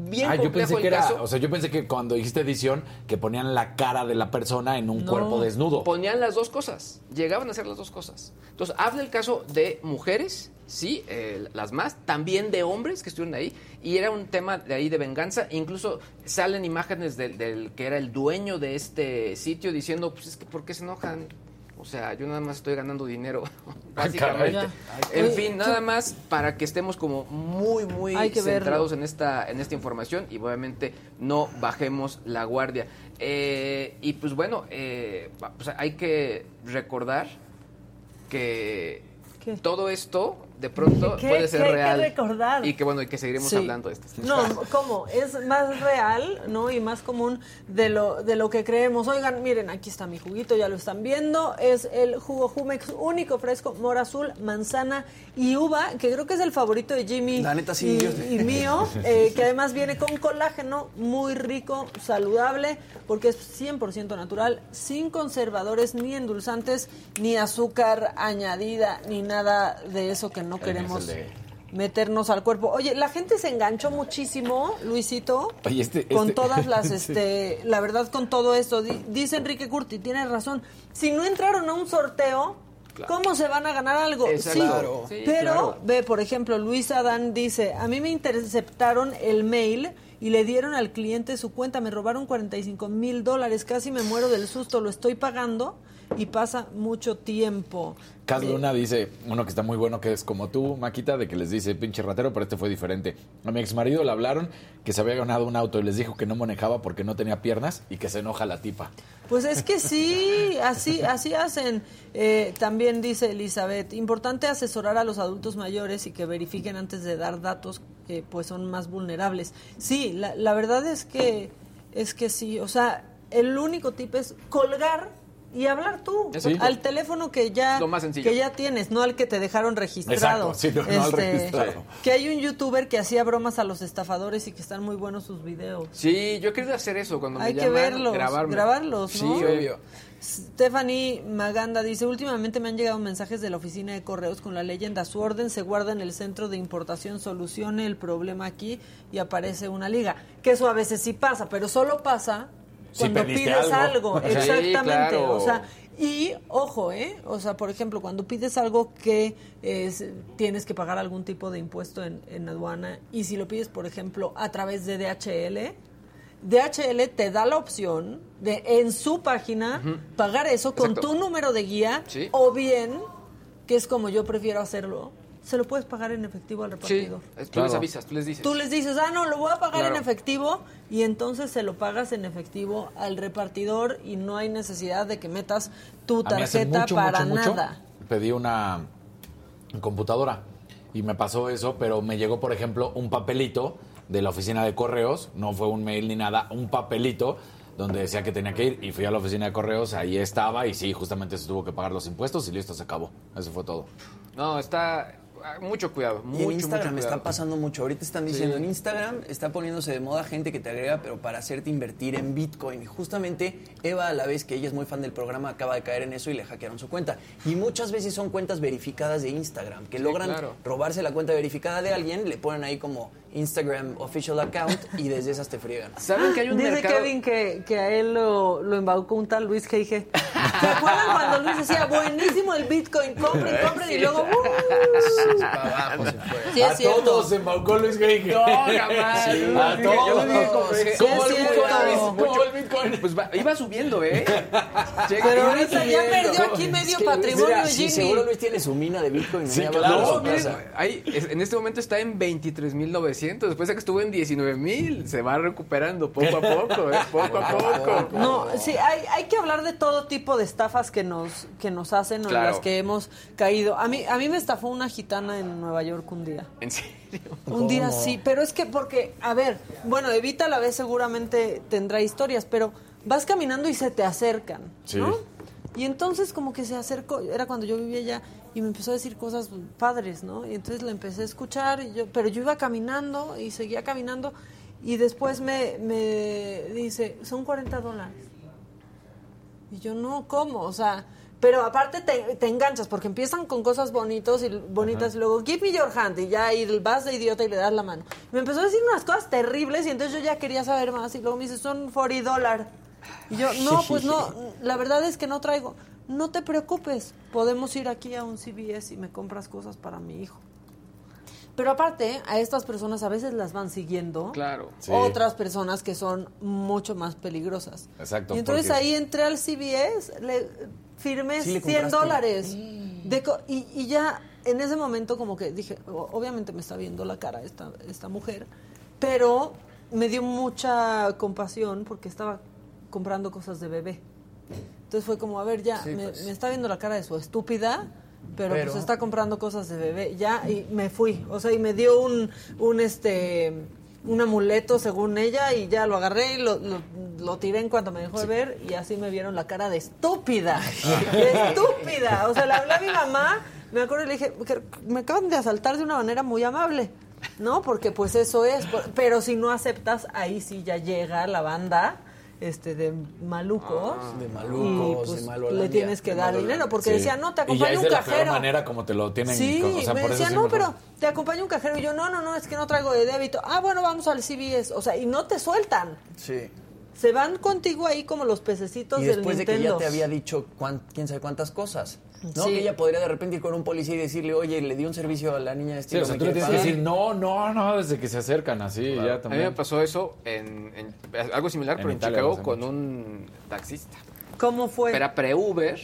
bien Ah, yo pensé el que era, caso. o sea, yo pensé que cuando dijiste edición, que ponían la cara de la persona en un No. cuerpo desnudo. Ponían las dos cosas, llegaban a hacer las dos cosas. Entonces, habla el caso de mujeres, sí, eh, las más, también de hombres que estuvieron ahí, y era un tema de ahí de venganza. Incluso salen imágenes del, del que era el dueño de este sitio diciendo, pues es que, ¿por qué se enojan? O sea, yo nada más estoy ganando dinero, <laughs> básicamente. Caray. En Oye, fin, nada más para que estemos como muy, muy centrados verlo. en esta, en esta información y obviamente no bajemos la guardia. Eh, y pues bueno, eh, pues hay que recordar que ¿Qué? todo esto de pronto ¿Qué? puede ser ¿Qué hay que real. recordar? Y que bueno, y que seguiremos Sí. hablando de esto. No, ¿cómo? Es más real, ¿no? Y más común de lo, de lo que creemos. Oigan, miren, aquí está mi juguito, ya lo están viendo. Es el jugo Jumex único, fresco, mora azul, manzana y uva, que creo que es el favorito de Jimmy La neta, sí, y, yo- y mío, <laughs> eh, que además viene con colágeno muy rico, saludable, porque es 100% natural, sin conservadores, ni endulzantes, ni azúcar añadida, ni nada de eso que no Es queremos de- meternos al cuerpo. Oye, la gente se enganchó muchísimo, Luisito, Oye, este- con este- todas las, <laughs> Sí. este, la verdad, con todo esto. Di- dice Enrique Curti, tiene razón. Si no entraron a un sorteo, ¿cómo se van a ganar algo? Sí, Claro. Sí, pero claro. ve, por ejemplo, Luis Adán dice, a mí me interceptaron el mail y le dieron al cliente su cuenta, me robaron 45 mil dólares, casi me muero del susto, lo estoy pagando y pasa mucho tiempo. Cas Eh, Luna dice, uno que está muy bueno, que es como tú, Maquita, de que les dice pinche ratero, pero este fue diferente. A mi ex marido le hablaron que se había ganado un auto y les dijo que no manejaba porque no tenía piernas y que se enoja la tipa. Pues es que sí, así, así hacen. Eh, también dice Elizabeth, importante asesorar a los adultos mayores y que verifiquen antes de dar datos que pues son más vulnerables. Sí, la, la verdad es que es que sí, o sea, el único tip es colgar y hablar tú al teléfono que ya Lo más sencillo. que ya tienes, no al que te dejaron registrado. Exacto, sí, no, no al registrado. Que hay un youtuber que hacía bromas a los estafadores y que están muy buenos sus videos. Sí, yo he querido hacer eso cuando Hay me que llaman, verlos, grabarme. grabarlos, Sí, obvio. Stephanie Maganda dice, últimamente me han llegado mensajes de la oficina de correos con la leyenda, su orden se guarda en el centro de importación, solucione el problema aquí y aparece una liga. Que eso a veces sí pasa, pero solo pasa cuando pides algo. algo. <laughs> Sí, Exactamente. claro. O sea, y ojo, ¿eh? O sea, por ejemplo, cuando pides algo que es, tienes que pagar algún tipo de impuesto en, en aduana y si lo pides, por ejemplo, a través de DHL, DHL te da la opción de en su página pagar eso con tu número de guía Sí. o bien, que es como yo prefiero hacerlo, se lo puedes pagar en efectivo al Sí, repartidor. tú les avisas, tú les dices. Tú les dices, ah, no, lo voy a pagar Claro. en efectivo y entonces se lo pagas en efectivo al repartidor y no hay necesidad de que metas tu tarjeta mucho, para mucho, mucho, nada. pedí una computadora y me pasó eso, pero me llegó, por ejemplo, un papelito de la oficina de correos, no fue un mail ni nada, un papelito donde decía que tenía que ir y fui a la oficina de correos, ahí estaba y sí, justamente se tuvo que pagar los impuestos y listo, se acabó. Eso fue todo. No, está mucho cuidado, Y mucho, en Instagram mucho está cuidado. pasando mucho. Ahorita están diciendo, Sí. en Instagram está poniéndose de moda gente que te agrega, pero para hacerte invertir en Bitcoin. Y justamente Eva, a la vez que ella es muy fan del programa, acaba de caer en eso y le hackearon su cuenta. Y muchas veces son cuentas verificadas de Instagram, que Sí, logran claro. robarse la cuenta verificada de alguien, le ponen ahí como Instagram Official Account y desde esas te friegan. ¿Saben que hay un Dice mercado? Kevin que, que a él lo, lo embaucó un tal Luis G.I.G. ¿Se acuerdan cuando Luis decía, buenísimo el Bitcoin, compren, compren, y luego, ¡uh! Para abajo se fue. Sí, es a cierto. todos se embaucó Luis Gage. No, jamás. Sí, Yo a yo todos. dije, Sí, ¿Cómo es el cierto. Bitcoin? ¿Cómo el Bitcoin? Pues va- iba subiendo, ¿eh? <laughs> Pero ahorita ya perdió aquí medio Es que, patrimonio mira, de sí, Jimmy. seguro Luis tiene su mina de Bitcoin. Sí, claro. No, miren, en este momento está en 23.900. Después de que estuvo en 19.000, se va recuperando poco a poco, ¿eh? <laughs> Poco a poco. No, sí, hay, hay que hablar de todo tipo de estafas que nos, que nos hacen o en las que hemos caído. A mí, a mí me estafó una gitana en Nueva York un día. ¿En serio? Un día sí, pero es que porque, a ver, bueno, Evita a la vez seguramente tendrá historias, pero vas caminando y se te acercan, Sí. ¿no? Y entonces como que se acercó, era cuando yo vivía allá y me empezó a decir cosas padres, ¿no? Y entonces la empecé a escuchar, y yo, pero yo iba caminando y seguía caminando Y después me, me dice, son 40 dólares. Y yo, no, ¿cómo? O sea, pero aparte te, te enganchas porque empiezan con cosas bonitos y bonitas y luego, give me your hand y ya y vas de idiota y le das la mano. Me empezó a decir unas cosas terribles y entonces yo ya quería saber más y luego me dice, son 40 dólares. Y yo, no, pues no, la verdad es que no traigo. No te preocupes, podemos ir aquí a un CVS y me compras cosas para mi hijo. Pero aparte, a estas personas a veces las van siguiendo Claro. Sí. otras personas que son mucho más peligrosas. Exacto, Y entonces porque- ahí entré al CVS, le firmé Sí, le 100 compraste. dólares. De co- y, y ya en ese momento como que dije, obviamente me está viendo la cara esta, esta mujer, pero me dio mucha compasión porque estaba comprando cosas de bebé. Entonces fue como, a ver, ya, Sí, me, pues. me está viendo la cara de su estúpida, pero, Pero- pues está comprando cosas de bebé. Ya, y me fui. O sea, y me dio un, un este un amuleto según ella y ya lo agarré y lo, lo, lo tiré en cuanto me dejó de ver y así me vieron la cara de estúpida. <laughs> De estúpida. O sea, le hablé a mi mamá, me acuerdo y le dije, "Que me acaban de asaltar de una manera muy amable. ¿No? Porque pues eso es. Pero si no aceptas, ahí sí ya llega la banda este de malucos. De y, malucos, pues, de Malolandia. le tienes que De dar dinero porque Sí. decía, no, te Y ya acompaña es un de la cajero. manera como te lo tienen. Sí, o sea, me por decía, no, pero te acompaña un cajero. Y yo, no, no, no, es que no traigo de débito. Ah, bueno, vamos al CBS. O sea, y no te sueltan. Sí. Se van contigo ahí como los pececitos Y del después de que Nintendo. ya te había dicho cuán- quién sabe cuántas cosas. ¿No? Sí. Que ella podría de repente ir con un policía y decirle, oye, le di un servicio a la niña de Sí, estilo. o sea, ¿me tú le quiere tienes que pagar?" decir, no, no, no, desde que se acercan así, ya A mí me también. pasó eso en, en- algo similar, En pero en Italia Chicago con mucho. un taxista. ¿Cómo fue? Era pre-Uber.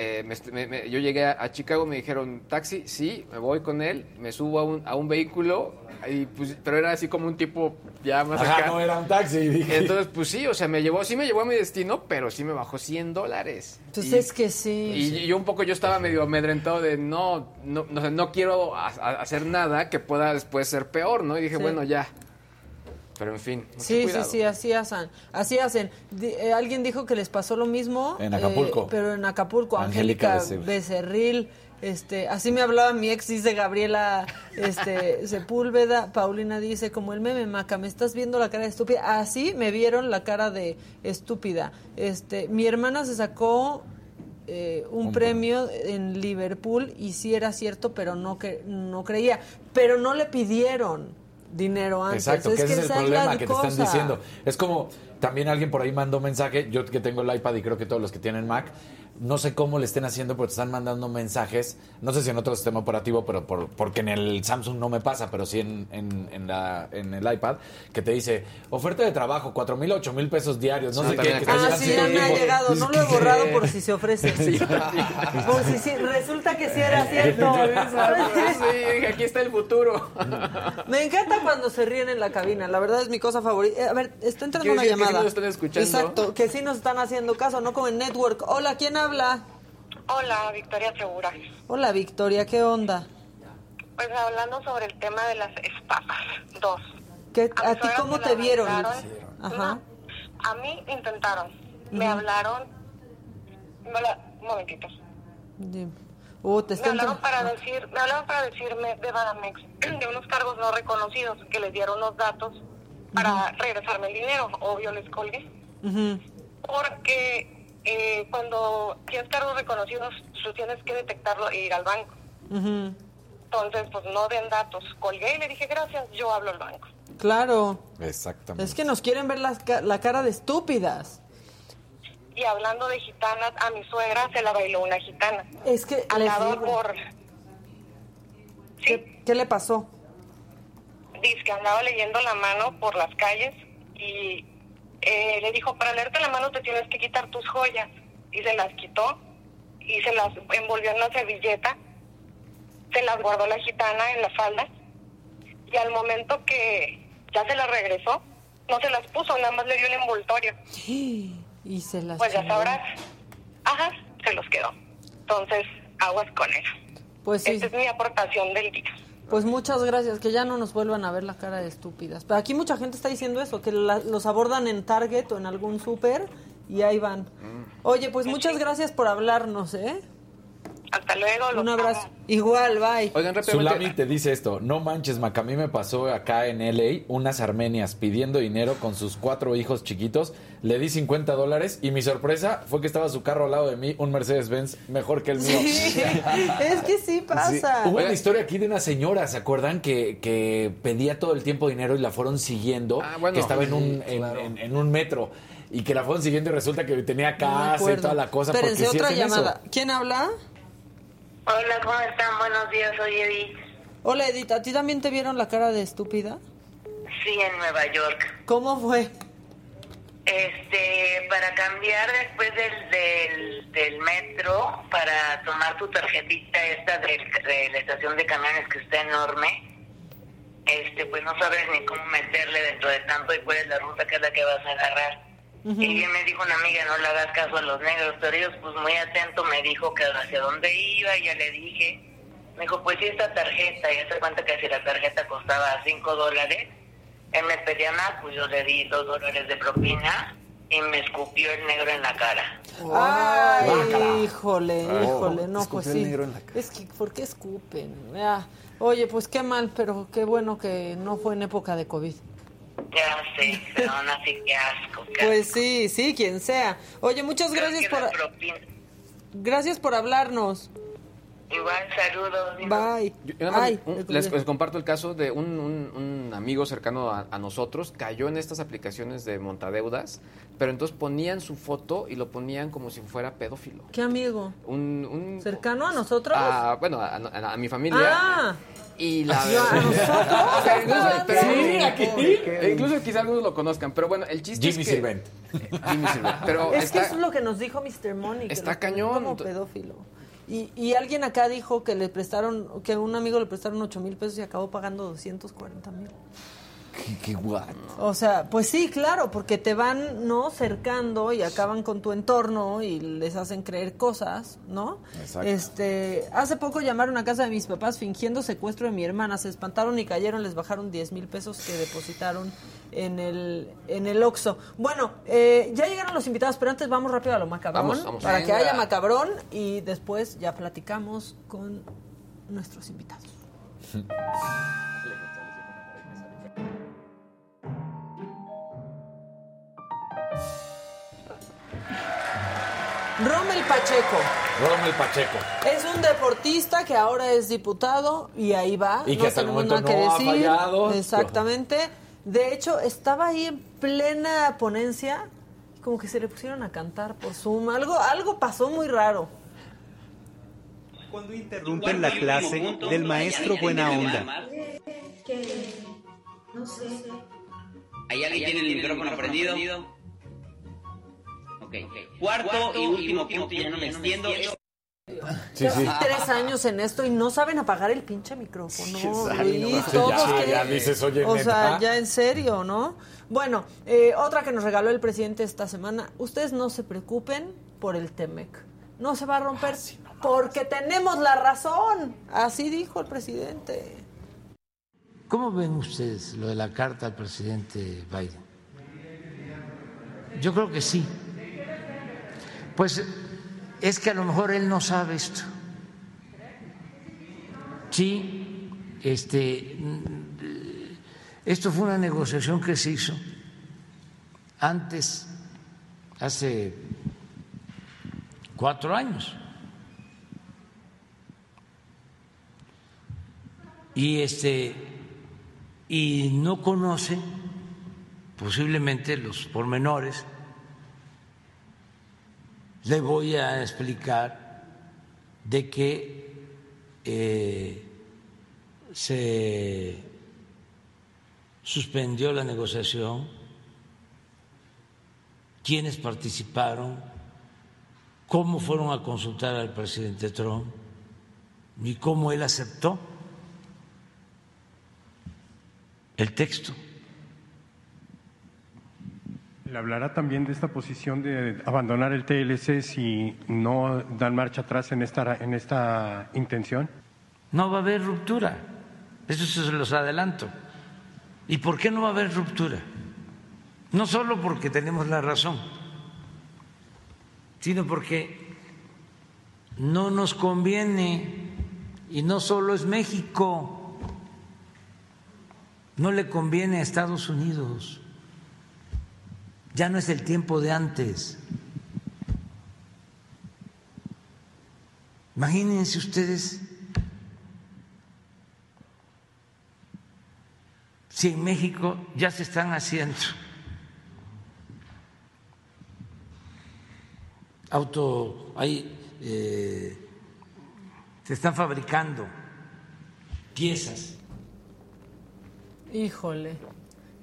Eh, me- me- me- yo llegué a, a Chicago, me dijeron, taxi, sí, me voy con él, me subo a un, a un vehículo, y pues, pero era así como un tipo ya más Ajá, acá. no era un taxi, dije. Entonces, pues sí, o sea, me llevó, sí me llevó a mi destino, pero sí me bajó 100 dólares. Pues Y- es que sí. Y yo un poco yo estaba medio amedrentado de no, no, no, sé, no quiero ha- ha- hacer nada que pueda después ser peor, ¿no? Y dije, Sí. bueno, ya. Pero en fin, mucho Sí, sí, cuidado. sí, así hacen. Así hacen. Di- eh, alguien dijo que les pasó lo mismo. En Acapulco. eh, pero en Acapulco, Angélica Becerril. Este, así me hablaba mi ex, dice Gabriela este, <laughs> Sepúlveda. Paulina dice, como el meme, Maca, me estás viendo la cara de estúpida. Así me vieron la cara de estúpida. Este, mi hermana se sacó eh, un Un premio en Liverpool y sí era cierto, pero no, que, no creía. Pero no le pidieron dinero antes. Exacto, que ese es el problema que te están diciendo. Es como, también alguien por ahí mandó mensaje, yo que tengo el iPad y creo que todos los que tienen Mac, no sé cómo le estén haciendo, pero te están mandando mensajes, no sé si en otro sistema operativo, pero por, porque en el Samsung no me pasa, pero sí en, en, en la, en el iPad, que te dice, oferta de trabajo, cuatro mil, ocho mil pesos diarios, no Ah, sé qué. que Ah, sí, ya me ha llegado. No lo he borrado por si se ofrece. <laughs> por si sí, resulta que sí era cierto. <laughs> Sí, aquí está el futuro. Me encanta cuando se ríen en la cabina. La verdad es mi cosa favorita. Eh, A ver, está entrando una que sí llamada. nos están escuchando. Exacto, que sí nos están haciendo caso, no como en Network. Hola, ¿quién habla? Hola, Victoria Segura. Hola, Victoria, ¿qué onda? Pues hablando sobre el tema de las estafas, dos. ¿Qué, A ¿A mi ti cómo te vieron? Ajá. No, a mí intentaron. Me hablaron. me la- un momentito. Uh, te Me hablaron para decir, me hablaron para decirme de Banamex <clears throat> de unos cargos no reconocidos que les dieron los datos para regresarme el dinero. Obvio les colgué. Porque eh, cuando tienes cargos reconocidos, tú tienes que detectarlo e ir al banco. Entonces, pues no den datos. Colgué y le dije, gracias, yo hablo al banco. Claro. Exactamente. Es que nos quieren ver la cara de estúpidas. Y hablando de gitanas, a mi suegra se la bailó una gitana. Es que digo. por... ¿Qué, qué le pasó? Dice que andaba leyendo la mano por las calles y eh, le dijo, para leerte la mano te tienes que quitar tus joyas. Y se las quitó y se las envolvió en una servilleta. Se las guardó la gitana en la falda. Y al momento que ya se las regresó, no se las puso, nada más le dio el envoltorio. <gasps> Y se las Pues ya sabrás. Ajá, se los quedó. Entonces, aguas con eso. Pues sí. Esta es mi aportación del día. Pues muchas gracias, que ya no nos vuelvan a ver la cara de estúpidas. Pero aquí mucha gente está diciendo eso, que la- los abordan en Target o en algún súper y ahí van. Oye, pues muchas gracias por hablarnos, ¿eh? Hasta luego. los Un abrazo. amo. Igual, bye. Oigan, rápidamente. Zulami te dice esto, no manches, Maca, a mí me pasó acá en LA unas armenias pidiendo dinero con sus cuatro hijos chiquitos, le di 50 dólares y mi sorpresa fue que estaba su carro al lado de mí, un Mercedes-Benz mejor que el mío. Sí, <laughs> es que sí Sí. pasa. Hubo una historia aquí de una señora, ¿se acuerdan? Que, que pedía todo el tiempo dinero y la fueron siguiendo, Ah, bueno. que estaba en un, Sí, en, en- en un metro y que la fueron siguiendo y resulta que tenía No casa y acuerdo. toda la cosa. Espérense, porque sí otra hacen eso. llamada. ¿Quién habla? Hola, ¿cómo están? Buenos días, soy Edith. Hola, Edith, ¿a ti también te vieron la cara de estúpida? Sí, en Nueva York. ¿Cómo fue? Este, para cambiar después del, del, del metro, para tomar tu tarjetita esta de, de la estación de camiones que está enorme, este, pues no sabes ni cómo meterle dentro de tanto y cuál es la ruta que es la que vas a agarrar. Y bien me dijo una amiga, no le hagas caso a los negros, pero ellos pues muy atento me dijo que hacia dónde iba, y ya le dije. Me dijo, pues sí, esta tarjeta, y se cuenta que si la tarjeta costaba 5 dólares, él me pedía más, pues yo le di 2 dólares de propina y me escupió el negro en la cara. Ay, híjole, Oh, híjole, no, pues el sí. negro en la cara. Es que, ¿por qué escupen? Ya. Oye, pues qué mal, pero qué bueno que no fue en época de COVID. Ya sé, así qué asco. Pues sí, sí, quien sea. Oye, muchas gracias que por, propina- gracias por hablarnos. Igual, saludos. Bye. Yo nada más Ay, un- le les, les comparto el caso de un, un- un amigo cercano a, a nosotros, cayó en estas aplicaciones de montadeudas, pero entonces ponían su foto y lo ponían como si fuera pedófilo. ¿Qué amigo? Un, un- ¿Cercano a nosotros? a- bueno, a, a- a mi familia. Ah. Y la <laughs> incluso, pero- Sí, aquí. <laughs> incluso quizá algunos lo conozcan, pero bueno, el chiste Jimmy es que... Sirvent. Jimmy Sirvent. Pero es que está- eso es lo que nos dijo Mr. Money. que Está cañón. Como pedófilo. Y, y alguien acá dijo que le prestaron, que un amigo le prestaron 8 mil pesos y acabó pagando 240 mil. Qué, qué guay. O sea, pues sí, claro, porque te van, ¿no? Cercando y acaban con tu entorno y les hacen creer cosas, ¿no? Exacto. Este, hace poco llamaron a casa de mis papás fingiendo secuestro de mi hermana, se espantaron y cayeron, les bajaron 10 mil pesos que depositaron en el, en el Oxxo. Bueno, eh, ya llegaron los invitados, pero antes vamos rápido a lo macabrón, Vamos, vamos. para que haya macabrón y después ya platicamos con nuestros invitados. Rommel Pacheco. Rommel Pacheco. Es un deportista que ahora es diputado y ahí va. Y que hasta el momento nada que no ha decir. fallado. Exactamente. De hecho, estaba ahí en plena ponencia, como que se le pusieron a cantar por Zoom. Algo, algo pasó muy raro. Cuando interrumpen la clase del maestro Buena Onda. No sé. ¿Ahí alguien tiene el micrófono prendido? Ok. Cuarto y último punto, ya no me extiendo. Sí, sí. fui tres años en esto y no saben apagar el pinche micrófono. Todos Ya, que- ya dices, oye, O sea, ya en serio, ¿no? Bueno, eh, otra que nos regaló el presidente esta semana. Ustedes no se preocupen por el Temec. No se va a romper porque tenemos la razón. Así dijo el presidente. ¿Cómo ven ustedes lo de la carta al presidente Biden? Yo creo que sí. Pues es que a lo mejor él no sabe esto. Sí, este, mm, esto fue una negociación que se hizo antes, hace cuatro años. Y este y no conoce posiblemente los pormenores. Le voy a explicar de que eh, se suspendió la negociación, quiénes participaron, cómo fueron a consultar al presidente Trump y cómo él aceptó el texto. ¿Le hablará también de esta posición de abandonar el TLC si no dan marcha atrás en esta, en esta intención? No va a haber ruptura, eso se los adelanto. ¿Y por qué no va a haber ruptura? No solo porque tenemos la razón, sino porque no nos conviene, y no solo es México, no le conviene a Estados Unidos. Ya no es el tiempo de antes. Imagínense ustedes si en México ya se están haciendo auto, hay, eh, se están fabricando piezas. Híjole.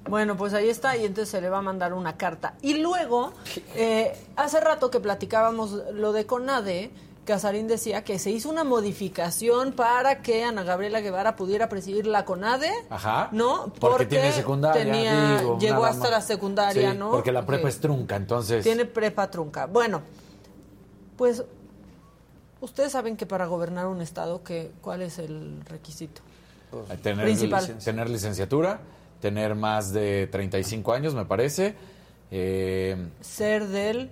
Bueno, pues ahí está, y entonces se le va a mandar una carta. Y luego, eh, hace rato que platicábamos lo de CONADE, Casarín decía que se hizo una modificación para que Ana Gabriela Guevara pudiera presidir la CONADE. Ajá. ¿No? Porque, tiene secundaria. tenía- digo, llegó hasta más. la secundaria, Sí, ¿no? Porque la prepa es trunca, entonces. Tiene prepa trunca. Bueno, pues ustedes saben que para gobernar un estado, que, ¿cuál es el requisito? Tener, Principal. tener licenciatura, tener más de 35 años, me parece. Eh, Ser del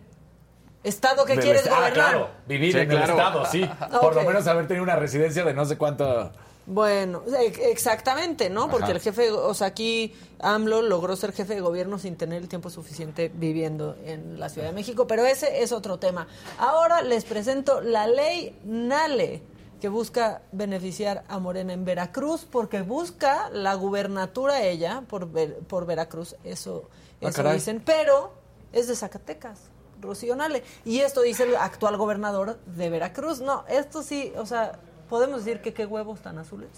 estado que del quieres est- ah, gobernar. claro, vivir Sí, en claro. el estado, sí. Por lo menos haber tenido una residencia de no sé cuánto. Bueno, exactamente, ¿no? Porque Ajá. el jefe, o sea, aquí AMLO logró ser jefe de gobierno sin tener el tiempo suficiente viviendo en la Ciudad de México, pero ese es otro tema. Ahora les presento la ley NALE, que busca beneficiar a Morena en Veracruz, porque busca la gubernatura ella por, Ver- por Veracruz, eso, Ah, eso dicen, pero es de Zacatecas. Rocío Nale. Y esto dice el actual gobernador de Veracruz. No, esto sí, o sea, podemos decir que qué huevos tan azules.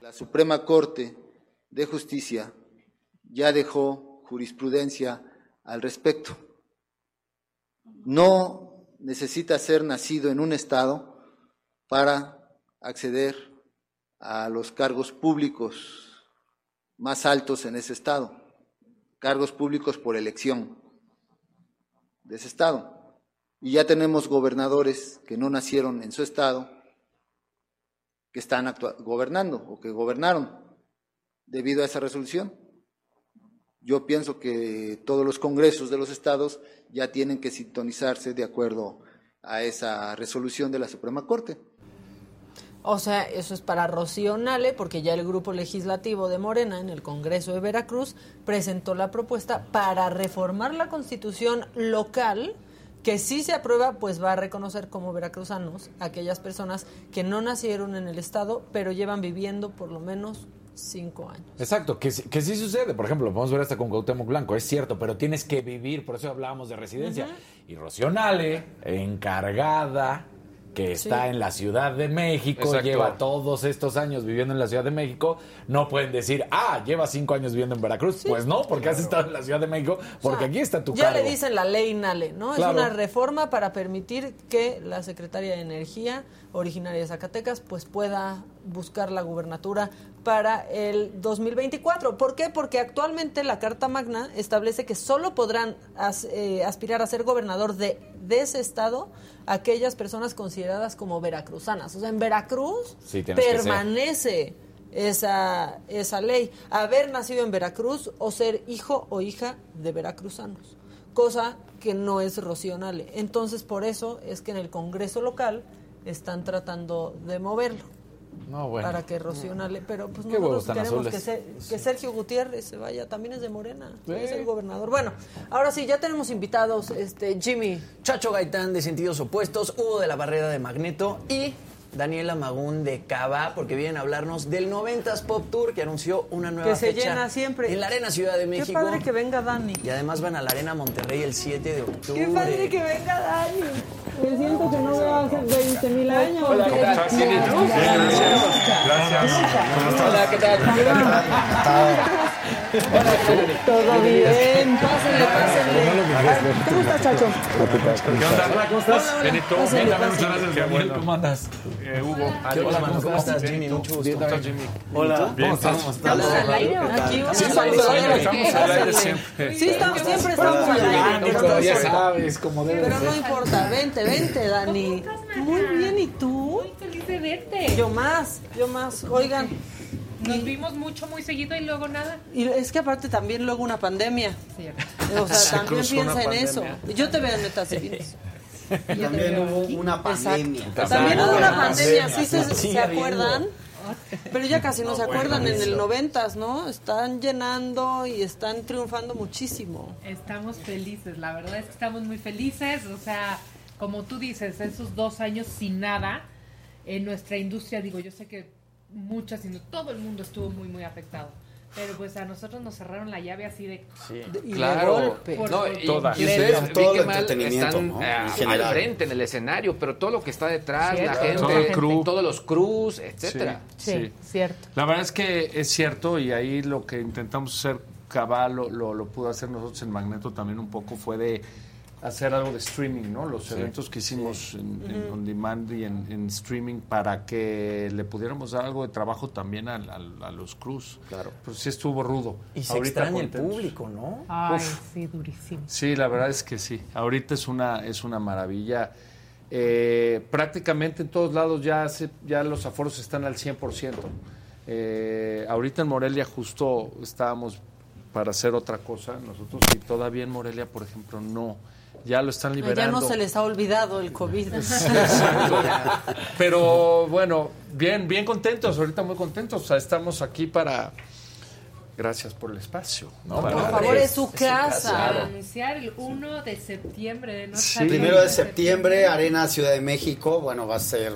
La Suprema Corte de Justicia ya dejó jurisprudencia al respecto. No necesita ser nacido en un Estado para acceder a los cargos públicos más altos en ese Estado, cargos públicos por elección de ese Estado. Y ya tenemos gobernadores que no nacieron en su Estado que están gobernando o que gobernaron debido a esa resolución. Yo pienso que todos los congresos de los estados ya tienen que sintonizarse de acuerdo a esa resolución de la Suprema Corte. O sea, eso es para Rocío Nale, porque ya el grupo legislativo de Morena en el Congreso de Veracruz presentó la propuesta para reformar la constitución local, que si se aprueba, pues va a reconocer como veracruzanos a aquellas personas que no nacieron en el Estado, pero llevan viviendo por lo menos cinco años. Exacto, que, que sí sucede. Por ejemplo, podemos ver hasta con Cuauhtémoc Blanco, es cierto, pero tienes que vivir, por eso hablábamos de residencia. Y Rocío Nale, encargada, que está Sí. en la Ciudad de México, Exacto. lleva todos estos años viviendo en la Ciudad de México, no pueden decir, ah, lleva cinco años viviendo en Veracruz. Pues no, porque has estado en la Ciudad de México, porque aquí está tu Ya cargo. le dicen la ley Nale, ¿no? Claro. Es una reforma para permitir que la Secretaria de Energía, originaria de Zacatecas, pues pueda buscar la gubernatura para el 2024. ¿Por qué? Porque actualmente la Carta Magna establece que solo podrán as- eh, aspirar a ser gobernador de, de ese estado aquellas personas consideradas como veracruzanas. O sea, en Veracruz Sí, permanece esa, esa ley. Haber nacido en Veracruz o ser hijo o hija de veracruzanos. Cosa que no es Rocío Nale. Entonces, por eso es que en el Congreso local están tratando de moverlo. No, bueno. Para que Rocío Nale, pero pues nosotros queremos azules. que, Se- que Sergio Gutiérrez se vaya, también es de Morena, Sí. es el gobernador. Bueno, ahora sí, ya tenemos invitados, este Jimmy. Chacho Gaitán de Sentidos Opuestos, Hugo de la Barrera de Magneto y Daniela Magún de Cava, porque vienen a hablarnos del 90s Pop Tour que anunció una nueva Que se fecha llena siempre. en la Arena Ciudad de México. Qué padre que venga Dani. Y además van a la Arena Monterrey el 7 de octubre. Qué padre que venga Dani. Me siento que no veo hace 20 mil años. Hola, ¿qué tal? Gracias. Gracias. ¿Cómo estás? Hola, ¿qué tal? Todo bien. Pásenle, pásenle. ¿Cómo estás, Chacho? ¿Qué onda? ¿Cómo estás? Benito. Bien, muchas gracias. ¿Cómo andas? Hugo. ¿Qué onda, mano? ¿Cómo estás, Jimmy? Mucho gusto. Bien, ¿Cómo ¿estás, Jimmy? Hola. Bien, ¿Cómo estás? ¿cómo ¿Estamos estás? al aire? Aquí vamos al aire, estamos al aire siempre. Sí, estamos, siempre estamos al aire. Ya no- sabes cómo debe Pero no importa, vente, vente, Dani. Muy bien, ¿y tú? Muy feliz de verte. Yo más, yo más. Oigan. Nos vimos mucho, muy seguido y luego nada. Y es que aparte también luego una pandemia. Cierto. O sea, Se también piensa en eso. Yo te veo en. Y también hubo una pandemia. También hubo una pandemia, sí se, acuerdan. Pero ya casi no, No, se bueno, acuerdan en el eso. noventas, ¿no? Están llenando y están triunfando muchísimo. Estamos felices, la verdad es que estamos muy felices. O sea, como tú dices, esos dos años sin nada en nuestra industria, digo, yo sé que muchas, sino todo el mundo estuvo muy, muy afectado. Pero pues a nosotros nos cerraron la llave así de... Y de Claro. golpe. Por- No, y, Todas. y ustedes, Sí, todo que el mal entretenimiento, están ¿no? eh, En al frente en el escenario, pero todo lo que está detrás, Cierto. la gente, Todo el crew. todos los crews, etcétera. Sí, cierto. La verdad es que es cierto y ahí lo que intentamos hacer, Cabal lo, lo, lo pudo hacer nosotros en Magneto también un poco, fue de hacer algo de streaming, ¿no? Los eventos que hicimos en, en on demand y en, en streaming para que le pudiéramos dar algo de trabajo también al- al- a, los crews. Claro. Pues sí estuvo rudo. Y se Ahorita extraña el público, ¿no? Ay, Uf. sí, durísimo. Sí, la verdad es que sí. Ahorita es una, es una maravilla. Eh, prácticamente en todos lados ya, se- ya los aforos están al 100%. Eh, ahorita en Morelia justo estábamos para hacer otra cosa nosotros y todavía en Morelia, por ejemplo, no. Ya lo están liberando. Ya no se les ha olvidado el COVID. <laughs> <laughs> Pero bueno, bien, bien contentos, ahorita muy contentos. O sea, estamos aquí para... Gracias por el espacio. ¿no? Por Para- favor, es su casa. Para anunciar el 1 de septiembre. No Sí. Primero de septiembre, Arena Ciudad de México. Bueno, va a ser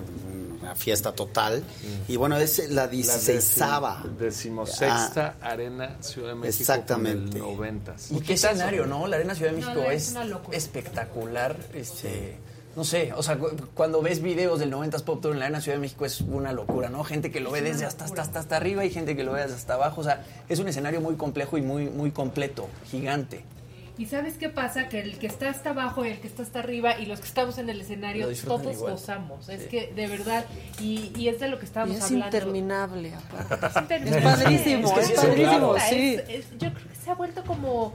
una fiesta total. Y bueno, es la La 16 décimo- decimosexta Arena Ciudad de México. Exactamente. El 90. Y qué escenario, ¿no? La Arena Ciudad de No, México es espectacular. Este, no sé, o sea, cu- cuando ves videos del 90s Pop Tour en la Arena Ciudad de México es una locura, ¿no? Gente que lo ve desde hasta, hasta, hasta, hasta arriba y gente que lo ve desde hasta abajo. O sea, es un escenario muy complejo y muy, muy completo, gigante. ¿Y sabes qué pasa? Que el que está hasta abajo y el que está hasta arriba y los que estamos en el escenario, todos igual. gozamos. Es que de verdad, y, y es de lo que Y estábamos es hablando. interminable, aparte. Es interminable. Es padrísimo, Es que es padrísimo, es- sí. es- yo creo que se ha vuelto como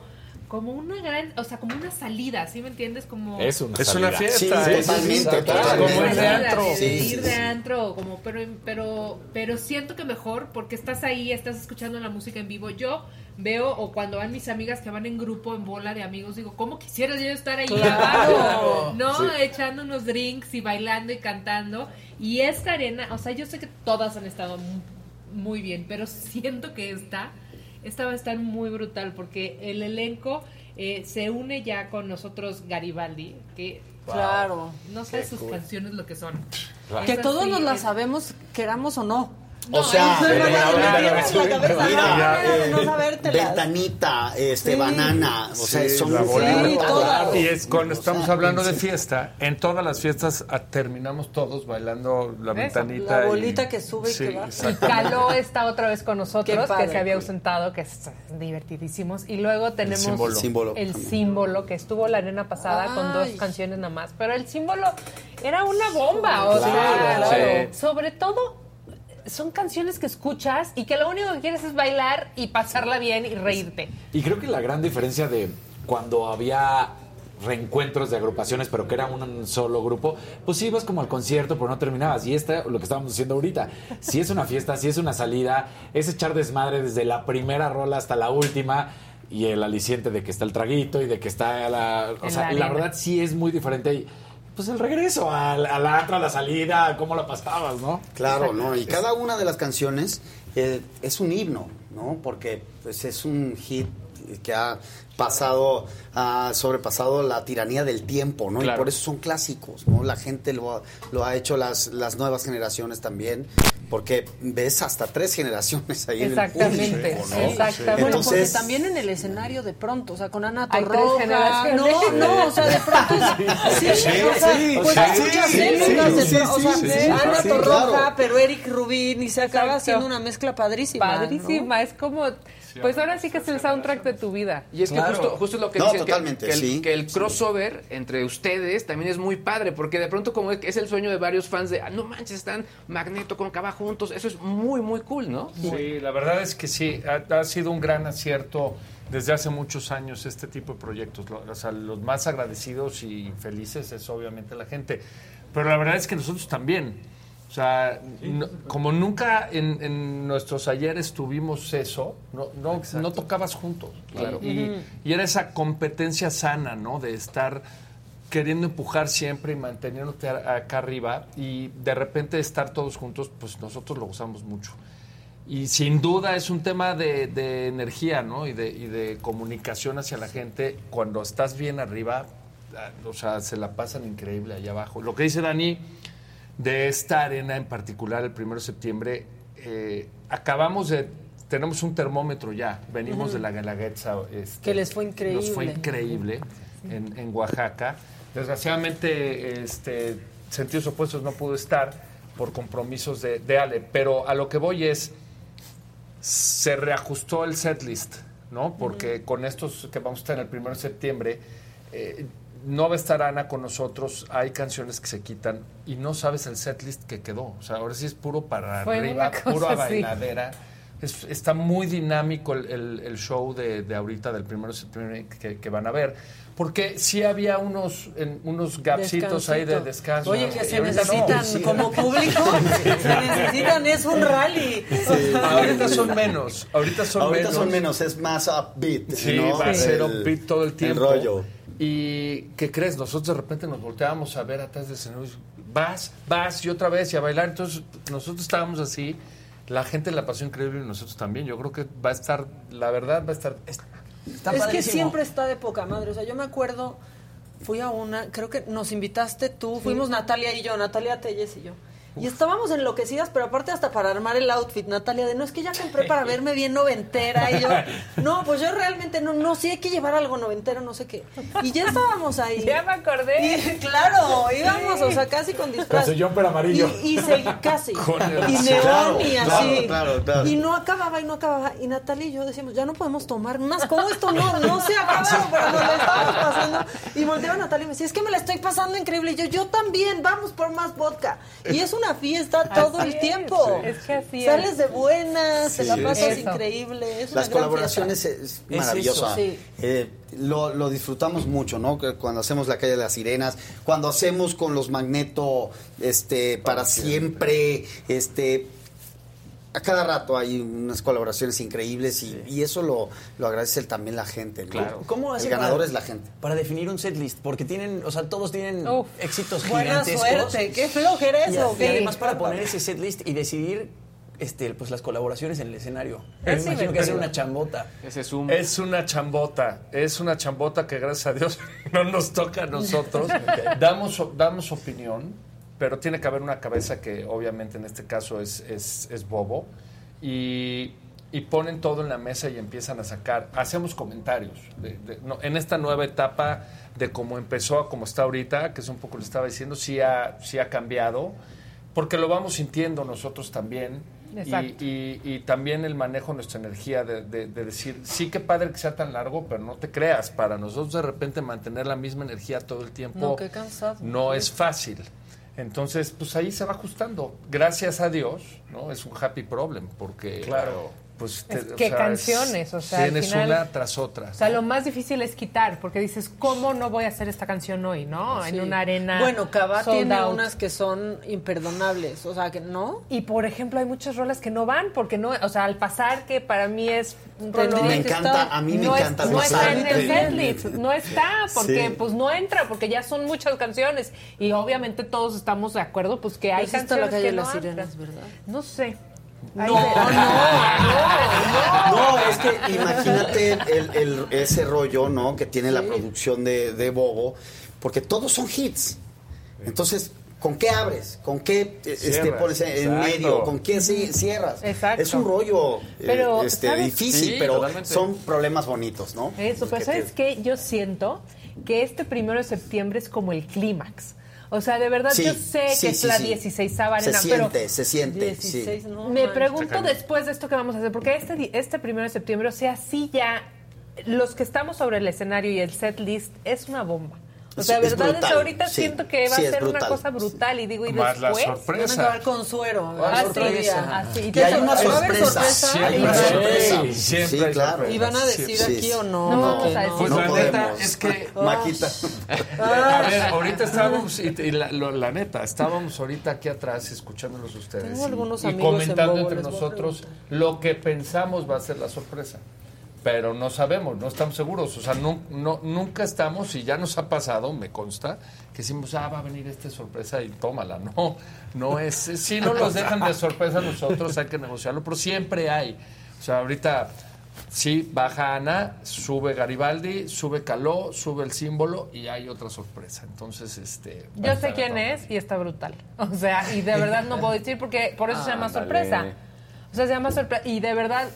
como una gran, o sea, como una salida, ¿sí me entiendes? Como Es una Es una fiesta. Sí, es- totalmente. Como ir de antro. ir de sí. antro, como, pero, pero, pero siento que mejor porque estás ahí, estás escuchando la música en vivo. Yo veo, o cuando van mis amigas que van en grupo, en bola de amigos, digo, ¿cómo quisiera yo estar ahí Claro. abajo? ¿No? Echando unos drinks y bailando y cantando. Y esta arena, o sea, yo sé que todas han estado mu- muy bien, pero <laughs> siento que esta, esta va a estar muy brutal porque el elenco eh, se une ya con nosotros Garibaldi, que Claro. no sé sus canciones lo que son. Que todos sí, nos la es- sabemos, queramos o no. O sea, eh. Ventanita, este, Sí. banana, o sea, son la muy bolita. Sí, todas. Y es cuando O estamos sea, hablando de fiesta, en todas las fiestas ah, terminamos todos bailando la Eso, ventanita. la y- bolita que sube y Sí, que baja. Y. Caló está otra vez con nosotros, padre. que se había ausentado, que es divertidísimos. Y luego tenemos símbolo. El símbolo el también. símbolo, que estuvo la arena pasada con dos canciones nada más. Pero el símbolo era una bomba, o Claro, sea, sobre todo son canciones que escuchas y que lo único que quieres es bailar y pasarla bien y reírte. Y creo que la gran diferencia de cuando había reencuentros de agrupaciones, pero que era un solo grupo, pues ibas como al concierto, pero no terminabas. Y esta, lo que estábamos haciendo ahorita, si es una fiesta, si es una salida, es echar desmadre desde la primera rola hasta la última. Y el aliciente de que está el traguito y de que está la. O sea, la la, verdad sí es muy diferente. Y, pues el regreso al, al antro, a la salida, cómo la pasabas, ¿no? Claro, ¿no? Y cada una de las canciones eh, es un himno, ¿no? Porque pues, es un hit que ha pasado, ha sobrepasado la tiranía del tiempo, ¿no? Y por eso son clásicos, ¿no? La gente lo ha, lo ha hecho, las, las nuevas generaciones también, porque ves hasta tres generaciones ahí Exactamente, en el público, ¿no? exactamente. Bueno, porque Entonces- también en el escenario de pronto, o sea, con Ana Torroja. generaciones. No, no, o sea, de pronto. Sí, Sí, o sea, sí, pues sí, hay muchas épocas Ana Torroja, pero Eric Rubín, y se acaba haciendo una mezcla padrísima. ¿no? Padrísima, es como, pues ahora sí que es el soundtrack de tu vida. Y es que Claro. justo, justo lo que No, dicen, que- totalmente, que, el, sí. que el crossover entre ustedes también es muy padre, porque de pronto como es el sueño de varios fans de, ah, no manches, están Magneto con Cava juntos, eso es muy, muy cool, ¿no? Sí, la verdad es que sí, ha, ha sido un gran acierto desde hace muchos años este tipo de proyectos. Lo- o sea, los más agradecidos y felices es obviamente la gente. Pero la verdad es que nosotros también. O sea, no- como nunca en, en nuestros ayeres tuvimos eso, no, no, no tocabas juntos. Claro. Y, y era esa competencia sana, ¿no? De estar queriendo empujar siempre y manteniéndote acá arriba y de repente estar todos juntos, pues nosotros lo gozamos mucho. Y sin duda es un tema de, de energía, ¿no? Y de, y de comunicación hacia la gente. Cuando estás bien arriba, ah, o sea, se la pasan increíble allá abajo. Lo que dice Dani de esta arena en particular, el 1 de septiembre, eh, acabamos de... Tenemos un termómetro ya, venimos de la Galaguetza. este, Que les fue Nos increíble. fue increíble en, en Oaxaca. Desgraciadamente, este, Sentidos Opuestos no pudo estar por compromisos de, de Ale, pero a lo que voy es, se reajustó el setlist, ¿no? Porque con estos que vamos a estar en el 1 de septiembre, eh, no va a estar Ana con nosotros, hay canciones que se quitan y no sabes el setlist que quedó. O sea, ahora sí es puro para Fue arriba, puro a bailadera. Es- está muy dinámico el, el- el show de, de ahorita, del 1 de septiembre que, que van a ver. Porque sí había unos, en- unos gapsitos ahí de descanso. Oye, que se no. necesitan como público, <laughs> se necesitan, es un rally. Ahorita son menos, ahorita son Ahorita menos. son menos, es más upbeat. Sí, ¿no? va a ser upbeat todo el tiempo. rollo. ¿Y qué crees? Nosotros de repente nos volteábamos a ver atrás del escenario y vas, vas y otra vez y a bailar. Entonces nosotros estábamos así, la gente la pasó increíble y nosotros también. Yo creo que va a estar, la verdad va a estar... es que siempre está de poca madre. O sea, yo me acuerdo, fui a una, creo que nos invitaste tú, fuimos Natalia y yo, Natalia Telles y yo. Y estábamos enloquecidas, pero aparte hasta para armar el outfit, Natalia, de no es que ya compré para verme bien noventera. Y yo, <laughs> no, pues yo realmente no, no, sí hay que llevar algo noventero, no sé qué. Y ya estábamos ahí. Ya me acordé. Y, claro, íbamos, o sea, casi con disfraz. Con jumper amarillo. Y, y casi. <laughs> Con el- y neón claro, y así. claro, claro. Y no acababa y no acababa. Y Natalia y yo decíamos, ya no podemos tomar más. ¿Cómo esto no, no se ha acabado? <laughs> Pero nos la estábamos pasando. Y volteaba Natalia y me decía, es que me la estoy pasando increíble. Y yo, yo también, vamos por más vodka. Y es una fiesta todo Así el es. tiempo. Es que así es. Sales de buenas, te la Sí. pasas Eso. increíble. Es una Las colaboraciones fiesta. es maravillosa. sí. Eh, lo, lo disfrutamos mucho, ¿no? Que Cuando hacemos la calle de las sirenas, cuando hacemos con los Magneto, este, para siempre, este, a cada rato hay unas colaboraciones increíbles y, y eso lo, lo agradece también la gente. ¿no? Claro. ¿Cómo El ganador para- es la gente. Para definir un setlist, porque tienen, o sea, todos tienen éxitos Buena gigantescos. suerte, qué flojera Y, eso. y además para poner ese setlist y decidir este, pues las colaboraciones en el escenario. Me Es imagino que es una chambota. Ese es un... Es una chambota, es una chambota que gracias a Dios <laughs> no nos toca a nosotros. <laughs> damos, damos opinión, pero tiene que haber una cabeza que obviamente en este caso es, es, es Bobo. Y, y ponen todo en la mesa y empiezan a sacar. Hacemos comentarios. de- de- no, en esta nueva etapa de cómo empezó a cómo está ahorita, que es un poco lo estaba diciendo, sí ha, sí ha cambiado, porque lo vamos sintiendo nosotros también. Y, y- y también el manejo de nuestra energía, de, de- de decir, sí que padre que sea tan largo, pero no te creas, para nosotros de repente mantener la misma energía todo el tiempo No, qué cansado. no es fácil. Entonces, pues ahí se va ajustando. Gracias a Dios, ¿no? Es un happy problem, porque... Claro. Pues, Es o sea, canciones, o sea, al Tienes final- una tras otra. O sea, lo más difícil es quitar, porque dices, ¿cómo no voy a hacer esta canción hoy, no? Sí. En una arena. Bueno, sold tiene out. unas que son imperdonables, o sea, que no. Y por ejemplo, hay muchas rolas que no van, porque no, o sea, al pasar, que para mí es un rollo. Me encanta, a mí me no es- encanta no pasar. está en el setlist, no está, porque Sí. pues no entra, porque ya son muchas canciones. Y obviamente todos estamos de acuerdo, pues que hay la canciones calle que de no las sirenas, ¿verdad? No sé. No, no, ve- No, es que imagínate el, el- ese rollo, ¿no? Que tiene la producción de, de Bobo, porque todos son hits. Entonces, ¿con qué abres? ¿Con qué eh, este, pones en exacto. medio? ¿Con qué ci- cierras? Exacto. Es un rollo eh, Pero, este, difícil, Sí, pero totalmente. son problemas bonitos, ¿no? Eso, pero Que ¿sabes qué? Yo siento que este primero de septiembre es como el clímax. O sea, de verdad Sí, yo sé sí, que es sí, la sí. 16 Se arena, siente, pero se siente, 16, sí. no. me pregunto después de esto que vamos a hacer, porque este, di- este primero de septiembre, o sea, sí ya, los que estamos sobre el escenario y el set list es una bomba. O sea, es verdad, brutal, ahorita sí. siento que va Sí, a ser una cosa brutal y digo, y Más la después... sorpresa. Van a acabar con suero. Ah, Ah, sí, sorpresa. así. Y hay una ¿Va a haber sorpresa. Hay una hay sorpresa. sorpresa. Siempre Sí, hay claro. ¿Y van a decir Sí, aquí sí. o no? Que. Pues no la podemos. neta es que... <laughs> Maquita. <laughs> A ver, ahorita estábamos, y, y la, lo- la neta, estábamos ahorita aquí atrás escuchándolos ustedes Tengo algunos y, y en comentando Bobo, entre nosotros lo que pensamos va a ser la sorpresa. Pero no sabemos, no estamos seguros. O sea, no, no, nunca estamos, y ya nos ha pasado, me consta, que decimos, ah, va a venir esta sorpresa y tómala. <laughs> No, no es. Si no los dejan de sorpresa nosotros, hay que negociarlo, pero siempre hay. O sea, ahorita sí baja Ana, sube Garibaldi, sube Caló, sube el símbolo y hay otra sorpresa. Entonces, este. Yo sé quién es y está brutal. <laughs> O sea, y de verdad no puedo decir porque por eso se llama sorpresa. O sea, se llama sorpresa. Y de verdad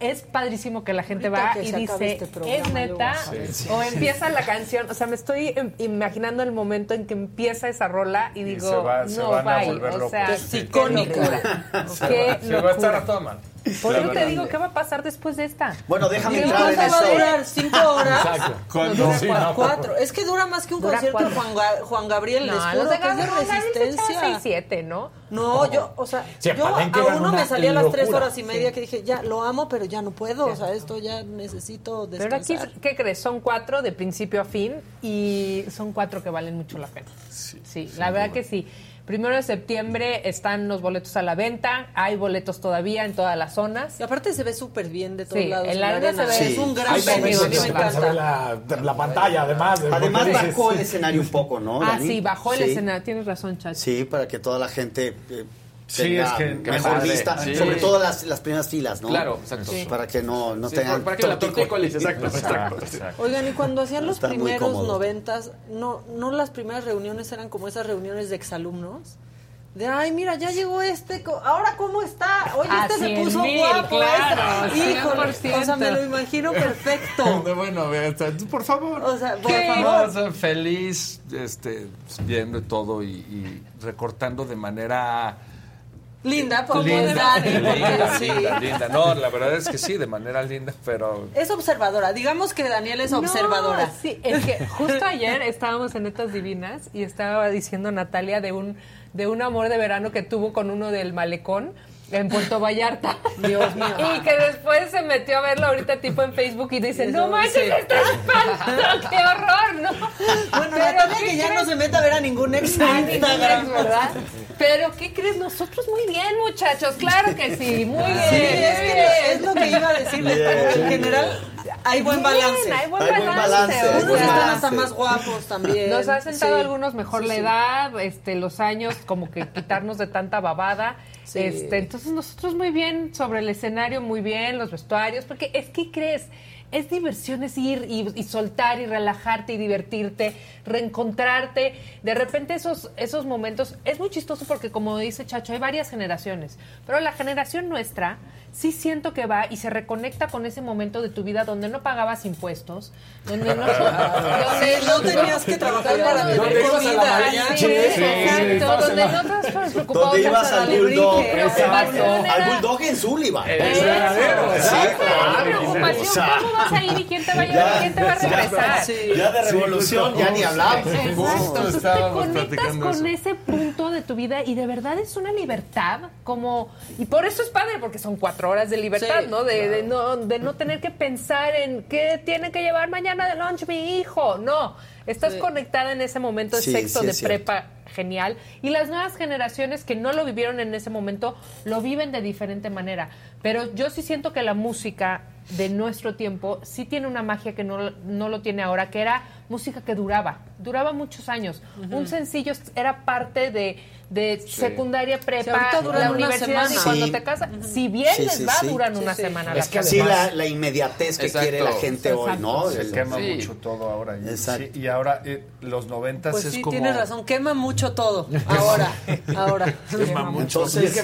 es padrísimo que la gente Ahorita va que y se acabe dice, este programa, es neta. Sí, sí, o sí. empieza la canción. O sea, me estoy imaginando el momento en que empieza esa rola y digo, se va- se no, bye. volver O sea, Qué qué icónico. locura. Se Qué va, se va a estar locura. a toda mano. Por eso te digo, ¿qué va a pasar después de esta? Bueno, déjame ¿Y entrar en cuánto va a eso. durar? ¿Cinco horas? Exacto. No, Cuando- dura sí, no. cuatro. Es que dura más que un Dura concierto de. Juan, Ga- Juan Gabriel, les No, juro los de que es de resistencia. seis, siete, ¿no? No, yo, o sea, Sí, yo a uno una me salía a las tres horas y media que dije, ya, lo amo, pero ya no puedo, o sea, esto ya necesito Pero aquí, descansar. ¿qué crees? Son cuatro de principio a fin y son cuatro que valen mucho la pena. Sí, la verdad que sí. Primero de septiembre están los boletos a la venta, hay boletos todavía en todas las zonas. Y aparte se ve súper bien de todos Sí, lados. en la arena se ve- Es un gran Hay que se ve la, la pantalla, además. de- Además bajó el escenario un poco, ¿no? Ah, Dani? sí, bajó el Sí. escenario, tienes razón, Chacho. Sí, para que toda la gente eh, Sí, tenga es que- mejor padre. vista, Sí. sobre todo las, las primeras filas, ¿no? Claro, exacto. Sí. Para que no, no Sí, tengan para que la tortícolis. tortícolis, exacto. Oigan, y cuando hacían los Está primeros noventas, no, no las primeras reuniones eran como esas reuniones de exalumnos. De, ay, mira, ya llegó este, co- ahora cómo está, oye, A este se puso mil, guapo, claro, este. Híjole, 100%. o sea, me lo imagino perfecto. <laughs> Bueno, por favor. O sea, por favor. o sea, feliz, este, viendo todo y, y recortando de manera Linda, por linda, Dani, porque linda, sí. linda, linda. No, la verdad es que sí, de manera linda, pero Es observadora, digamos que Daniel es No, observadora. sí, es que justo ayer estábamos en Netas Divinas y estaba diciendo Natalia de un, de un amor de verano que tuvo con uno del malecón en Puerto Vallarta. <laughs> Dios mío. Y que después se metió a verlo ahorita tipo en Facebook y dice, no manches, sí. esto es espanto, qué horror, ¿no? Bueno, Pero, ¿qué que ya no se meta a ver a ningún ex en Instagram. ex, ¿verdad? Pero, ¿qué crees? Nosotros muy bien, muchachos, claro que sí, muy bien. Sí, es, que es lo que iba a decirles. Bien. En general, hay buen Bien, balance. hay buen Hay buen balance. o sea, están hasta balance. más guapos también. Nos ha sentado Sí. algunos mejor Sí, la sí. edad, este, los años, como que quitarnos de tanta babada. Sí. Este, entonces nosotros muy bien sobre el escenario, muy bien, los vestuarios, porque es que crees, es diversión, es ir y, y soltar y relajarte y divertirte, reencontrarte. De repente esos, esos momentos, es muy chistoso porque como dice Chacho, hay varias generaciones, pero la generación nuestra sí siento que va y se reconecta con ese momento de tu vida donde no pagabas impuestos, donde no, <laughs> donde Sí, no tenías que trabajar para tener comida. Exacto, donde no estabas preocupado Donde de ibas al bulldog, exacto, al bulldog en Sullivan. Eso, Sí, la claro. preocupación, O sea, ¿cómo vas a ir y quién te va a llevar y quién te va a ya- regresar? Sí. Ya de revolución, ya ni hablamos. Exacto, entonces te conectas con eso. ese punto de tu vida y de verdad es una libertad como y por eso es padre porque son cuatro horas de libertad, Sí, ¿no? De, de no de no tener que pensar en qué tiene que llevar mañana de lunch mi hijo, no, estás Sí. conectada en ese momento de Sí, sexto de prepa genial y las nuevas generaciones que no lo vivieron en ese momento lo viven de diferente manera, pero yo sí siento que la música de nuestro tiempo sí tiene una magia que no, no lo tiene ahora, que era música que duraba, duraba muchos años. Un sencillo era parte de, de secundaria, prepa, la una universidad y semana. cuando Sí. te casas, si bien Sí, les sí, va, sí. duran Sí, una sí. semana. Es las que. Sí, la, la inmediatez que Exacto. quiere la gente hoy, ¿no? se quema Sí. mucho todo ahora. Y, Exacto. sí, y ahora eh, los noventas Pues es sí, como... tienes razón, quema mucho todo. <laughs> Ahora, ahora. Quema mucho. Entonces,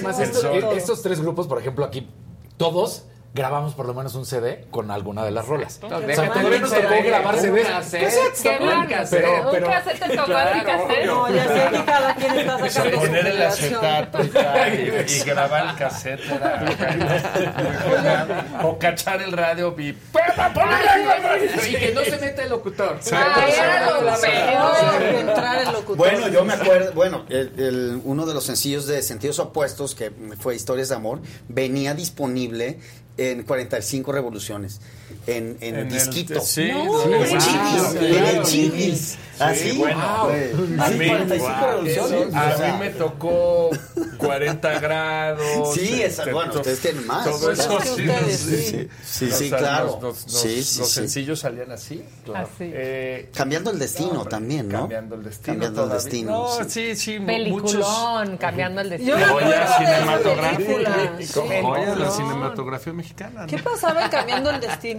estos tres grupos, por ejemplo, aquí, todos grabamos por lo menos un CD con alguna de las rolas. O sea, todavía nos tocó CD, grabar un CDs. Qué bárbaro. pero- pero- un cassette te tocó Claro, abrir cassette. No, ya sé que cada quien está <laughs> sacando su Poner el acetato y, grabar el cassette era- o cachar el radio y ¡Pepa, ponle! Y que no se meta el locutor. Ay, era lo peor. De entrar el locutor. Bueno, yo me acuerdo, bueno, el- el- uno de los sencillos de Sentidos Opuestos, que fue Historias de Amor, venía disponible en 45 revoluciones. En, en, En el- disquito. sí, No, lo- en el claro, chivis. claro. En el chivis. Sí, Así. bueno, Wow. a mí, 45 wow, revoluciones. a o sea. mí me tocó 40 grados. Sí, esa- este, bueno, ustedes tienen más. Todo eso Claro. sí, sí, sí. Claro. Los, sencillos salían así. Claro. Así. Eh, Cambiando el destino también, ¿no? Cambiando el destino. Cambiando el todavía. destino. No, sí. sí, cambiando el destino. Joya esa cinematográfica. Joya de la cinematografía mexicana. ¿Qué pasaba en cambiando el destino?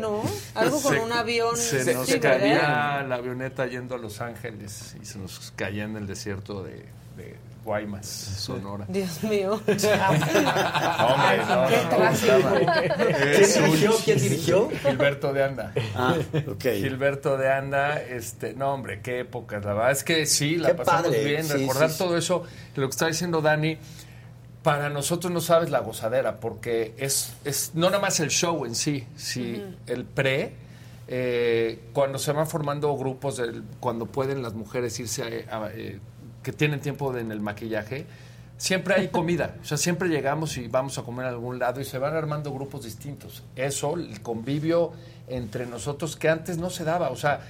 Algo con Se- un avión. Se nos caía la avioneta yendo a Los Ángeles y se nos caía en el desierto de, de Guaymas, Sonora. Dios mío. Hombre, no, Qué no, trágico. estaba- ¿Quién dirigió? ¿Quién dirigió? Gilberto de Anda. Ah, ok. Gilberto de Anda, este, no hombre, qué épocas, la verdad es que sí, la Qué pasamos padre, bien, sí, recordar sí, sí. todo eso, lo que está diciendo Dani, para nosotros no sabes la gozadera, porque es, es no nada más el show en sí, sí el pre, eh, cuando se van formando grupos, del- cuando pueden las mujeres irse a, a- eh, que tienen tiempo en el maquillaje, siempre hay comida, o sea, siempre llegamos y vamos a comer a algún lado y se van armando grupos distintos. Eso, el convivio entre nosotros que antes no se daba, o sea,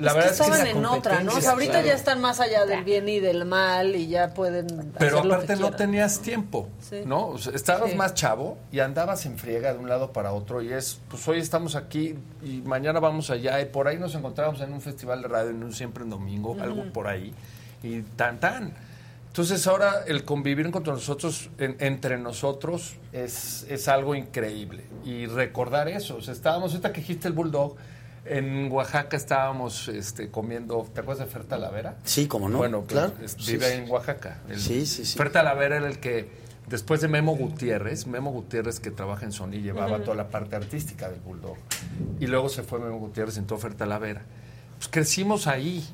la es verdad que es que estaban en otra, ¿no? O sea, ahorita claro. ya están más allá del bien y del mal y ya pueden Pero hacer lo aparte que no tenías tiempo, Sí. ¿no? O sea, estabas Sí. más chavo y andabas en friega de un lado para otro y es, pues hoy estamos aquí y mañana vamos allá y por ahí nos encontramos en un festival de radio, en un siempre en domingo, algo por ahí y tan tan. Entonces ahora el convivir con nosotros, en- entre nosotros, es, es algo increíble. Y recordar eso, o sea, estábamos, ahorita que dijiste el Bulldog, en Oaxaca estábamos este, comiendo, ¿te acuerdas de Fer Talavera? Sí, como no. Bueno, pues, claro. es- vive sí. en Oaxaca. El- Sí, sí, sí. Fer Talavera era el que, después de Memo Gutiérrez, Memo Gutiérrez que trabaja en Sony, llevaba toda la parte artística del Bulldog. Y luego se fue Memo Gutiérrez y entró Fer Talavera. Pues crecimos ahí.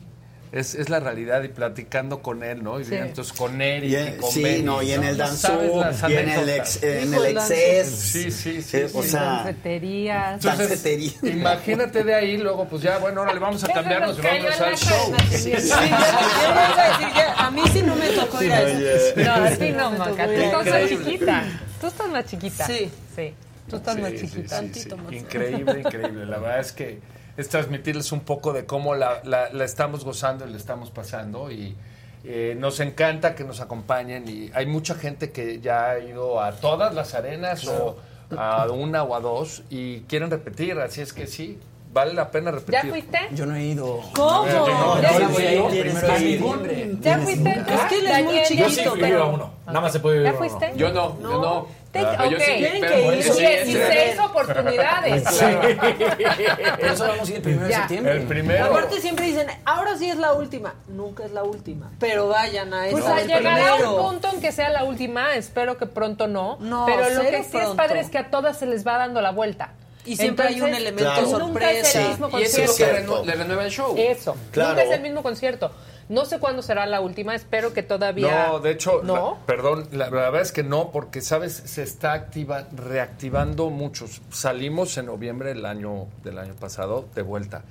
Es, es la realidad y platicando con él, ¿no? Y Sí. entonces con Eric Y y, con sí, Benny, no, y en el No danzú, sabes las y en el ex- en el exces. Sí, sí, sí. Eh, o sí. sea, Danceterías. Entonces, imagínate de ahí, luego, pues ya, bueno, ahora le vamos a cambiarnos y vamos al show. Sí, iba a mí sí no me tocó ir a eso. No, a ti no, Maca. Tú estás más chiquita. Tú estás más chiquita. Sí. Sí. Tú estás Sí, más sí, chiquita. sí, sí. Increíble, increíble. La verdad es que es transmitirles un poco de cómo la, la- la estamos gozando y la estamos pasando y eh, nos encanta que nos acompañen y hay mucha gente que ya ha ido a todas las arenas o a una o a dos y quieren repetir, así es que sí, vale la pena repetir. ¿Ya fuiste? Yo no he ido. ¿Cómo? No, ¿Ya no, fuiste? no, voy a ir, Tienes primero que sí. ir. ¿Ya fuiste? Es que él es muy Daniel, chiquito, Yo sí fui pero- a uno. Nada más se puede ir ¿Ya uno. fuiste? Yo no, yo no. Te- Ah, yo ok. sí, Tienen pero que ir. sí, 16 sí. oportunidades. <laughs> Por eso vamos a ir el primero de Ya. septiembre. El primero. Aparte siempre dicen, ahora sí es la última. Nunca es la última. Pero vayan a Pues esa a del llegará primero. un punto en que sea la última, espero que pronto no. No, pero lo que sí es pronto. padre es que a todas se les va dando la vuelta. Y siempre hay un Entonces, elemento Claro. Nunca es sorpresa. el mismo Y eso es concierto. lo que le renueva el show. Eso. Claro. Nunca es el mismo concierto. No sé cuándo será la última, espero que todavía. No, de hecho, ¿No? la- perdón, la, la verdad es que no, porque, ¿sabes? Se está activa, reactivando muchos. Salimos en noviembre del año, del año pasado de vuelta.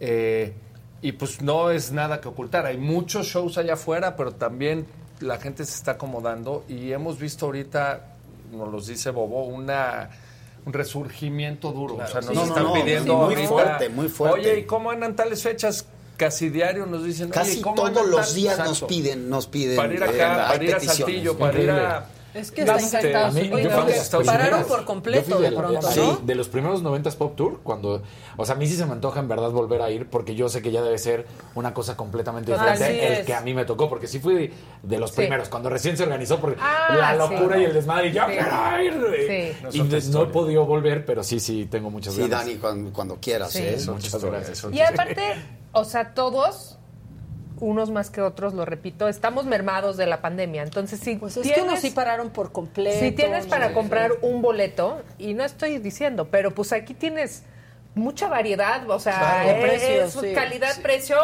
Eh, y pues no es nada que ocultar. Hay muchos shows allá afuera, pero también la gente se está acomodando y hemos visto ahorita, nos los dice Bobo, una un resurgimiento duro. o sea, nos No, no, están no, pidiendo sí, muy ahorita, fuerte, muy fuerte. Oye, ¿y cómo andan tales fechas? Casi diario nos dicen, oye, Casi ¿cómo todos los días nos piden, nos piden. Para ir eh, acá, hay para ir a. Saltillo, para ir a... Es que está Este, mí- Oye, yo fui Estados pararon Unidos. por completo de de, la- pronto, sí, ¿no? de los primeros 90 Pop Tour, cuando, o sea, a mí sí se me antoja en verdad volver a ir, porque yo sé que ya debe ser una cosa completamente Así diferente el es. que a mí me tocó, porque sí fui de los Sí. primeros, cuando recién se organizó, porque Ah, la sí. locura y el desmadre, y yo Sí. quiero ir. Sí. Y de- no he podido volver, pero sí, sí, tengo muchas Sí, ganas. Dani, cuando, cuando quieras. Sí. ¿eh? Eso, Muchas gracias. Y aparte, o sea, todos, unos más que otros, lo repito, estamos mermados de la pandemia. Entonces, si Pues es tienes, que unos sí pararon por completo. si tienes para comprar un boleto, y no estoy diciendo, pero pues aquí tienes mucha variedad, o sea, Claro, es sí. calidad-precio,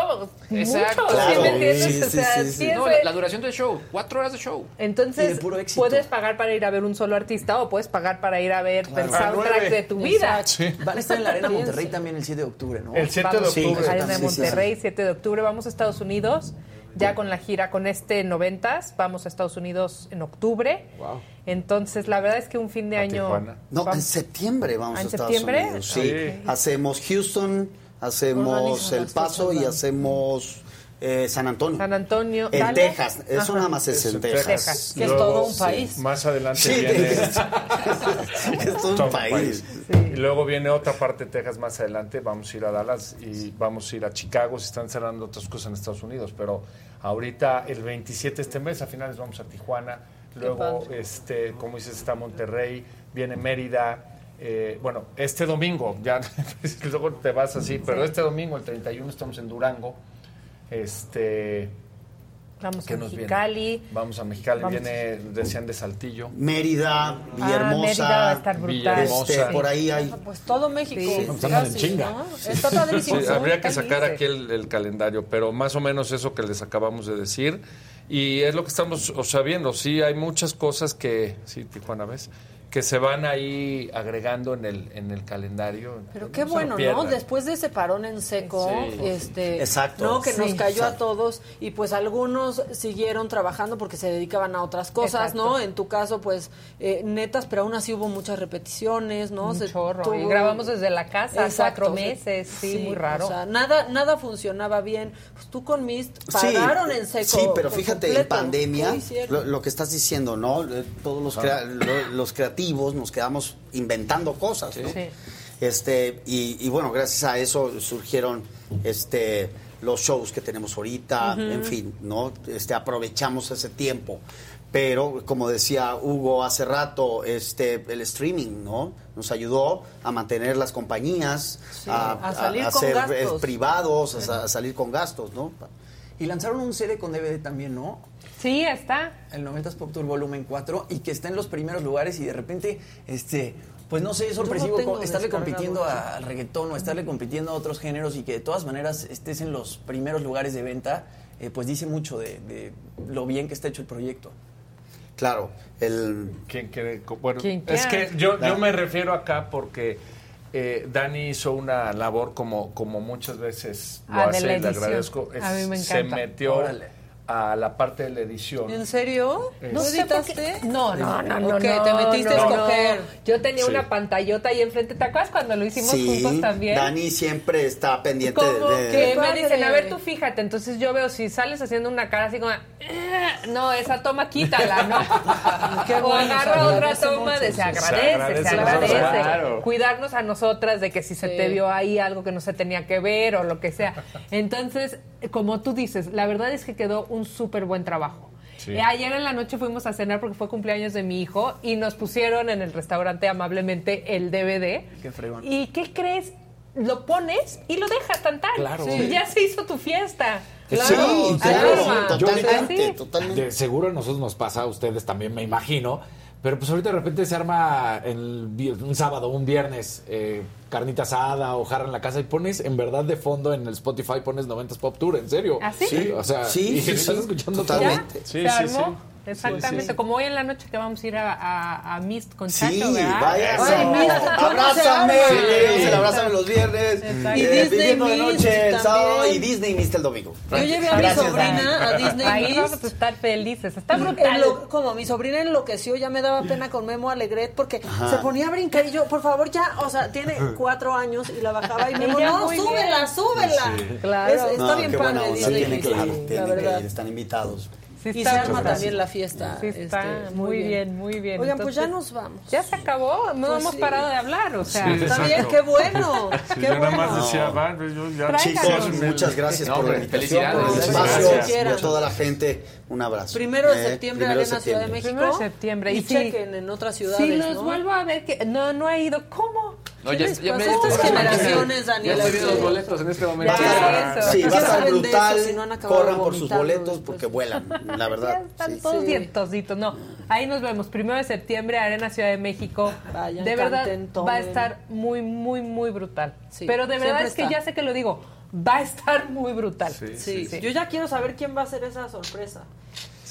Exacto. mucho, ¿sí Claro, me entiendes? sí, o sea, sí, sí. sí es No, de- la, la duración del show, cuatro horas de show. entonces, Y de puro éxito. puedes pagar para ir a ver un solo artista o puedes pagar para ir a ver el Ah, soundtrack de tu vida. Van a estar en la Arena Monterrey también el 7 de octubre, ¿no? El 7 de octubre. Arena de Sí, sí, sí. Monterrey, 7 de octubre, vamos a Estados Unidos ya con la gira, con este noventas, vamos a Estados Unidos en octubre. Wow. Entonces, la verdad es que un fin de año... No, en septiembre vamos ¿Ah, a en Estados septiembre? Unidos. Sí. Sí. Hacemos Houston, hacemos El Paso y hacemos eh, San Antonio. San Antonio. En Dallas. Texas. Eso Ajá. nada más es en Texas. Que es todo un país. Más adelante Sí, viene. <laughs> es todo un todo país. Y luego viene otra parte de Texas más adelante. Vamos a ir a Dallas y vamos a ir a Chicago. Se están cerrando otras cosas en Estados Unidos. Pero ahorita, el 27 de este mes, a finales vamos a Tijuana. Luego, este, como dices, está Monterrey. Viene Mérida. eh, bueno, este domingo, ya <laughs> luego te vas así, pero este domingo, el 31, estamos en Durango. Este. Vamos ¿qué a nos viene? Mexicali. Vamos a Mexicali, Vamos. viene, decían de Saltillo. Mérida, Ah, Villahermosa. Mérida va a estar brutal. Villahermosa. este, por ahí hay. Pues todo México. Sí. en chinga. ¿no? Está padrísimo. Sí, son habría que sacar aquí el, el calendario, pero más o menos eso que les acabamos de decir. Y es lo que estamos o sea, viendo. Sí, hay muchas cosas que, sí, Tijuana, ¿ves? Que se van ahí agregando en el, en el calendario. Pero qué bueno, ¿no? Después de ese parón en seco, Sí. este, Exacto. ¿no? Que nos cayó a todos y pues algunos siguieron trabajando porque se dedicaban a otras cosas, Exacto. ¿no? En tu caso, pues, eh, netas, pero aún así hubo muchas repeticiones, ¿no? Un Se chorro. Y grabamos desde la casa, Exacto, cuatro meses, sí, muy raro. O sea, nada, nada funcionaba bien. Pues tú con Mist Sí, pararon en seco. Sí, pero fíjate, en pandemia, lo, lo que estás diciendo, ¿no? Eh, Todos los, crea- lo- los creativos nos quedamos inventando cosas, ¿no? Sí. Este, y, y bueno, gracias a eso surgieron este los shows que tenemos ahorita, en fin, ¿no? Este, aprovechamos ese tiempo. Pero, como decía Hugo hace rato, este, el streaming, ¿no? Nos ayudó a mantener las compañías, Sí, a, a salir a con ser eh, gastos. privados, a, a salir con gastos, ¿no? Y lanzaron un CD con DVD también, ¿no? Sí, está. El 90s Pop Tour Volumen 4 y que está en los primeros lugares y de repente, este, pues no sé, es sorpresivo estarle compitiendo a- al reggaetón o estarle compitiendo a otros géneros y que de todas maneras estés en los primeros lugares de venta, eh, pues dice mucho de, de lo bien que está hecho el proyecto. Claro, el... ¿Quién quiere? Bueno, ¿Quién es que yo, yo me refiero acá porque eh, Dani hizo una labor como, como muchas veces lo Ah, hace le edición. agradezco. A mí me Se encanta. metió Órale. A la parte de la edición. ¿En serio? ¿No editaste? No, no, no, no. Ok, no, te metiste no, a no. escoger. Yo tenía Sí. una pantallota ahí enfrente. ¿Te acuerdas cuando lo hicimos Sí, juntos también? Dani siempre está pendiente Como de... que me dicen, a ver, tú fíjate. Entonces yo veo si sales haciendo una cara así como, "Eh, no, esa toma quítala, ¿no? <laughs> Qué o bueno, agarra otra toma de se Se agradece, se agradece, claro. Cuidarnos a nosotras de que si se te vio ahí algo que no se tenía que ver o lo que sea. Entonces, como tú dices, la verdad es que quedó un súper buen trabajo. Sí. Eh, ayer en la noche fuimos a cenar porque fue cumpleaños de mi hijo y nos pusieron en el restaurante amablemente el DVD. Qué fregón. ¿Y qué crees? Lo pones y lo dejas tan tan. Claro. Ya se hizo tu fiesta. Sí, Claro, claro, alarma. totalmente, totalmente. De seguro a nosotros nos pasa, a ustedes también, me imagino. Pero pues ahorita de repente se arma el un sábado, un viernes, eh, carnita asada o jarra en la casa y pones en verdad de fondo en el Spotify pones 90s Pop Tour, en serio. ¿Ah, sí? Sí, O sea, sí, y sí, estás sí, escuchando totalmente. Sí, se sí, armó. sí. Exactamente, Sí, sí. como hoy en la noche que vamos a ir a, a, a Mist con Sí, Chacho, ¿verdad? vaya, Ay, eso. mira, ¿cómo se abrázame, el abrázame los viernes, Exacto. eh, Y Disney viviendo de Mist noche el sábado y. Disney Mist el domingo. Yo llevé a mi sobrina a Disney Ahí Mist. vamos a estar felices. Está brutal. lo- como mi sobrina enloqueció, ya me daba pena con Memo Alegret porque se ponía a brincar y yo, por favor, ya, o sea, tiene cuatro años y la bajaba y Memo, no, súbela, bien. súbela. Claro. Es- está No, bien padre Disney Mist, sí, tienen la que verdad. ir, están invitados. Sí, Y se arma también la fiesta. Sí, está este, muy bien, muy bien. Oigan, pues ya Entonces, nos vamos. Ya se acabó, no Pues hemos sí. parado de hablar, o sea. Sí, Está exacto. bien, qué bueno. <laughs> Sí, qué yo nada bueno. más decía, va, pues, yo ya... Chicos, muchas gracias No, por la invitación, por el espacio, Gracias. y a toda la gente, un abrazo. Primero de Eh, septiembre, primero de Arena Ciudad de septiembre. México. Primero de septiembre, Y, y sí. chequen en otras ciudades, Si los ¿no? vuelvo a ver que no, no ha ido, ¿cómo? No, ¿Qué ya, les ya me- estas ya- generaciones, Ya estoy viendo los boletos en este momento. Ya. Sí, ¿Qué va a estar brutal. eso si no han acabado Corran por sus boletos después? porque vuelan, <laughs> la verdad. Ya están sí. todos Sí. dientositos. No, ahí nos vemos. Primero de septiembre, Arena Ciudad de México. Vayan, de verdad, canten, va a estar muy, muy, muy brutal. Sí, Pero de verdad es que está. ya sé que lo digo. Va a estar muy brutal. Sí. yo ya quiero saber quién va a ser esa sorpresa.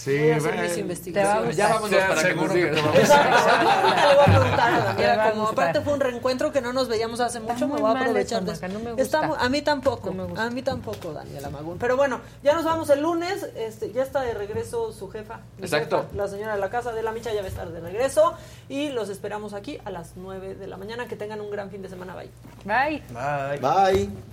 Sí, Voy a hacer mis investigaciones. Ya vámonos para que nos que digas. te va a. Yo ahorita le voy a preguntar a Daniela, como aparte fue un reencuentro que no nos veíamos hace mucho, me voy a aprovechar de eso. No me gusta. Está a mí tampoco, No me gusta. a mí tampoco, Daniela Magún. Pero bueno, ya nos vamos el lunes, este, ya está de regreso su jefa. Exacto. jefa, la señora de la casa de la Micha ya va a estar de regreso y los esperamos aquí a las 9 de la mañana. Que tengan un gran fin de semana. Bye. Bye. Bye. Bye.